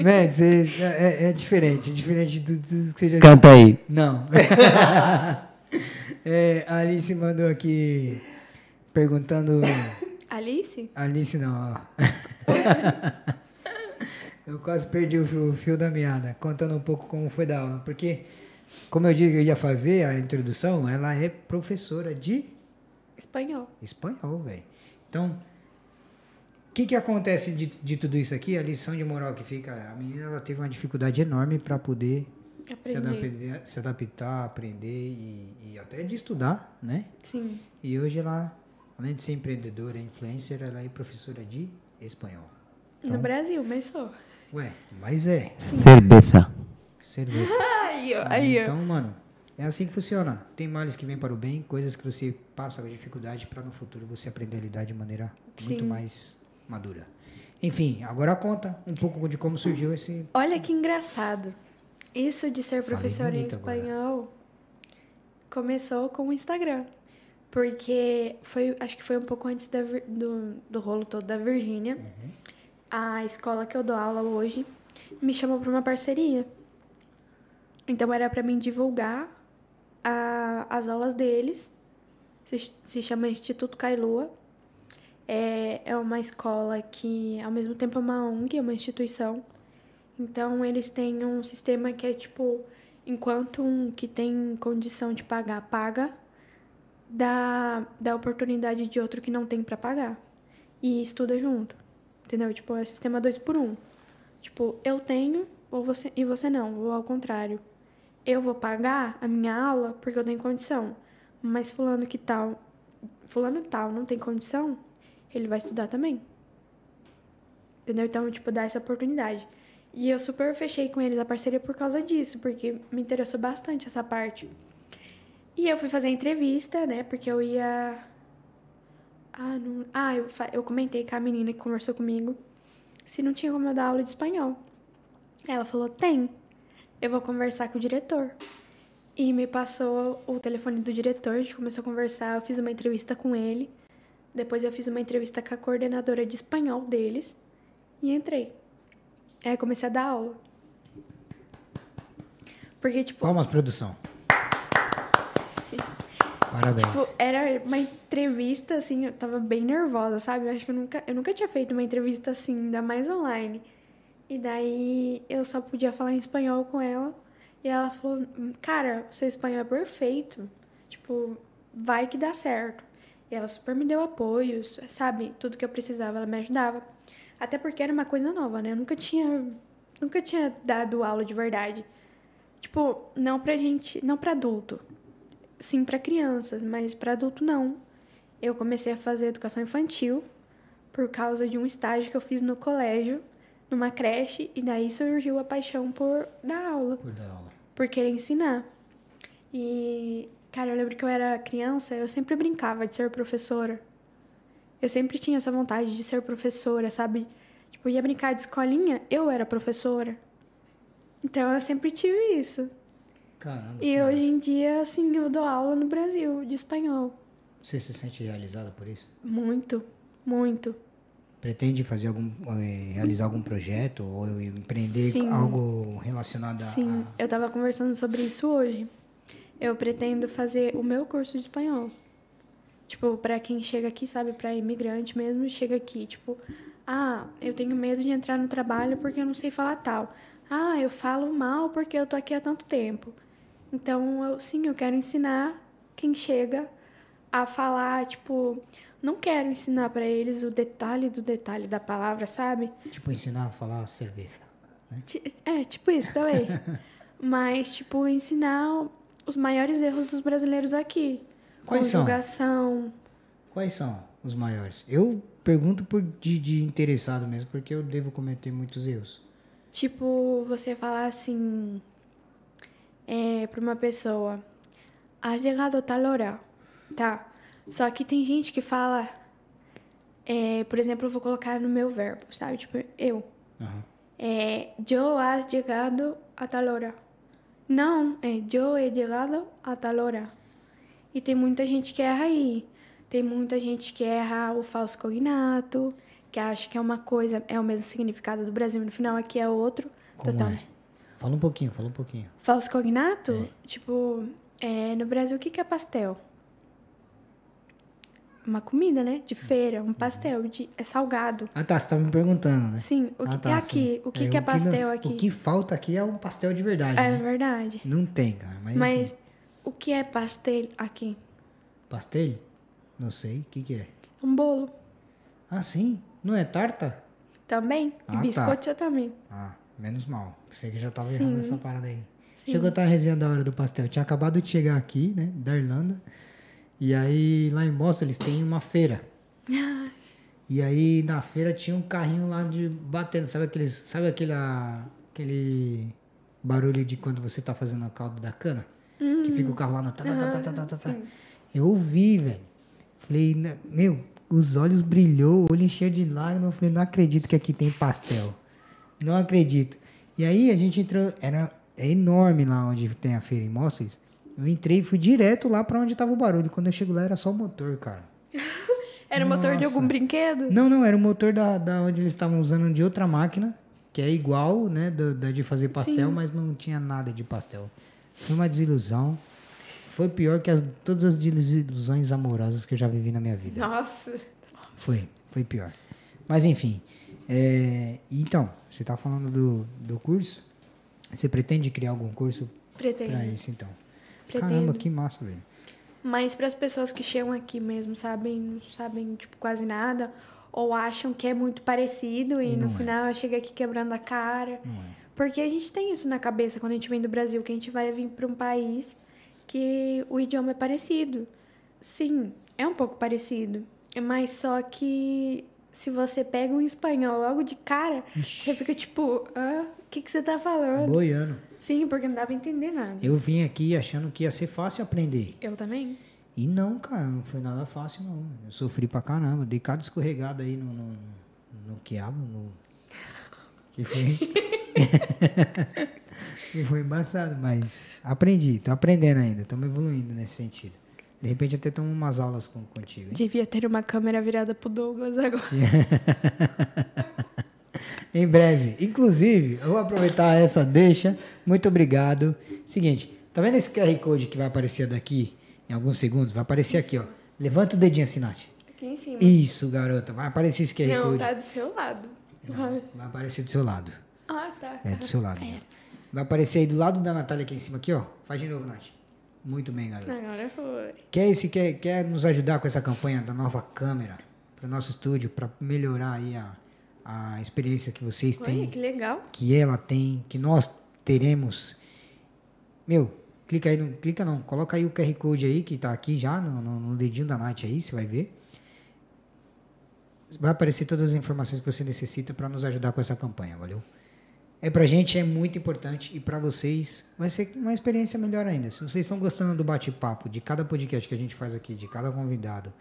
véi, cê- é, é diferente. É diferente do, do que você já Canta aí. Não. é, a Alice mandou aqui perguntando. Alice? Alice não, ó. Eu quase perdi o fio, o fio da meada, contando um pouco como foi da aula. Porque, como eu que eu ia fazer a introdução, ela é professora de Espanhol. espanhol, velho. Então, o que, que acontece de, de tudo isso aqui? A lição de moral que fica, a menina ela teve uma dificuldade enorme para poder se adaptar, se adaptar, aprender e, e até de estudar, né? Sim. E hoje ela, além de ser empreendedora, influencer, ela é professora de espanhol. No Brasil, mas sou. Ué, mas é Cerveza. Aí, ó. Aí, ó. Então, mano, é assim que funciona. Tem males que vêm para o bem, coisas que você passa com dificuldade para no futuro você aprender a lidar de maneira muito Sim. mais madura. Enfim, agora conta um pouco de como surgiu esse. Olha que engraçado. Isso de ser professora em bonito agora. espanhol começou com o Instagram. Porque foi, acho que foi um pouco antes da do, do rolo todo da Virgínia. A escola que eu dou aula hoje me chamou para uma parceria. Então era para mim divulgar a- as aulas deles. Se, se chama Instituto Kailua. É, é uma escola que, ao mesmo tempo, é uma ONG, é uma instituição. Então, eles têm um sistema que é tipo: enquanto um que tem condição de pagar, paga, dá, dá oportunidade de outro que não tem para pagar. E estuda junto. Entendeu? Tipo, é sistema dois por um. Tipo, eu tenho ou você, e você não, ou ao contrário. Eu vou pagar a minha aula porque eu tenho condição. Mas fulano que tal, fulano tal não tem condição, ele vai estudar também. Entendeu? Então, tipo, dá essa oportunidade. E eu super fechei com eles a parceria por causa disso, porque me interessou bastante essa parte. E eu fui fazer a entrevista, né? Porque eu ia. Ah, não... ah eu, eu comentei com a menina que conversou comigo se não tinha como eu dar aula de espanhol. Ela falou: tem. Eu vou conversar com o diretor. E me passou o telefone do diretor, a gente começou a conversar, eu fiz uma entrevista com ele. Depois eu fiz uma entrevista com a coordenadora de espanhol deles e entrei. Aí comecei a dar aula. Porque, tipo. Palmas, produção. Parabéns. Tipo, era uma entrevista, assim, eu tava bem nervosa, sabe? Eu acho que eu nunca, eu nunca tinha feito uma entrevista assim, ainda mais online. E daí eu só podia falar em espanhol com ela. E ela falou, cara, seu espanhol é perfeito. Tipo, vai que dá certo. E ela super me deu apoios, sabe? Tudo que eu precisava, ela me ajudava. Até porque era uma coisa nova, né? Eu nunca tinha, nunca tinha dado aula de verdade. Tipo, não pra gente, não pra adulto sim para crianças, mas para adulto não. Eu comecei a fazer educação infantil por causa de um estágio que eu fiz no colégio, numa creche, e daí surgiu a paixão por dar aula. Por dar aula. Por querer ensinar. E, cara, eu lembro que eu era criança, eu sempre brincava de ser professora. Eu sempre tinha essa vontade de ser professora, sabe? Tipo, ia brincar de escolinha, eu era professora. Então eu sempre tive isso. Caramba. E hoje massa. em dia, assim, eu dou aula no Brasil de espanhol. Você se sente realizada por isso? Muito, muito. Pretende fazer algum, eh, realizar algum projeto ou empreender Sim. algo relacionado a- Sim, eu tava conversando sobre isso hoje. Eu pretendo fazer o meu curso de espanhol. Tipo, pra quem chega aqui, sabe, pra imigrante mesmo, chega aqui, tipo, ah, eu tenho medo de entrar no trabalho porque eu não sei falar tal. Ah, eu falo mal porque eu tô aqui há tanto tempo. Então, eu, sim, eu quero ensinar quem chega a falar, tipo, não quero ensinar pra eles o detalhe do detalhe da palavra, sabe? tipo ensinar a falar cerveja. Né? É, tipo isso também. Mas, tipo, ensinar os maiores erros dos brasileiros aqui. Quais são? Conjugação. Quais são os maiores? Eu pergunto por de, de interessado mesmo, porque eu devo cometer muitos erros. Tipo, você falar assim é, pra uma pessoa, has llegado a tal hora, tá? Só que tem gente que fala, é, por exemplo, eu vou colocar no meu verbo, sabe? Tipo, eu. Aham. É, yo has llegado a tal hora. Não, é yo he llegado a tal hora. E tem muita gente que erra aí. Tem muita gente que erra o falso cognato, que acha que é uma coisa, é o mesmo significado do Brasil, no final aqui é outro. Como Total. é? Fala um pouquinho, fala um pouquinho. Falso cognato? Tipo, é, no Brasil, o que que é pastel? Uma comida, né? De feira, um pastel, de, é salgado. Ah tá, você tá me perguntando, né? Sim, o que Ah, tá, é aqui? sim. O que, que é não- pastel aqui? O que falta aqui é um pastel de verdade, É né? verdade. Não tem, cara. Mas, Mas o que é pastel aqui? Pastel? Não sei. O que que é? Um bolo Ah, sim? Não é tarta? também. Ah, e tá. biscoito também. Ah, menos mal. Pensei que já tava Sim. errando essa parada aí. Sim. Chegou a estar a resenha da hora do pastel. Tinha acabado de chegar aqui, né? Da Irlanda. E aí, lá em Boston, eles têm uma feira. E aí, na feira, tinha um carrinho lá de batendo. Sabe aqueles... Sabe aquele... Aquele barulho de quando você tá fazendo a calda da cana? Que fica o carro lá. Tá, tá, tá, tá, tá, tá, tá. Eu ouvi, velho. Falei, "Né, meu, os olhos brilhou, o olho encheu de lágrimas. Eu falei, não acredito que aqui tem pastel. Não acredito. E aí a gente entrou, era é enorme lá onde tem a feira em Mostres. Eu entrei e fui direto lá pra onde tava o barulho. Quando eu chego lá era só o motor, cara. Era o motor de algum brinquedo? Não, não, era o motor da, da onde eles estavam usando de outra máquina, que é igual, né, da, da de fazer pastel, Sim. mas não tinha nada de pastel. Foi uma desilusão. Foi pior que as- todas as desilusões amorosas que eu já vivi na minha vida. Nossa. Foi, foi pior. Mas enfim. É, então, você tá falando do, do curso? Você pretende criar algum curso pra isso, então? Pretendo. Caramba, que massa, velho. Mas para as pessoas que chegam aqui mesmo, sabem, não sabem tipo quase nada ou acham que é muito parecido e, E no é. final chega aqui quebrando a cara. Não é? Porque a gente tem isso na cabeça quando a gente vem do Brasil, que a gente vai vir para um país que o idioma é parecido. Sim, é um pouco parecido. Mas só que se você pega um espanhol logo de cara, você fica tipo, ah, o que, que você tá falando? Boiano. Sim, porque não dá pra entender nada. Eu vim aqui achando que ia ser fácil aprender. Eu também. E não, cara, não foi nada fácil, não. Eu sofri pra caramba. Dei cada escorregado aí no, no, no quiabo, no... Que foi... que foi embaçado, mas aprendi. Tô aprendendo ainda. Estamos evoluindo nesse sentido. De repente até tomo umas aulas com, contigo, hein? Devia ter uma câmera virada pro Douglas agora. em breve. Inclusive, eu vou aproveitar essa deixa. Muito obrigado. Seguinte, tá vendo esse QR Code que vai aparecer daqui em alguns segundos? Vai aparecer aqui, ó. Levanta o dedinho assim, Nath. Aqui em cima. Isso, garota. Vai aparecer esse QR Não, Code. tá do seu lado. Vai. Vai aparecer do seu lado. Ah, tá. É, do seu lado. Vai aparecer aí do lado da Natália aqui em cima, aqui, ó. Faz de novo, Nath. Muito bem, garota. Agora foi. Quer, esse, quer, quer nos ajudar com essa campanha da nova câmera para o nosso estúdio, para melhorar aí a, a experiência que vocês Olha, têm, que legal. que ela tem, que nós teremos. Meu, clica aí, no, clica não, coloca aí o QR Code aí que tá aqui já no, no, no dedinho da Nath aí, você vai ver. Vai aparecer todas as informações que você necessita para nos ajudar com essa campanha, valeu? É pra gente é muito importante e para vocês vai ser uma experiência melhor ainda. Se vocês estão gostando do bate-papo de cada podcast que a gente faz aqui, de cada convidado,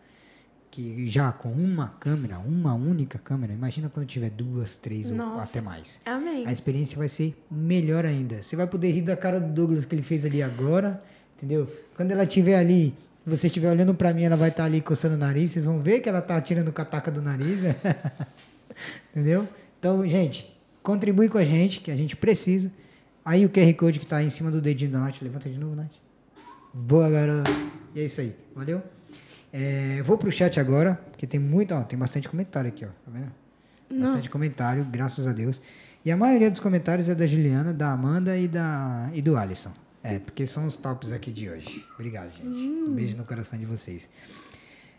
que já com uma câmera, uma única câmera, imagina quando tiver duas, três ou Nossa. até mais. Amém. A experiência vai ser melhor ainda. Você vai poder rir da cara do Douglas que ele fez ali agora, entendeu? Quando ela estiver ali, você estiver olhando pra mim, ela vai estar ali coçando o nariz, vocês vão ver que ela tá tirando cataca do nariz. entendeu? Então, gente, contribui com a gente, que a gente precisa. Aí o QR Code que tá aí em cima do dedinho da Nath, levanta de novo, Nath. Boa, garota. E é isso aí, valeu? É, vou pro chat agora, porque tem muito, ó, tem bastante comentário aqui, ó, tá vendo? Bastante comentário, graças a Deus. E a maioria dos comentários é da Juliana, da Amanda e, da, e do Alisson. É, porque são os tops aqui de hoje. Obrigado, gente. Um beijo no coração de vocês.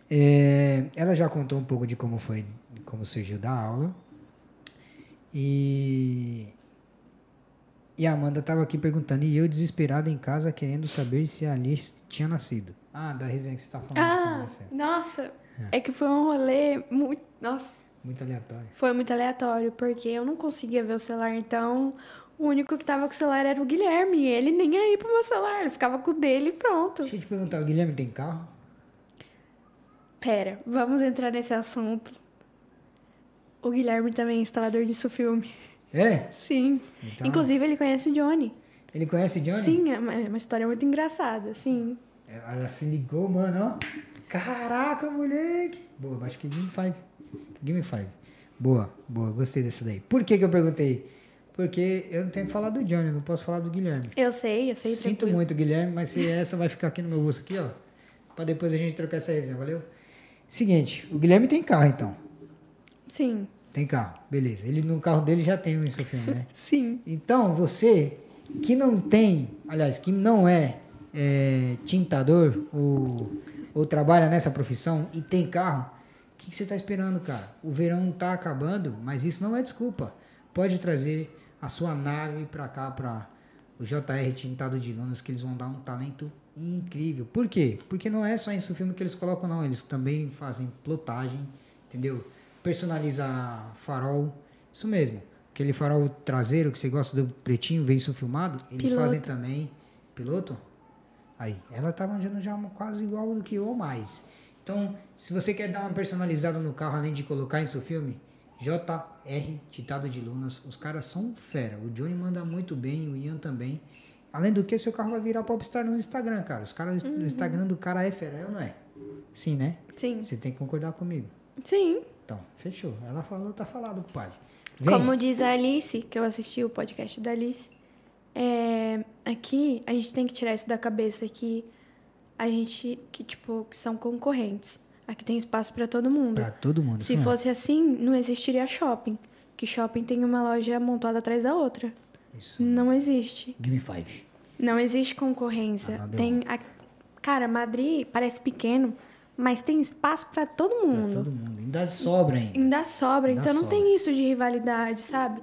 É, ela já contou um pouco de como foi, como surgiu da aula. E, e a Amanda estava aqui perguntando, e eu desesperado em casa, querendo saber se a Alice tinha nascido. Ah, da resenha que você está falando. Ah, nossa. É que foi um rolê muito. Nossa. Muito aleatório. Foi muito aleatório, porque eu não conseguia ver o celular, então o único que tava com o celular era o Guilherme. E ele nem ia ir pro meu celular, ele ficava com o dele e pronto. Deixa eu te perguntar, o Guilherme tem carro? Pera, vamos entrar nesse assunto. O Guilherme também é instalador de filme. É? Sim. Então- Inclusive, ele conhece o Johnny. Ele conhece Johnny? Sim, é uma, é história muito engraçada, sim. Ela, ela se ligou, mano, ó. Caraca, moleque. Boa, acho que Game 5. Game 5. Boa, boa, gostei dessa daí. Por que que eu perguntei? Porque eu não tenho que falar do Johnny, eu não posso falar do Guilherme. Eu sei, eu sei. Sinto tranquilo. muito, Guilherme, mas se essa vai ficar aqui no meu bolso aqui, ó. Pra depois a gente trocar essa resenha, valeu? Seguinte, o Guilherme tem carro, então. Sim, Tem carro, beleza. Ele no carro dele já tem um isso filme, né? sim. Então, você que não tem, aliás, que não é, é, tintador ou, ou trabalha nessa profissão e tem carro, o que, que você está esperando, cara? O verão está acabando, mas isso não é desculpa. Pode trazer a sua nave para cá, para o JR Tintado de Lunas, que eles vão dar um talento incrível. Por quê? Porque não é só isso filme que eles colocam, não. Eles também fazem plotagem, entendeu? Personaliza farol, isso mesmo. Aquele farol traseiro que você gosta do pretinho, vem isso filmado, eles Piloto. fazem também. Piloto? Aí, ela tá manjando já quase igual do que eu ou mais. Então, se você quer dar uma personalizada no carro, além de colocar em seu filme, JR Titado de Lunas, os caras são fera. O Johnny manda muito bem, o Ian também. Além do que, seu carro vai virar popstar no Instagram, cara. Os caras no Instagram do cara é fera, é ou não é? Sim, né? Sim. Você tem que concordar comigo. Sim. Então, fechou. Ela falou, tá falado, compadre. Vem. Como diz a Alice, que eu assisti o podcast da Alice, é, aqui a gente tem que tirar isso da cabeça que a gente, que tipo, são concorrentes. Aqui tem espaço para todo mundo. Pra todo mundo. Se fosse assim, não existiria shopping. Que shopping tem uma loja amontoada atrás da outra. Isso. Não existe. Give me five. Não existe concorrência. Ah, tem a... Cara, Madrid parece pequeno, mas tem espaço para todo Pra mundo. todo mundo. Ainda sobra ainda. Ainda sobra, Ainda então não sobra. tem isso de rivalidade, sabe?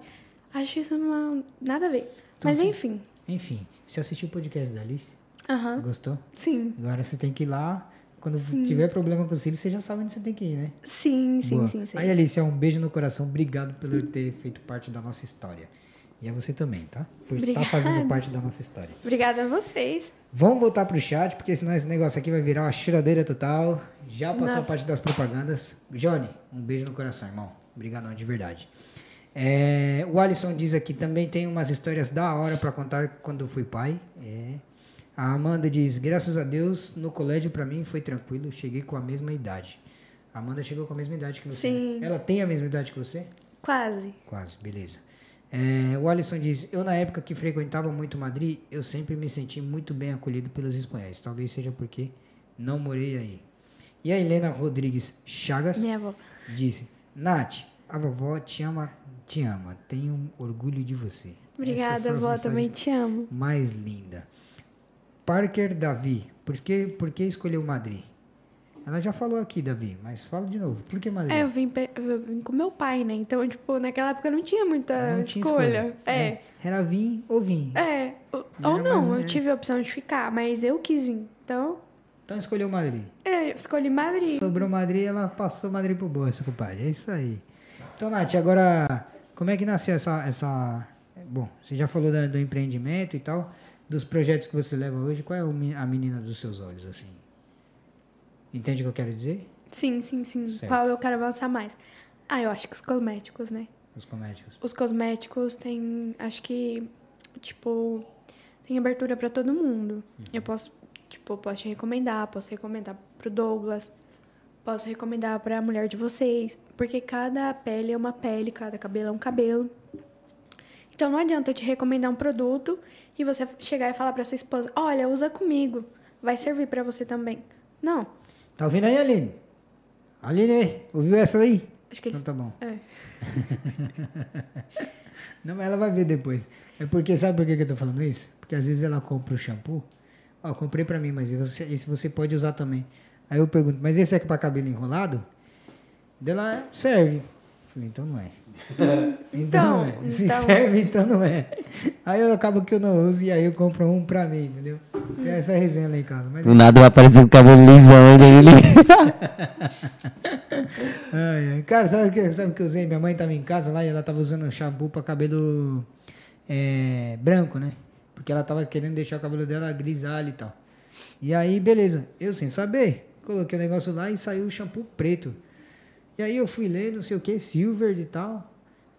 Acho isso uma... nada a ver. Então, Mas sim. enfim. Enfim, você assistiu o podcast da Alice? Aham. Gostou? Sim. Agora você tem que ir lá. Quando tiver problema com o cílio, você já sabe onde você tem que ir, né? Sim, sim, Boa. sim, sim. Aí, Alice, é um beijo no coração. Obrigado por ter feito parte da nossa história. E a você também, tá? Por estar Obrigada. fazendo parte da nossa história. Obrigada a vocês. Vamos voltar pro chat, porque senão esse negócio aqui vai virar uma choradeira total. Já passou a Nossa. parte das propagandas. Johnny, um beijo no coração, irmão. Obrigadão, de verdade. É, o Alisson diz aqui, também tem umas histórias da hora pra contar quando fui pai. É. A Amanda diz: graças a Deus, no colégio pra mim foi tranquilo, cheguei com a mesma idade. A Amanda chegou com a mesma idade que você. Sim. Ela tem a mesma idade que você? Quase. Quase, beleza. É, o Alisson diz: Eu, na época que frequentava muito Madrid, eu sempre me senti muito bem acolhido pelos espanhóis. Talvez seja porque não morei aí. E a Helena Rodrigues Chagas disse: Nath, a vovó te ama, te ama. Tenho orgulho de você. Obrigada, avó. Também te amo. Mais linda. Parker Davi, por que, por que escolheu Madrid? Ela já falou aqui, Davi, mas fala de novo. Por que Madrid? É, eu vim, eu vim com meu pai, né? Então, tipo, naquela época não tinha muita Não tinha escolha. É. Era vir ou vir. É. Ou não, ou eu tive a opção de ficar, mas eu quis vir. Então, Então escolheu Madrid. é, escolhi Madrid. Sobrou Madrid, ela passou Madrid pro bolso, compadre. É isso aí. Então, Nath, agora, como é que nasceu essa. essa... Bom, você já falou da- do empreendimento e tal, dos projetos que você leva hoje. Qual é a menina dos seus olhos, assim? Entende o que eu quero dizer? Sim, sim, sim. Certo. Qual eu quero avançar mais? Ah, eu acho que os cosméticos, né? Os comédicos. Os cosméticos tem, acho que, tipo, tem abertura pra todo mundo. Eu posso, tipo, posso te recomendar, posso recomendar pro Douglas, posso recomendar pra mulher de vocês, porque cada pele é uma pele, cada cabelo é um cabelo. Então não adianta eu te recomendar um produto e você chegar e falar pra sua esposa: "Olha, usa comigo, vai servir pra você também". Não. Tá ouvindo aí, Aline? Aline, ouviu essa aí? Acho que eles Então tá bom. é. Não, mas ela vai ver depois. É porque, sabe por que que eu tô falando isso? Porque às vezes ela compra o shampoo. Ó, comprei pra mim, mas você, esse você pode usar também. Aí eu pergunto, mas esse é pra cabelo enrolado? Dela serve. Falei, então não é. Então, é. Se então- serve, então não é. Aí eu acabo que eu não uso e aí eu compro um pra mim, entendeu? Tem essa resenha lá em casa. Mas Do nada vai aparecer o cabelo lisão ainda. Ele... Ai, ai. Cara, sabe o que, sabe que eu usei? Minha mãe tava em casa lá e ela tava usando um shampoo pra cabelo é, branco, né? Porque ela tava querendo deixar o cabelo dela grisalho e tal. E aí, beleza. Eu sem saber, coloquei o negócio lá e saiu o shampoo preto. E aí eu fui ler, não sei o que, silver e tal.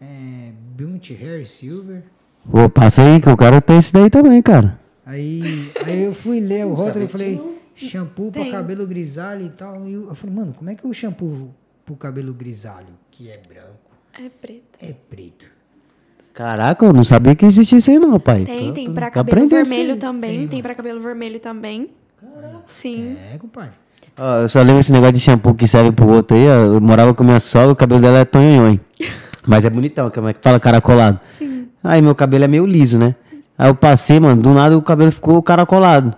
É, Bounty Hair Silver. Pô, passa aí que eu quero ter esse daí também, cara. Aí, aí eu fui ler o rótulo e falei, shampoo pra Tem. cabelo grisalho e tal. E eu, eu falei, mano, como é que é o shampoo pro cabelo grisalho, que é branco, É preto. é preto? Caraca, eu não sabia que existia isso aí não, pai. Tem, tem pra cabelo vermelho aí. também, Tem, tem, pra cabelo vermelho também. Sim. É, compadre. Ó, eu só lembro esse negócio de shampoo que serve pro outro aí. ó. Eu morava com minha sogra, o cabelo dela é tonhonhon. Mas é bonitão, como é que fala caracolado. Sim. Aí meu cabelo é meio liso, né? Aí eu passei, mano, do nada o cabelo ficou caracolado.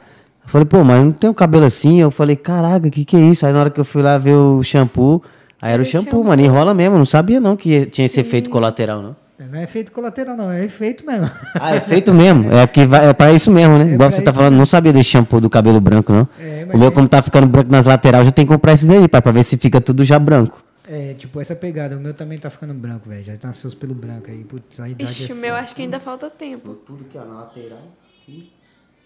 Eu falei, pô, mas não tem um cabelo assim? Eu falei, caraca, que que é isso? Aí na hora que eu fui lá ver o shampoo, aí era o o shampoo, shampoo. mano, enrola mesmo. Eu não sabia não que tinha esse efeito colateral, não. Não é efeito colateral, não, é efeito mesmo. Ah, é feito mesmo. É, que vai, é pra isso mesmo, né? Igual pra você tá falando, não sabia desse shampoo do cabelo branco, não. É, o meu, é- como tá ficando branco nas laterais, já tem que comprar esses aí, pai, pra ver se fica tudo já branco. É, tipo essa pegada. O meu também tá ficando branco, velho. Já tá seus pelos brancos aí. Putz, a idade Ixi, é o meu foda. acho que ainda falta tempo. Tudo que é na lateral.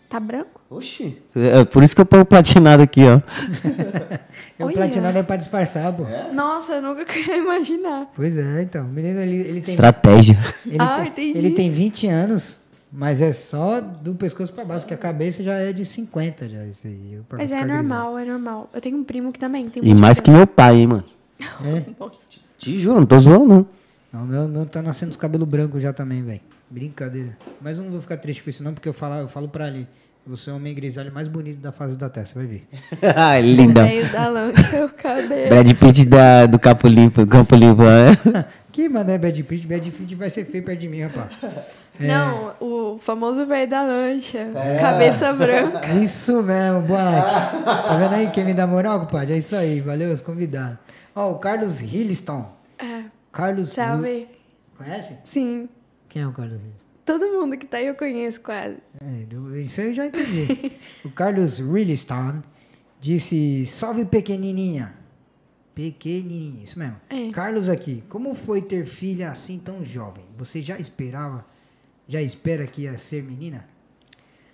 Tá branco? Oxi. É por isso que eu ponho o platinado aqui, ó. É o platinado é pra disfarçar, pô. Nossa, eu nunca queria imaginar. Pois é, então. O menino, ele, ele tem... Estratégia. Ele, Ah, tem, entendi. ele tem 20 anos, mas é só do pescoço pra baixo, que a cabeça já é de 50 já, isso aí. Mas é normal, é normal. Eu tenho um primo que também tem E mais que meu pai, hein, mano. É. Nossa. Te juro, não tô zoando, não. Não, o meu, meu tá nascendo os cabelos brancos já também, velho. Brincadeira. Mas eu não vou ficar triste com isso não, porque eu falo, eu falo pra ali. Você é o homem grisalho mais bonito da face da Terra, você vai ver. Ai, linda. Veio da lancha o cabelo. Brad Pitt da, do Campo Limpo, Campo Limpo, né? Que, mano, é Bad Pitt? Bad Pitt vai ser feio perto de mim, rapaz. É. Não, o famoso velho da lancha. Cabeça branca. Isso mesmo, boa noite. Tá vendo aí quem me dá moral, compadre? É isso aí, valeu, os convidados. Ó, o Carlos Hilliston. É, Carlos... sabe? Conhece? Sim. Quem é o Carlos Hilliston? Todo mundo que tá aí eu conheço quase. É, isso aí eu já entendi. o Carlos Williston disse: Salve pequenininha. Pequenininha, isso mesmo. É. Carlos aqui, como foi ter filha assim tão jovem? Você já esperava, já espera que ia ser menina?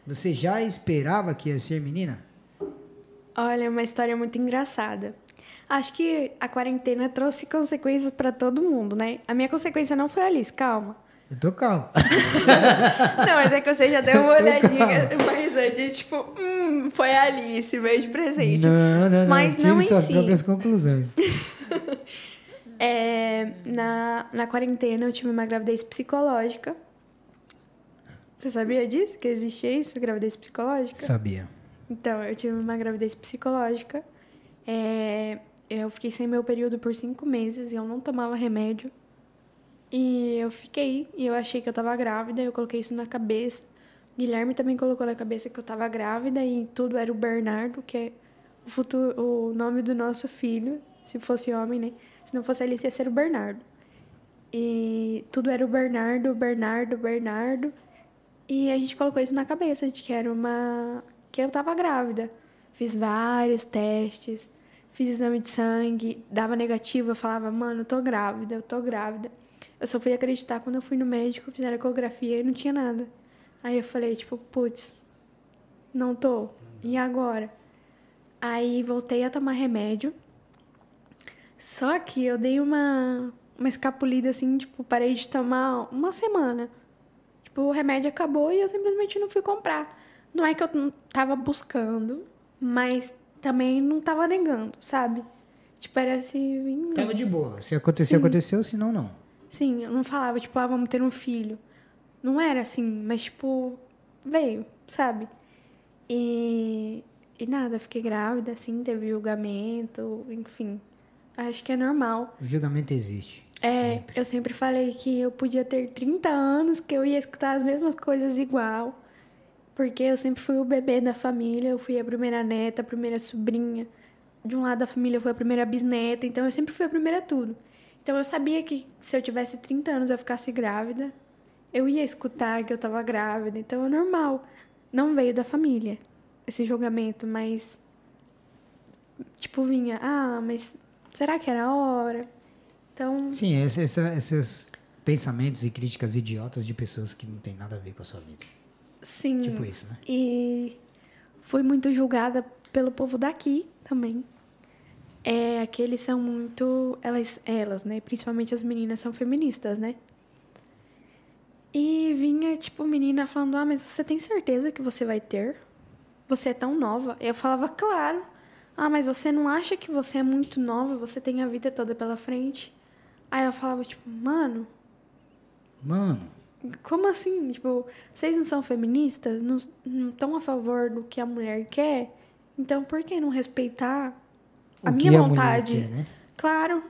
Você já esperava que ia ser menina? Olha, uma história muito engraçada. Acho que a quarentena trouxe consequências pra todo mundo, né? A minha consequência não foi a Alice, calma. Eu tô calmo. Não, mas é que você já deu uma olhadinha mais antes, tipo, hum, foi a Alice, veio de presente. Não, não, não. Mas não em suas si. próprias conclusões. É, na, na quarentena eu tive uma gravidez psicológica. Você sabia disso? Que existia isso, gravidez psicológica? Sabia. Então, eu tive uma gravidez psicológica. É, eu fiquei sem meu período por cinco meses e eu não tomava remédio. E eu fiquei, e eu achei que eu tava grávida, eu coloquei isso na cabeça. Guilherme também colocou na cabeça que eu tava grávida e tudo era o Bernardo, que é o, futuro, o nome do nosso filho, se fosse homem, né? Se não fosse Alice, ia ser o Bernardo. E tudo era o Bernardo, Bernardo, Bernardo. E a gente colocou isso na cabeça de que era uma. que eu tava grávida. Fiz vários testes, fiz exame de sangue, dava negativo, eu falava, mano, eu tô grávida, eu tô grávida. Eu só fui acreditar quando eu fui no médico, fizeram ecografia e não tinha nada. Aí eu falei, tipo, putz, não tô. E agora? Aí voltei a tomar remédio. Só que eu dei uma, uma escapulida assim, tipo, parei de tomar uma semana. Tipo, o remédio acabou e eu simplesmente não fui comprar. Não é que eu tava buscando, mas também não tava negando, sabe? Tipo, era assim. Tava de boa. Se acontecer, Sim. aconteceu, se não, não. Sim, eu não falava, tipo, ah, vamos ter um filho. Não era assim, mas, tipo, veio, sabe? E, e nada, fiquei grávida, assim, teve julgamento, enfim. Acho que é normal. O julgamento existe. É, Sempre. eu sempre falei que eu podia ter 30 anos, que eu ia escutar as mesmas coisas igual. Porque eu sempre fui o bebê da família, eu fui a primeira neta, a primeira sobrinha. De um lado da família eu fui a primeira bisneta, então eu sempre fui a primeira tudo. Então eu sabia que se eu tivesse 30 anos eu ficasse grávida, eu ia escutar que eu tava grávida, então é normal. Não veio da família esse julgamento, mas tipo vinha, ah, mas será que era a hora? Então, Sim, essa- esses pensamentos e críticas idiotas de pessoas que não tem nada a ver com a sua vida. Sim. Tipo isso, né? E fui muito julgada pelo povo daqui também. É, que eles são muito. Elas, elas, né? Principalmente as meninas são feministas, né? E vinha, tipo, menina falando: Ah, mas você tem certeza que você vai ter? Você é tão nova? Eu falava: Claro. Ah, mas você não acha que você é muito nova? Você tem a vida toda pela frente? Aí eu falava: Tipo, mano, Mano, como assim? Tipo, vocês não são feministas? Não não estão a favor do que a mulher quer? Então por que não respeitar a o minha que vontade? Quer, né? Claro.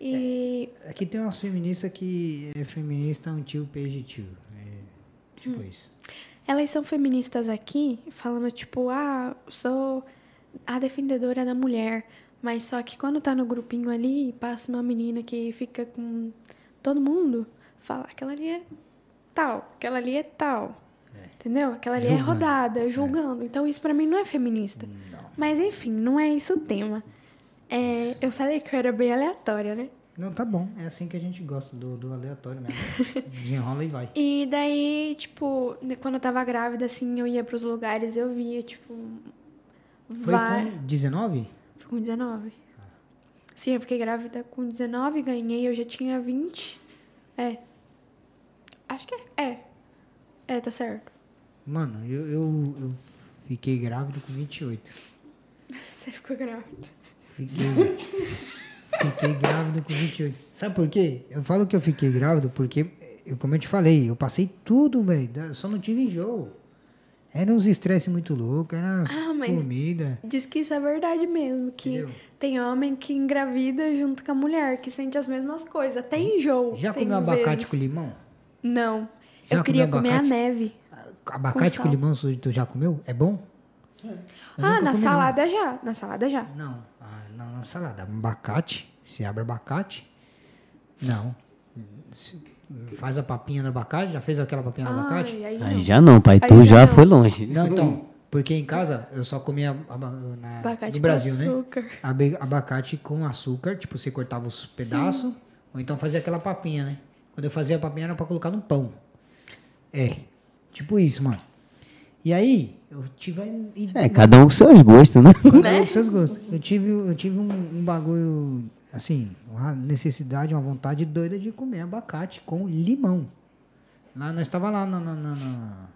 E Aqui tem umas feministas que é feminista until page two. É, tipo Hum. isso. elas são feministas aqui, falando tipo, ah, sou a defendedora da mulher. Mas só que quando tá no grupinho ali, passa uma menina que fica com todo mundo, fala, aquela ali é tal, aquela ali é tal. Entendeu? Aquela ali é Julgando. rodada, julgando. Então isso pra mim não é feminista. Mas enfim, não é isso o tema. É, eu falei que eu era bem aleatória, né? Não, tá bom. É assim que a gente gosta do, do aleatório mesmo. Desenrola e vai. E daí, tipo, quando eu tava grávida, assim, eu ia pros lugares, eu via, tipo. Foi vai- com 19? Foi com 19. Sim, eu fiquei grávida com 19, ganhei, eu já tinha 20. É. Acho que é. É. É, tá certo. Mano, eu, eu, eu fiquei grávido com 28. Você ficou grávida. Fiquei, fiquei grávido com 28. Sabe por quê? Eu falo que eu fiquei grávido porque, eu, como eu te falei, eu passei tudo, velho. Só não tive enjoo. Era uns estresse muito louco, era Ah, comida. Diz que isso é verdade mesmo, que Entendeu? tem homem que engravida junto com a mulher, que sente as mesmas coisas. Até enjoo. Já comeu abacate vezes. com limão? Não. Já eu queria comer a neve. Abacate com, sal. limão, tu já comeu? É bom? Eu Ah, na comi, não. salada já. Na salada já. Não, ah, não na salada. Abacate, se abre abacate. Não. Se- Faz a papinha no abacate, já fez aquela papinha no abacate? Aí Aí já não, pai. Aí Tu já já foi longe. Não, então, porque em casa eu só comia na, Abacate no com Brasil, né? açúcar. Abe- Abacate com açúcar, tipo, você cortava os pedaços, ou então fazia aquela papinha, né? Quando eu fazia a papinha era pra colocar no pão. É, tipo isso, mano. E aí, eu tive... a- É, cada um com seus gostos, né? Cada um com seus gostos. Eu tive, eu tive um, um bagulho, assim, uma necessidade, uma vontade doida de comer abacate com limão. Lá, nós estava lá na, na, na, na-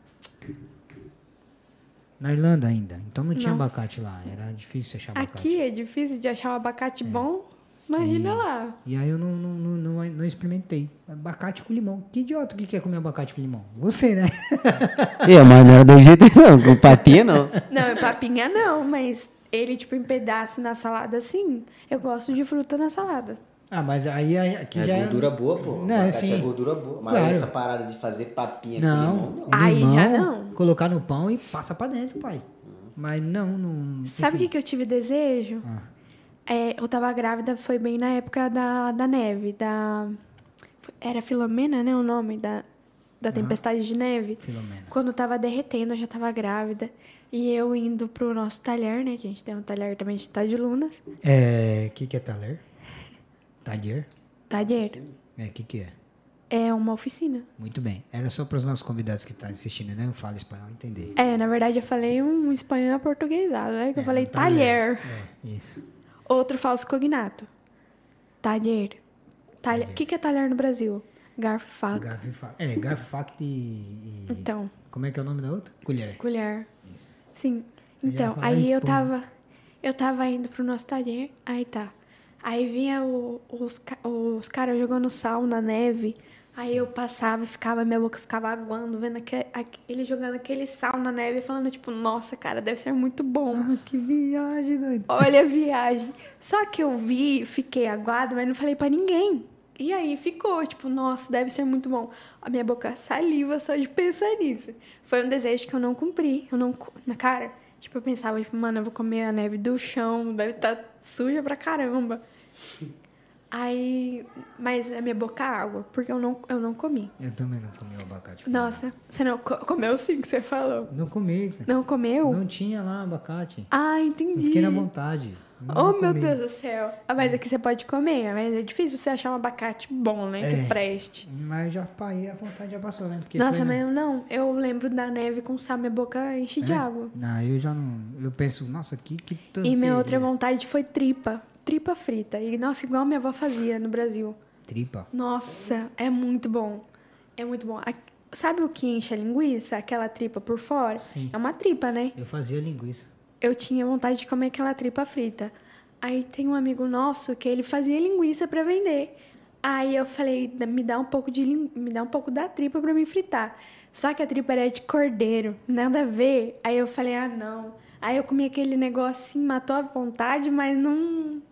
na Irlanda ainda. Então não tinha Nossa. abacate lá. Era difícil achar abacate. Aqui é difícil de achar um abacate bom. Imagina lá. E aí eu não, não, não, não, não experimentei. Abacate com limão. Que idiota que quer comer abacate com limão? Você, né? É, mas não era do jeito não, com papinha não. Não, é papinha não, mas ele, tipo, em pedaço na salada, sim. Eu gosto de fruta na salada. Ah, mas aí aí aqui já é- boa, pô. Não, Abacate sim. é gordura boa. Mas Claro. essa parada de fazer papinha Não, Aí limão, já não. colocar no pão e passa pra dentro, pai. Mas não, não. Sabe o que, que eu tive desejo? Ah. É, eu tava grávida, foi bem na época da, da neve, da... Era Filomena, né, o nome da, da tempestade de neve? Filomena. Quando tava derretendo, eu já tava grávida. E eu indo pro nosso talher, né, que a gente tem um talher também de chá de lunas. É. O que, que é talher? Talher? Talher É, o que, que é? é uma oficina. Muito bem. Era só para os nossos convidados que estão assistindo, né? Fala espanhol entender. É, na verdade eu falei um espanhol aportuguesado, né? Que eu É, falei um talher. talher. É, isso. Outro falso cognato. Talher. Talher. O que, que é talher no Brasil? Garfo e faca. Garfo e faca. É, garfo, faca e, e- Então, Como é que é o nome da outra? Colher. colher. Sim. Eu ia Então, aí eu tava. Eu tava indo pro nosso talher, aí tá. Aí vinha o- os, os caras jogando sal na neve. Aí eu passava e ficava, minha boca ficava aguando, vendo aque- aque- ele jogando aquele sal na neve e falando, tipo, nossa, cara, deve ser muito bom. Ah, que viagem, doido. Olha a viagem. Só que eu vi, fiquei aguada, mas não falei pra ninguém. E aí ficou, tipo, nossa, deve ser muito bom. A minha boca saliva só de pensar nisso. Foi um desejo que eu não cumpri. Eu não. Na cara, tipo, eu pensava, tipo, mano, eu vou comer a neve do chão, deve estar suja pra caramba. Aí. Mas a minha boca água, porque eu não, eu não comi. Eu também não comi o abacate. Nossa, você não co- comeu sim que você falou. Não comi. Não comeu? Não tinha lá abacate. Ah, Eu entendi. fiquei na vontade. Não Oh, meu comi. Deus do céu. Ah, mas aqui você pode comer, mas é difícil você achar um abacate bom, né? É. Que preste. Mas já parei, a vontade já passou, né? Porque Nossa, mas eu não. Eu lembro da neve com sal, minha boca enche de É? água. Não, eu já não. Eu penso, nossa, que que tanto. E minha outra vontade foi tripa. Tripa frita. E, nossa, igual minha avó fazia no Brasil. Tripa. Nossa, é muito bom. É muito bom. Sabe o que enche a linguiça? Aquela tripa por fora? Sim. É uma tripa, né? Eu fazia linguiça. eu tinha vontade de comer aquela tripa frita. Aí tem um amigo nosso que ele fazia linguiça para vender. Aí eu falei, "Da- me dá um pouco de me dá um pouco da tripa para me fritar. Só que a tripa era de cordeiro, nada a ver. Aí eu falei, ah, não. Aí eu comi aquele negócio assim, matou a vontade, mas não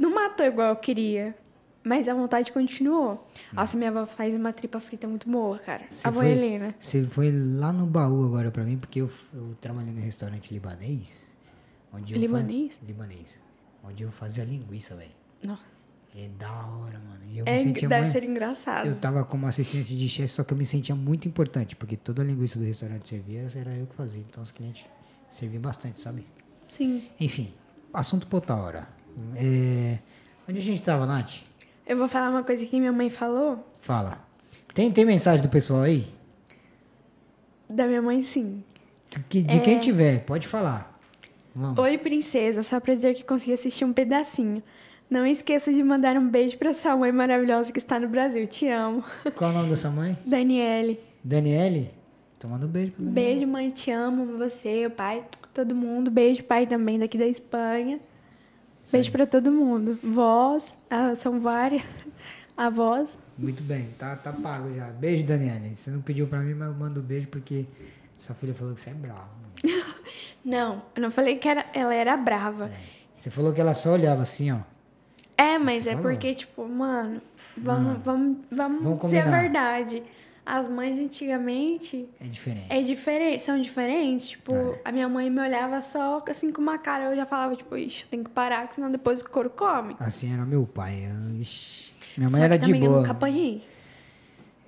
não matou igual eu queria. Mas a vontade continuou. Nossa, minha avó faz uma tripa frita muito boa, cara. Você a avó foi- Helena. Você foi lá no baú agora pra mim, porque eu, eu trabalhei no restaurante libanês. Onde eu Libanês? Fa... Libanês. Onde eu fazia linguiça, velho. Não. É da hora, mano. E eu me É, sentia deve muito... ser engraçado. Eu tava como assistente de chefe, só que eu me sentia muito importante, porque toda a linguiça do restaurante servia era eu que fazia. Então os clientes serviam bastante, sabe? Sim. Enfim, assunto pra outra hora. É... Onde a gente tava, Nath? Eu vou falar uma coisa que minha mãe falou. Fala. Tem, tem mensagem do pessoal aí? Da minha mãe, sim. Que- De quem tiver, pode falar. Vamos. Oi, princesa. Só pra dizer que consegui assistir um pedacinho. Não esqueça de mandar um beijo pra sua mãe maravilhosa que está no Brasil. Te amo. Qual é o nome da sua mãe? Daniele. Daniele? Tomando um beijo pra Daniele. Beijo, mãe. Te. Amo Você, o pai, todo mundo. Beijo, pai, também daqui da Espanha. Beijo pra todo mundo. Vós, ah, são várias. Avós. Muito bem, tá, tá pago já. Beijo, Daniele. Você não pediu pra mim, mas eu mando um beijo porque sua filha falou que você é bravo. Não, eu não falei que era, ela era brava. Você falou que ela só olhava assim, ó. É, mas é falou? porque, tipo, mano, vamos, vamos, vamos, Vamos dizer a verdade. As mães antigamente É diferente. é diferente, são diferentes. Tipo, É. a minha mãe me olhava só assim com uma cara, eu já falava, tipo, ixi, eu tenho que parar, porque senão depois o couro come. Assim era meu pai. eu- ixi. Minha mãe só era de também eu boa. nunca apanhei.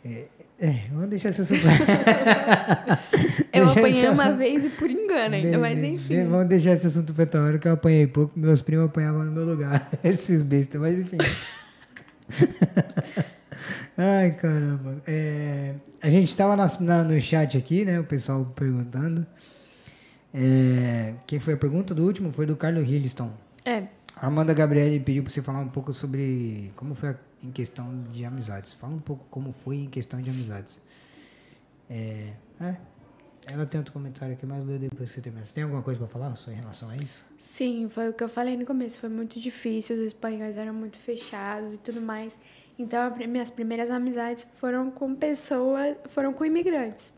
É, vamos deixar esse assunto. Eu Deixa apanhei uma vez e por engano ainda, De- mas enfim. de- Vamos deixar esse assunto pra outra hora que eu apanhei pouco. Meus primos apanhavam no meu lugar. Esses bestas, mas enfim. Ai, caramba. É, a gente tava nas- na- no chat aqui, né? O pessoal perguntando. É, quem foi a pergunta do último? Foi do Carlos Hilliston. É, A Amanda Gabriele pediu pra você falar um pouco sobre como foi a- em questão de amizades. Fala um pouco como foi em questão de amizades. É, é. Ela tem outro comentário aqui, mas lê depois que você terminar. Você tem alguma coisa pra falar só em relação a isso? Sim, foi o que eu falei no começo. Foi muito difícil, os espanhóis eram muito fechados e tudo mais. Então, minhas primeiras amizades foram com pessoas, foram com imigrantes.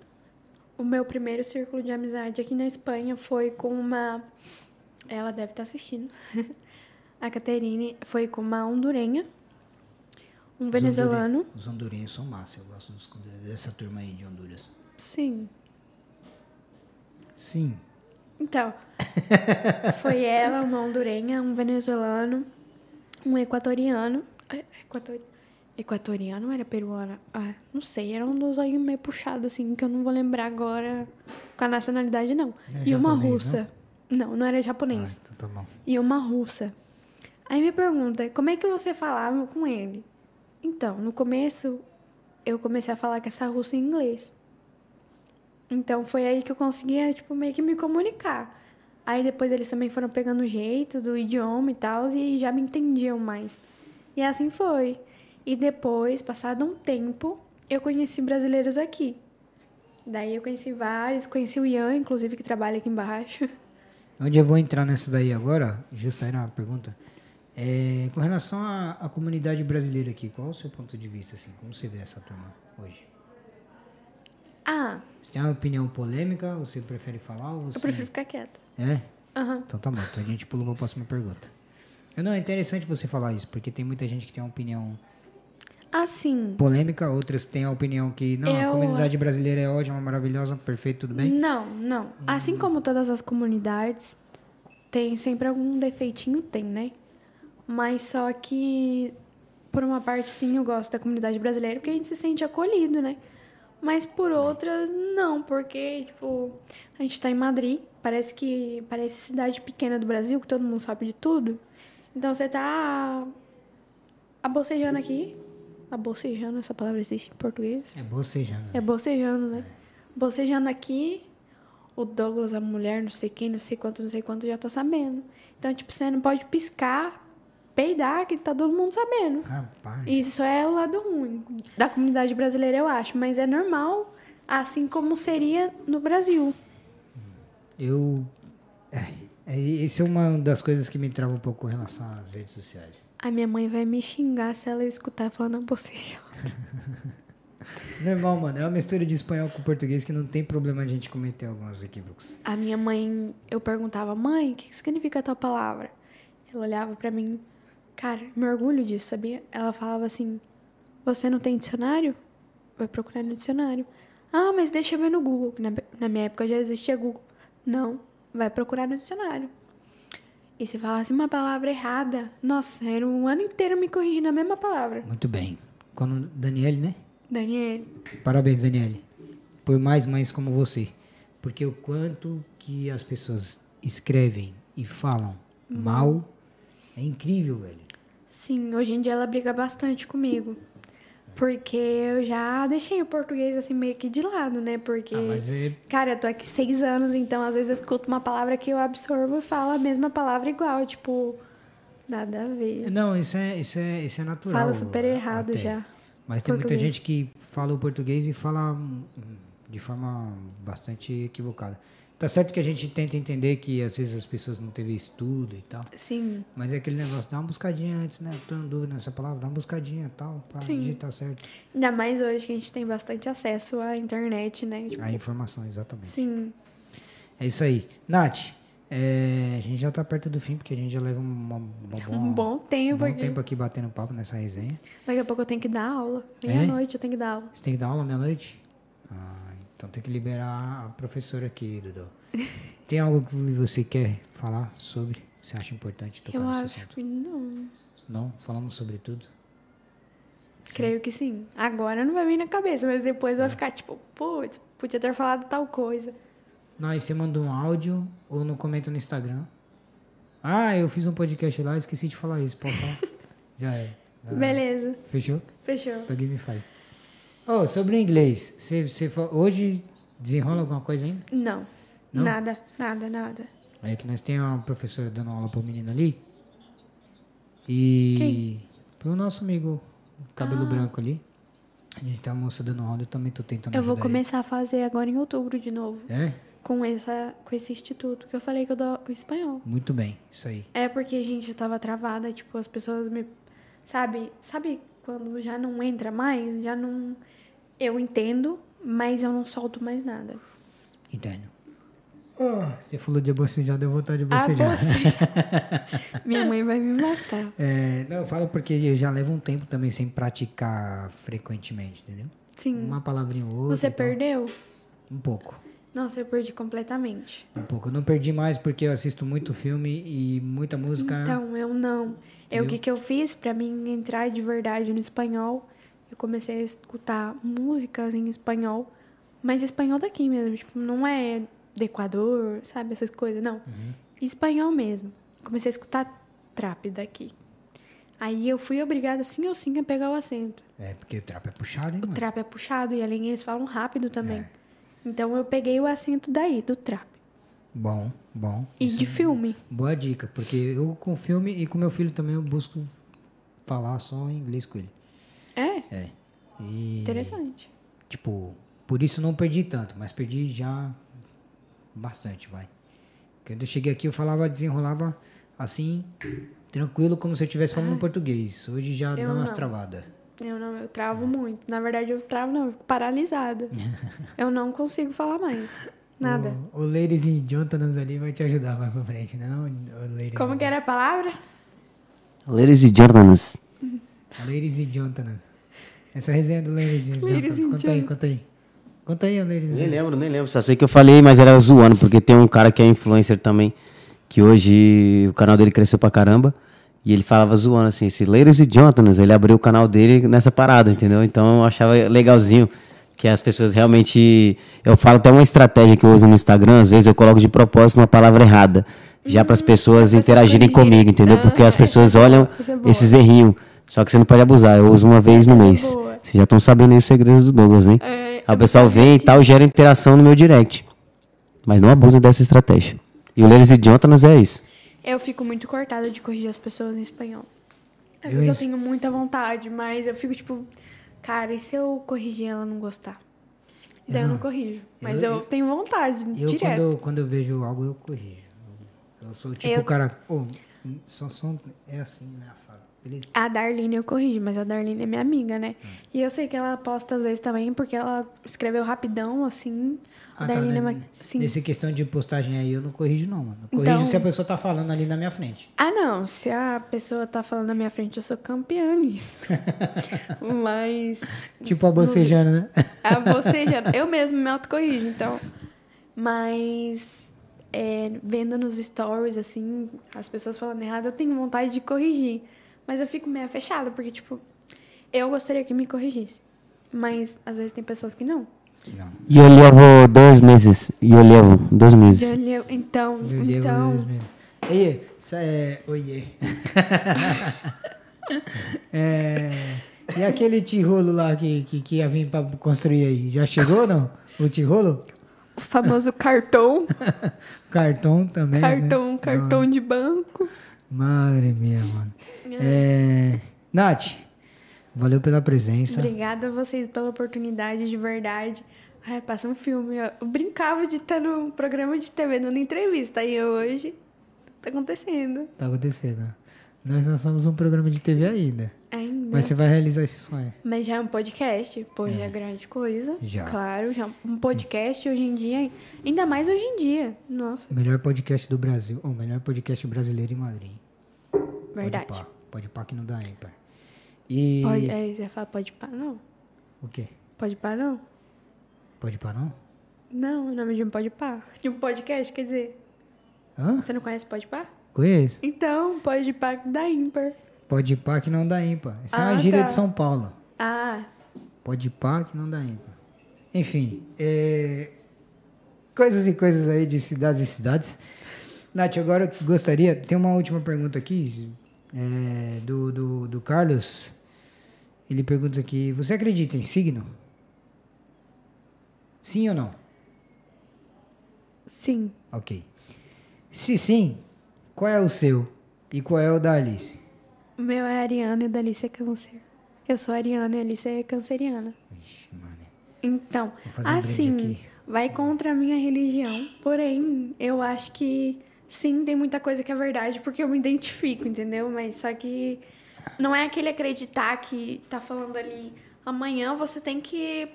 O meu primeiro círculo de amizade aqui na Espanha foi com uma. Ela deve estar assistindo. A Caterine foi com uma hondurenha, um venezuelano. Os hondurenhos são massa, eu gosto dos- dessa turma aí de Honduras. Sim. Sim. Então, foi ela, uma hondurenha, um venezuelano, um equatoriano. é, Equator... Equatoriano ou era peruano? Ah, não sei, era um dos aí meio puxado, assim, que eu não vou lembrar agora com a nacionalidade, não. Não é e uma japonês, russa. Não, não era Ah, japonês. então tá bom. E uma russa. Aí me pergunta, como é que você falava com ele? Então, no começo, eu comecei a falar com essa russa em inglês. Então, foi aí que eu conseguia, tipo, meio que me comunicar. Aí depois eles também foram pegando o jeito do idioma e tal, e já me entendiam mais. E assim foi. E depois, passado um tempo, eu conheci brasileiros aqui. Daí eu conheci vários, conheci o Ian, inclusive, que trabalha aqui embaixo. Onde eu vou entrar nessa daí agora, justo aí na pergunta, é, com relação à, comunidade brasileira aqui, qual o seu ponto de vista, assim, como você vê essa turma hoje? Ah, Você tem uma opinião polêmica, você prefere falar? Ou você... eu prefiro ficar quieta. É? Aham. Então tá bom, então a gente pula para a próxima pergunta. Não, é interessante você falar isso, porque tem muita gente que tem uma opinião Assim, polêmica, outras têm a opinião que, não, a Eu- comunidade brasileira é ótima, maravilhosa, perfeito, tudo bem? não, não. Assim como todas as comunidades, tem sempre algum defeitinho, tem, né? Mas só que, por uma parte, sim, eu gosto da comunidade brasileira, porque a gente se sente acolhido, né? Mas por outras, não, porque, tipo, a gente tá em Madrid, parece que parece cidade pequena do Brasil, que todo mundo sabe de tudo. Então você tá abocejando aqui. Abocejando, essa palavra existe em português? É bocejando. É bocejando, né? Bocejando aqui, o Douglas, a mulher, não sei quem, não sei quanto, não sei quanto, já tá sabendo. Então, tipo, você não pode piscar, peidar, que tá todo mundo sabendo. Rapaz, Isso é o lado ruim da comunidade brasileira, eu acho. Mas é normal, assim como seria no Brasil. eu... É, é, isso é uma das coisas que me trava um pouco com relação às redes sociais. A minha mãe vai me xingar se ela escutar falando boceja. Normal, mano, é uma mistura de espanhol com português que não tem problema a gente cometer alguns equívocos. A minha mãe, eu perguntava, mãe, o que significa a tua palavra? Ela olhava pra mim, cara, me orgulho disso, sabia? Ela falava assim, você não tem dicionário? Vai procurar no dicionário. Ah, mas deixa eu ver no Google, que na, na minha época já existia Google. Não, vai procurar no dicionário. E se falasse uma palavra errada, nossa, era um ano inteiro me corrigindo a mesma palavra. Muito bem. Quando Daniele, né? Daniel, Parabéns, Daniele. Por mais mães como você. Porque o quanto que as pessoas escrevem e falam mal é incrível, velho. Sim, hoje em dia ela briga bastante comigo. Porque eu já deixei o português assim meio que de lado, né? Porque, Ah, é. cara, eu tô aqui seis anos, então às vezes eu escuto uma palavra que eu absorvo e falo a mesma palavra igual, tipo, nada a ver. Não, isso é, isso é, isso é natural. Fala super errado até. já. Mas tem muita Português. gente que fala o português e fala hum, de forma bastante equivocada. Tá certo que a gente tenta entender que às vezes as pessoas não teve estudo e tal. Sim, Mas é aquele negócio, dá uma buscadinha antes, né? Tô em dúvida nessa palavra, dá uma buscadinha e tal, pra Sim. digitar certo. ainda mais hoje que a gente tem bastante acesso à internet, né? Tipo, A informação, exatamente. sim, É isso aí. Nath, é, a gente já tá perto do fim, porque a gente já leva um, uma- uma bom, um bom tempo bom aqui. tempo aqui batendo papo nessa resenha. Daqui a pouco eu tenho que dar aula. É? Meia-noite eu tenho que dar aula. Você tem que dar aula meia-noite? Ah, então tem que liberar a professora aqui, Dudu. Tem algo que você quer falar sobre? Você acha importante tocar Eu nesse acho assunto? que não. Não? Falamos sobre tudo? Creio que sim. Agora não vai vir na cabeça, mas depois vai ficar tipo, putz, podia ter falado tal coisa. Não, aí você manda um áudio ou no comenta no Instagram. Ah, eu fiz um podcast lá, esqueci de falar isso. Pode falar? Já é. Ah, Beleza, Fechou? fechou. Da Gamify. Oh, sobre o inglês. Você, você hoje desenrola alguma coisa ainda? Não, Não? nada, nada, nada. É que nós temos uma professora dando aula pro menino ali. E. Quem? Pro nosso amigo cabelo Ah. branco ali. A gente tá moça dando aula, eu também tô tentando Eu vou começar a fazer agora em outubro de novo. ele. É? Com, essa, com esse instituto que eu falei que eu dou o espanhol. Muito bem, isso aí. É porque, gente, eu tava travada, tipo, as pessoas me. Sabe? Sabe quando já não entra mais? Já não. Eu entendo, mas eu não solto mais nada. Entendo. Ah, você falou de bocejar, deu vontade de Ah, bocejar. Minha mãe vai me matar. É, não, eu falo porque eu já levo um tempo também sem praticar frequentemente, entendeu? Sim. Uma palavrinha ou outra. Você perdeu? Um pouco. Nossa, eu perdi completamente. Um pouco. Eu não perdi mais porque eu assisto muito filme e muita música. Então, eu não. Eu, o Entendeu? que, que eu fiz pra mim entrar de verdade no espanhol? Eu comecei a escutar músicas em espanhol, mas espanhol daqui mesmo. Tipo, não é do Equador, sabe? Essas coisas, não. Espanhol mesmo. Comecei a escutar trap daqui. Aí eu fui obrigada, sim ou sim, a pegar o acento. É, porque o trap é puxado, hein, O mano? trap é puxado e além eles falam rápido também. Então eu peguei o acento daí, do trap. Bom, bom. E Isso de é filme. Boa dica, porque eu com filme e com meu filho também eu busco falar só em inglês com ele. É, É. E, interessante. tipo, por isso não perdi tanto, mas perdi já bastante, vai. Quando eu cheguei aqui eu falava, desenrolava assim, tranquilo, como se eu estivesse falando português. Hoje já dá umas travadas. Eu não, eu travo muito. Na verdade, eu travo não, eu fico paralisada. eu não consigo falar mais. Nada. O, o Ladies and Gentlemen ali vai te ajudar mais pra frente, não? O Como que era a palavra? Ladies e gentlemen. Ladies and Gentlemen. Essa resenha do Ladies Gentlemen, and conta aí, conta aí. Conta aí, Ladies and Nem lembro, nem lembro. Só sei que eu falei, mas era zoando, porque tem um cara que é influencer também, que hoje o canal dele cresceu pra caramba. E ele falava zoando assim, esse Ladies e Gentlemen, ele abriu o canal dele nessa parada, entendeu? Então eu achava legalzinho que as pessoas realmente. Eu falo até uma estratégia que eu uso no Instagram, às vezes eu coloco de propósito uma palavra errada. Já para as pessoas pessoas interagirem comigo, entendeu? Porque Ah, as pessoas é boa, olham é esses errinhos. Só que você não pode abusar. Eu uso uma vez no mês. boa. Vocês já estão sabendo aí os segredos do Douglas, hein? É, Aí o pessoal vem e tal, gera interação no meu direct. Mas não abusa dessa estratégia. E o Ladies e Gentlemen é isso. Eu fico muito cortada de corrigir as pessoas em espanhol. Às Eu vezes eu isso. tenho muita vontade, mas eu fico tipo, cara, e se eu corrigir ela não gostar? Daí eu não corrijo. Mas eu- eu, tenho vontade, Eu, direto. quando, eu- quando eu vejo algo, eu corrijo. Eu sou tipo Eu- o cara. Ô, só, só, é assim, né? Beleza? A Darlene eu corrijo, mas a Darlene é minha amiga, né? Hum. E eu sei que ela posta às vezes também, porque ela escreveu rapidão, assim. Ah, tá, Darlene é né? uma... Sim. Nesse questão de postagem aí, eu não corrijo, não, mano. Eu corrijo Então- se a pessoa tá falando ali na minha frente. Ah, não. Se a pessoa tá falando na minha frente, eu sou campeã nisso. mas. Tipo a bocejando, né? A boceja, eu mesmo me autocorrijo, então. Mas. é, vendo nos stories, assim, as pessoas falando errado, eu tenho vontade de corrigir. Mas eu fico meio fechada, porque, tipo, eu gostaria que me corrigisse. Mas às vezes tem pessoas que não. E eu levo dois meses. E eu levo dois meses. Eu- Então, Eu levo então. Deus mesmo. Ei, isso é. Oiê. é, e aquele tijolo lá que, que, que ia vir pra construir aí? Já chegou ou não? O tijolo? O famoso cartão. Cartão também. né? cartão, cartão de banco. Madre minha, mano. É... Nath, valeu pela presença. Obrigada a vocês pela oportunidade, de verdade. Ai, passa um filme. Eu brincava de estar num programa de TV dando entrevista. E hoje tá acontecendo. Tá acontecendo. Nós não somos um programa de TV ainda. Ainda. Mas você vai realizar esse sonho. Mas já é um podcast, pô, já é grande coisa. Já. Claro, já um podcast hoje em dia, ainda mais hoje em dia. Nossa, melhor podcast do Brasil. O melhor podcast brasileiro em Madrid. verdade. Pode pá. Pode pá que não dá ímpar. E... Pode, é, você fala pode pá, não? O quê? Pode pá, não? Pode pá não? Não, o nome de um pode pá. De um podcast, quer dizer. Hã? Você não conhece pode pá? Conheço. Então, pode pá da ímpar. Pode pá que não dá ímpar. É Ah, uma gíria tá. de São Paulo. Ah, Pode pá que não dá ímpar. Enfim, é... coisas e coisas aí de cidades e cidades. Nath, agora eu gostaria. Tem uma última pergunta aqui é, do, do, do Carlos. Ele pergunta aqui: Você acredita em signo? Sim ou não? sim. Ok. Se sim, qual é o seu e qual é o da Alice? O meu é ariano e o da Alice é câncer. Eu sou ariana e a Alice é canceriana. Ixi, mano. Então, um assim, vai contra a minha religião. Porém, eu acho que sim, tem muita coisa que é verdade, porque eu me identifico, entendeu? Mas só que não é aquele acreditar que tá falando ali, amanhã você tem que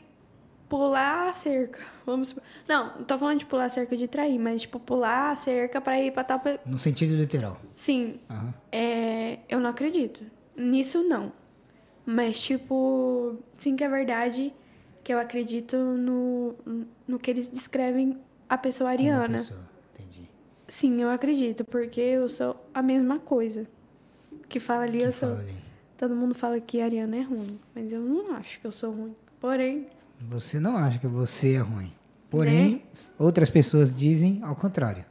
pular a cerca. Vamos supor- Não, não tô falando de pular a cerca de trair, mas tipo, pular a cerca pra ir pra tal. No sentido literal. Sim, Aham. é, eu não acredito. Nisso, não. Mas, tipo, sim que é verdade que eu acredito no, no que eles descrevem a pessoa ariana. pessoa. Sim, eu acredito, porque eu sou a mesma coisa. Que fala ali, Que eu sou. fala ali. Todo mundo fala que a Ariana é ruim, mas eu não acho que eu sou ruim. Porém, Você não acha que você é ruim. Porém, outras pessoas dizem ao contrário.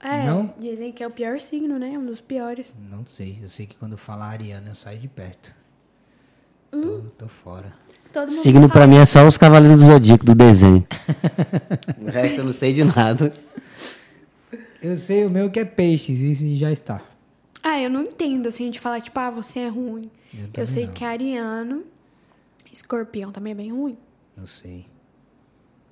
é, Não? dizem que é o pior signo, né? Um dos piores. Não sei. Eu sei que quando fala Ariana, eu saio de perto. Hum? Tô, tô fora. Todo mundo Signo fala- pra mim é só os Cavaleiros do Zodíaco do desenho. o resto eu não sei de nada. Eu sei o meu que é peixes, isso já está. Ah, eu não entendo assim de falar, tipo, ah, você é ruim. Eu Eu, sei não. que é ariano, escorpião também é bem ruim. Não sei.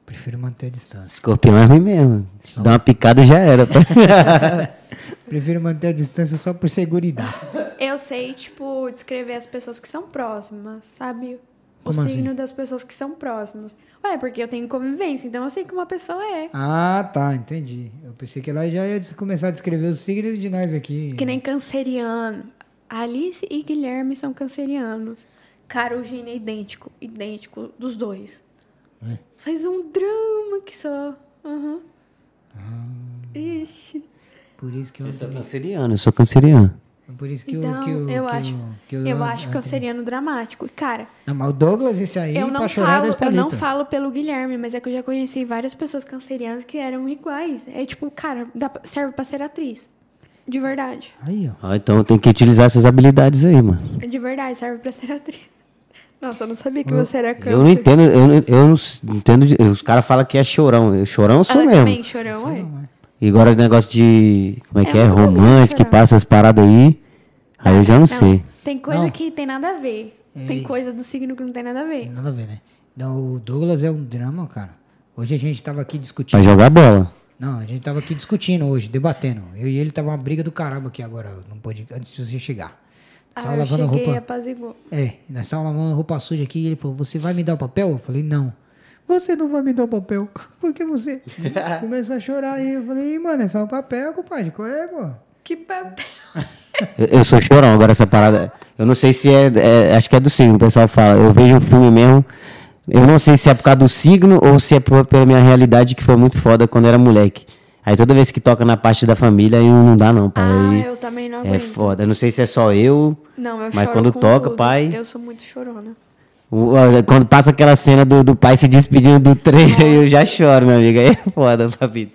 Prefiro manter a distância. Escorpião é ruim mesmo. Se dá uma picada já era. Prefiro manter a distância só por seguridade. Eu sei, tipo, descrever as pessoas que são próximas, sabe? O Como assim? signo das pessoas que são próximas. Ué, porque eu tenho convivência, então eu sei que uma pessoa é. Ah, tá, entendi. Eu pensei que ela já ia começar a descrever os signos de nós aqui. Que nem canceriano. Alice e Guilherme são cancerianos. Carolina é idêntico, idêntico dos dois. É? Faz um drama que só. Aham. Ah. Ixi. Por isso que eu. Eu sou canceriano, eu sou canceriano. Por isso que Então, o. Que o eu que acho. o- que eu o- acho canceriano dramático. Cara, Não, mas o Douglas, esse aí, eu não falo, eu não falo pelo Guilherme, mas é que eu já conheci várias pessoas cancerianas que eram iguais. É tipo, cara, dá serve pra ser atriz. De verdade. Aí, ó. Ah, então eu tenho que utilizar essas habilidades aí, mano. De verdade, serve pra ser atriz. Nossa, eu não sabia que você era câncer. Eu não entendo, eu, não- eu não entendo. Os caras falam que é chorão. Eu- Chorão eu sou Ela mesmo. também chorão, é? Não, é. E agora o negócio de. Como é que É é? Romance, que passa as paradas aí. Aí eu já não sei. Tem coisa Não. que tem nada a ver. Tem Ei. coisa do signo que não tem nada a ver. Nada a ver, né? Não, o Douglas é um drama, cara. Hoje a gente tava aqui discutindo. Pra jogar bola. Não, a gente tava aqui discutindo hoje, debatendo. Eu e ele tava uma briga do caramba aqui agora, não pode, antes de você chegar. Ah, Tava eu lavando cheguei roupa. apaziguou. É, nós tava lavando roupa suja aqui e ele falou: Você vai me dar o papel? Eu falei: Não. Você não vai me dar o papel. Porque você começa a chorar aí. Eu falei: "Ih, Mano, é só um papel, compadre. Qual é, pô? Que papel. Eu, eu sou chorão, agora essa parada. Eu não sei se é, é- Acho que é do signo, o pessoal fala. Eu vejo o filme mesmo. Eu não sei se é por causa do signo ou se é por- pela minha realidade que foi muito foda quando eu era moleque. Aí toda vez que toca na parte da família, aí não dá não, pai. Ah, Aí eu também não é aguento. foda. Eu não sei se é só eu. Não, eu Mas choro quando com toca, tudo. pai- Eu sou muito chorona. Quando passa aquela cena do, do pai se despedindo do trem, eu já choro, minha amiga. Aí é foda, papi.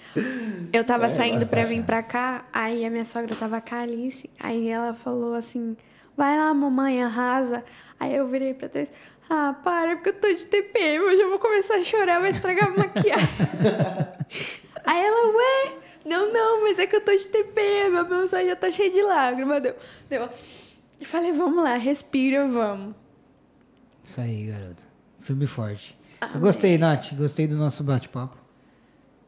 Eu tava saindo pra vir pra cá, aí a minha sogra tava com a Alice, aí ela falou assim, vai lá, mamãe, arrasa. Aí eu virei pra trás, ah, para, porque eu tô de TPM, hoje eu vou começar a chorar, vai estragar a maquiagem. aí ela, ué, não, não, mas é que eu tô de TPM, meu mensagem já tá cheio de lágrimas. Deu, deu. Eu falei, vamos lá, respira, vamos. Isso aí, garoto. Filme forte. Eu gostei, Nath. Gostei do nosso bate-papo.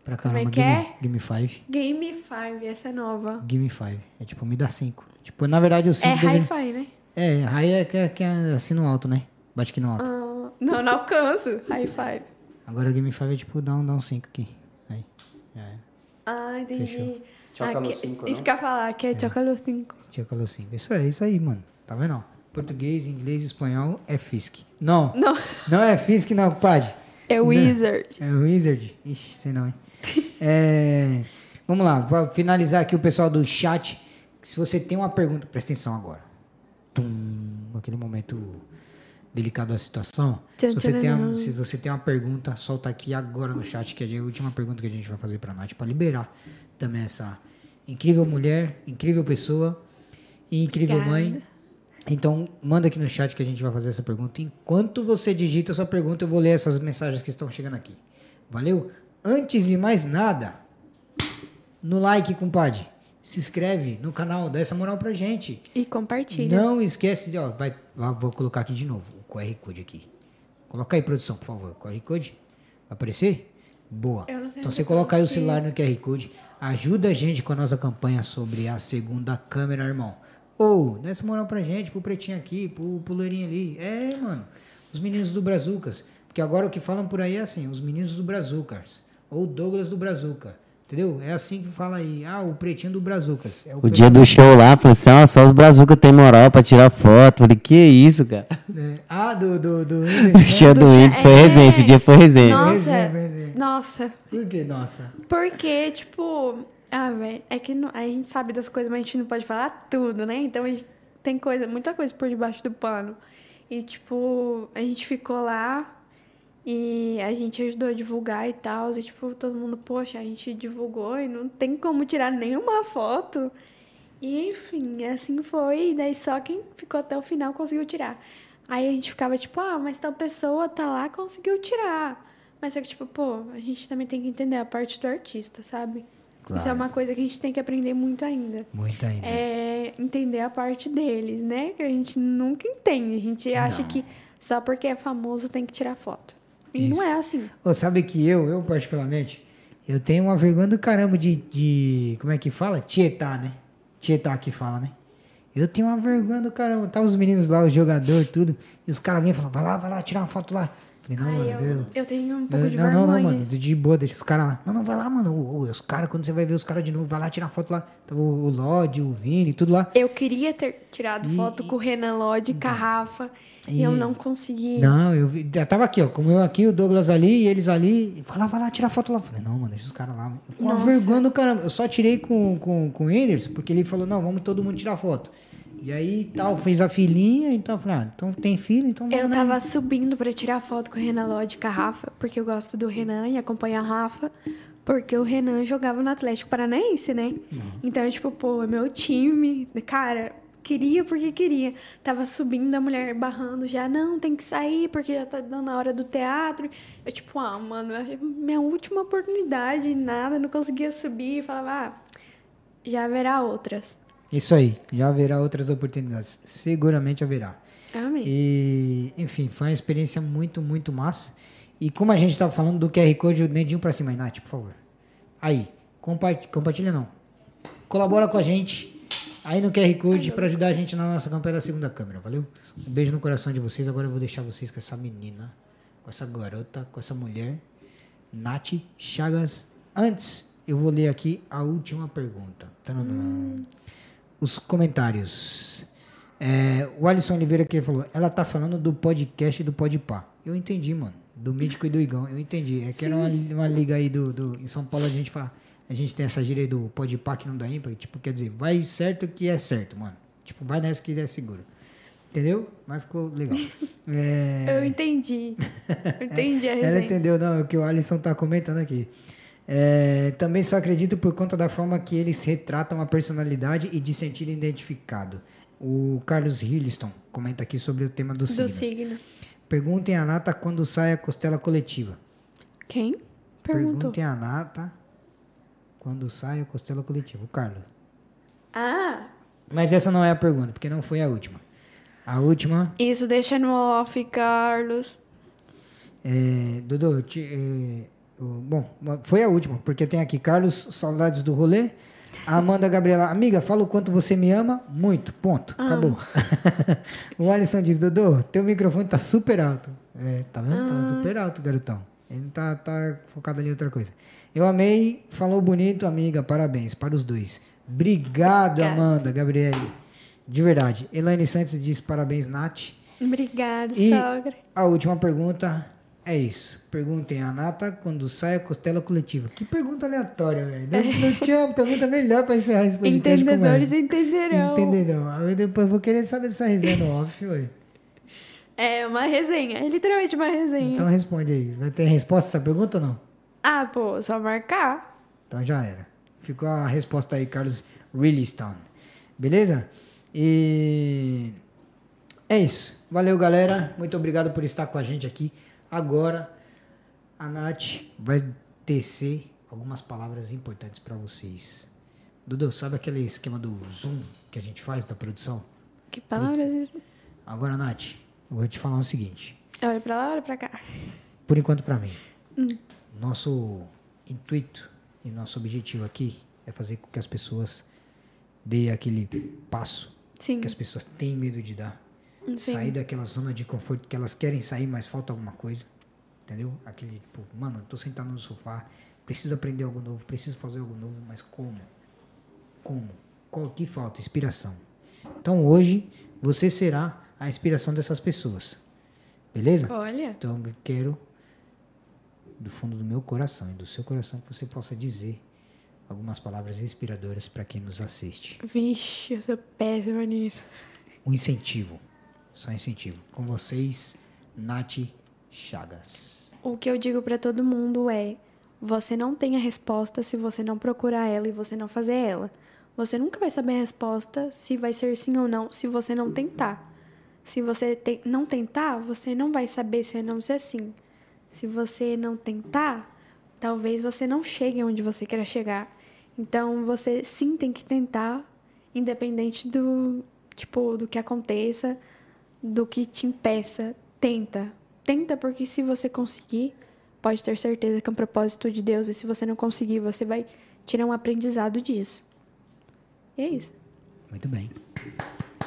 Pra Como é caramba. que é? Gimme 5. Game 5, essa é nova. Gimme 5. É tipo, me dá 5. Tipo, na verdade, o 5 É deve... hi-fi, né? É, aí é que é, que é assim no alto, né? Bate aqui no alto. Ah, não, não alcanço. Hi-fi. Agora o Game 5 é tipo, dá um 5 dá um cinco aqui. Aí. Já era. Ah, entendi. Fechou. Choca Ah, no que- cinco, Isso não? que eu ia falar, que é choca no 5. Tinha calor 5. Isso é isso aí, mano. Tá vendo? Português, inglês, espanhol é FISC. Não. Não, Não é FISC, não, compadre. é Wizard. É o Wizard? Ixi, sei não, hein? É, vamos lá, para finalizar aqui o pessoal do chat. Se você tem uma pergunta, presta atenção agora. Tum, aquele momento delicado da situação. Se você, tem, uma- se você tem uma pergunta, solta aqui agora no chat, que é a última pergunta que a gente vai fazer pra Nath, para liberar também essa incrível mulher, incrível pessoa e incrível Obrigada. mãe. Então, manda aqui no chat que a gente vai fazer essa pergunta. Enquanto você digita a sua pergunta, eu vou ler essas mensagens que estão chegando aqui. Valeu? Antes de mais nada, no like, compadre. se inscreve no canal, dá essa moral pra gente. E compartilha. Não esquece de, ó, vai, ó, vou colocar aqui de novo o QR Code aqui. Coloca aí, produção, por favor, QR Code. Vai aparecer? Boa. Então você coloca aí o celular no QR Code. Ajuda a gente com a nossa campanha sobre a segunda câmera, irmão. Ou, dá essa moral pra gente, pro pretinho aqui, pro, pro loirinho ali. É, mano. Os meninos do Brazucas. Porque agora o que falam por aí é assim, os meninos do Brazucas. Ou Douglas do Brazuca. Entendeu? É assim que fala aí. Ah, o pretinho do Brazucas. É O dia do show lá, falou assim, ó, só os brazuca tem moral pra tirar foto. Falei, que isso, cara? É. Ah, do, do, do O Whindersson, show do Whindersson foi resenha, esse dia foi resenha. Nossa, Resenha, resenha. nossa. Por que, nossa? Porque, tipo, ah, velho, é que não- a gente sabe das coisas, mas a gente não pode falar tudo, né? Então a gente tem coisa, muita coisa por debaixo do pano. E, tipo, a gente ficou lá e a gente ajudou a divulgar e tal. E, tipo, todo mundo, poxa, a gente divulgou e não tem como tirar nenhuma foto. E, enfim, assim foi. E daí só quem ficou até o final conseguiu tirar. Aí a gente ficava tipo, ah, mas tal pessoa tá lá conseguiu tirar. Mas é que, tipo, pô, a gente também tem que entender a parte do artista, sabe? Isso é Claro. uma coisa que a gente tem que aprender muito ainda. Muito ainda. É entender a parte deles, né? Que a gente nunca entende. A gente acha Não. que só porque é famoso tem que tirar foto. E não Isso. é assim. Ô, sabe que eu, eu particularmente, eu tenho uma vergonha do caramba de, de como é que fala? Tietar, né? Tietar que fala, né? Eu tenho uma vergonha do caramba. Tá os meninos lá, os jogadores, tudo. E os caras vinham e falam, vai lá, vai lá, tirar uma foto lá. Falei, não, Ai, mano, eu, eu... eu tenho um Não, pouco de não, vergonha. não, mano, de boa, deixa os caras lá. Não, não, vai lá, mano. Os caras, quando você vai ver os caras de novo, vai lá tirar foto lá. Tava o, o Lodge, o Vini, tudo lá. Eu queria ter tirado E- foto com o Renan Lodge, Carrafa, e, eu não consegui. Não, eu vi, já tava aqui, ó, como eu aqui, o Douglas ali, e eles ali. Vai lá, vai lá, tirar foto lá. Eu Falei, não, mano, deixa os caras lá. mano. Com Nossa. vergonha do caramba. Eu só tirei com, com, com o Anderson, porque ele falou, não, vamos todo mundo tirar foto. E aí tal, fez a filinha, então eu falei, ah, então tem fila, então Eu vamos, né? tava subindo pra tirar foto com o Renan Lodge e Carrafa, porque eu gosto do Renan e acompanho a Rafa, porque o Renan jogava no Atlético Paranaense, né? Então, tipo, pô, é meu time. Cara, queria porque queria. Tava subindo, a mulher barrando já, não, tem que sair porque já tá dando a hora do teatro. Eu, tipo, ah, mano, é minha última oportunidade, nada, não conseguia subir. Falava, ah, já haverá outras. Isso aí, já haverá outras oportunidades. Seguramente haverá. Amém. E, enfim, foi uma experiência muito, muito massa. E como a gente tava falando do QR Code, o dedinho pra cima Nath, por favor. Aí, compartilha, compartilha não. Colabora com a gente aí no QR Code pra ajudar a gente na nossa campanha da segunda câmera, valeu? Um beijo no coração de vocês. Agora eu vou deixar vocês com essa menina, com essa garota, com essa mulher, Nath Chagas. Antes, eu vou ler aqui a última pergunta. Tananã. Os comentários. É, o Alisson Oliveira que falou, ela tá falando do podcast do Podpah. Eu entendi, mano. Do Mítico e do Igão. Eu entendi. É que era uma, uma liga aí do, do. Em São Paulo a gente fala. A gente tem essa gíria aí do Podpah que não dá ímpar. Tipo, quer dizer, vai certo que é certo, mano. Tipo, vai nessa que é seguro. Entendeu? Mas ficou legal. É, Eu entendi. Eu entendi a ela resenha. entendeu, não, é o que o Alisson tá comentando aqui. É, também só acredito por conta da forma que eles retratam a personalidade e de sentir identificado. O Carlos Hilliston comenta aqui sobre o tema dos Do signos. signo. Perguntem a Nata quando sai a costela coletiva. Quem? Perguntou. Perguntem a Nata quando sai a costela coletiva. O Carlos. Ah, Mas essa não é a pergunta, porque não foi a última. A última isso deixa no off, Carlos. É, Dudu, te- é, bom, foi a última, porque tem aqui Carlos, saudades do rolê. A Amanda Gabriela, amiga, fala o quanto você me ama. Muito, ponto. Acabou. o Alisson diz, Dudu, teu microfone tá super alto. É, tá vendo? Tá super alto, garotão. Ele tá, tá focado ali em outra coisa. Eu amei, falou bonito, amiga, parabéns para os dois. Obrigado, Obrigada. Amanda, Gabriele. De verdade. Elaine Santos diz parabéns, Nath. Obrigada, E sogra. a última pergunta é isso. Perguntem a Nata quando sai a costela coletiva. Que pergunta aleatória, velho. Não, tinha uma pergunta melhor pra encerrar esse podcast Entendedores entenderão. Entenderão. Depois eu vou querer saber dessa resenha no off, oi. É uma resenha, é literalmente uma resenha. Então responde aí. Vai ter resposta a essa pergunta ou não? Ah, pô, só marcar. Então já era. Ficou a resposta aí, Carlos Williston. Beleza? E é isso. Valeu, galera. Muito obrigado por estar com a gente aqui. Agora, a Nath vai tecer algumas palavras importantes para vocês. Dudu, sabe aquele esquema do Zoom que a gente faz da produção? Que palavras. Agora, Nath, eu vou te falar o seguinte. Olha pra lá, olha pra cá. Por enquanto, pra mim, nosso intuito e nosso objetivo aqui é fazer com que as pessoas dê aquele passo Sim. que as pessoas têm medo de dar. Sim. Sair daquela zona de conforto que elas querem sair, mas falta alguma coisa. Entendeu? Aquele, tipo, mano, eu tô sentado no sofá, preciso aprender algo novo, preciso fazer algo novo, mas como? Como? Qual que falta? Inspiração. Então hoje você será a inspiração dessas pessoas. Beleza? Olha. Então eu quero, do fundo do meu coração e do seu coração, que você possa dizer algumas palavras inspiradoras para quem nos assiste. Vixe, eu sou péssima nisso. Um incentivo. Só incentivo. Com vocês, Nath Chagas. O que eu digo pra todo mundo é: você não tem a resposta se você não procurar ela e você não fazer ela. Você nunca vai saber a resposta se vai ser sim ou não se você não tentar. Se você te- não tentar, você não vai saber se é não se é sim. Se você não tentar, talvez você não chegue onde você quer chegar. Então você sim tem que tentar, independente do tipo do que aconteça, do que te impeça, tenta. Tenta porque se você conseguir, pode ter certeza que é um propósito de Deus e se você não conseguir, você vai tirar um aprendizado disso. E é isso. Muito bem.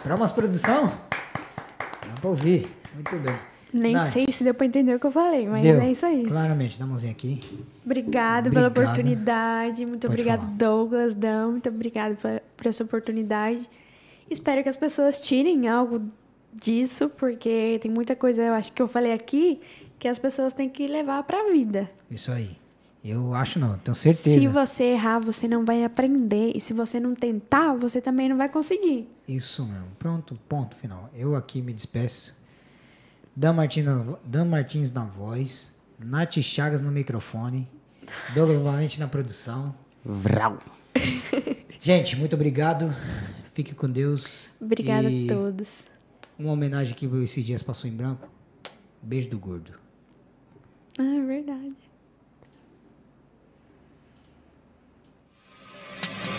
Para umas produção? Dá pra ouvir. Muito bem. Nem Nath, sei se deu pra entender o que eu falei, mas deu. é isso aí. Claramente, dá a mãozinha aqui. Obrigado pela Obrigado. oportunidade. Muito Pode obrigado, falar. Douglas, Dão. Muito obrigado por, por essa oportunidade. Espero que as pessoas tirem algo disso, porque tem muita coisa, eu acho que eu falei aqui, que as pessoas têm que levar pra vida. Isso aí. Eu acho não, tenho certeza. Se você errar, você não vai aprender. E se você não tentar, você também não vai conseguir. Isso mesmo. Pronto, ponto final. Eu aqui me despeço. Dan Martins na, Dan Martins na voz. Nath Chagas no microfone. Douglas Valente na produção. Vrau. Gente, muito obrigado. Fique com Deus. Obrigada E a todos. Uma homenagem que esses dias passou em branco. Beijo do gordo. Ah, é verdade.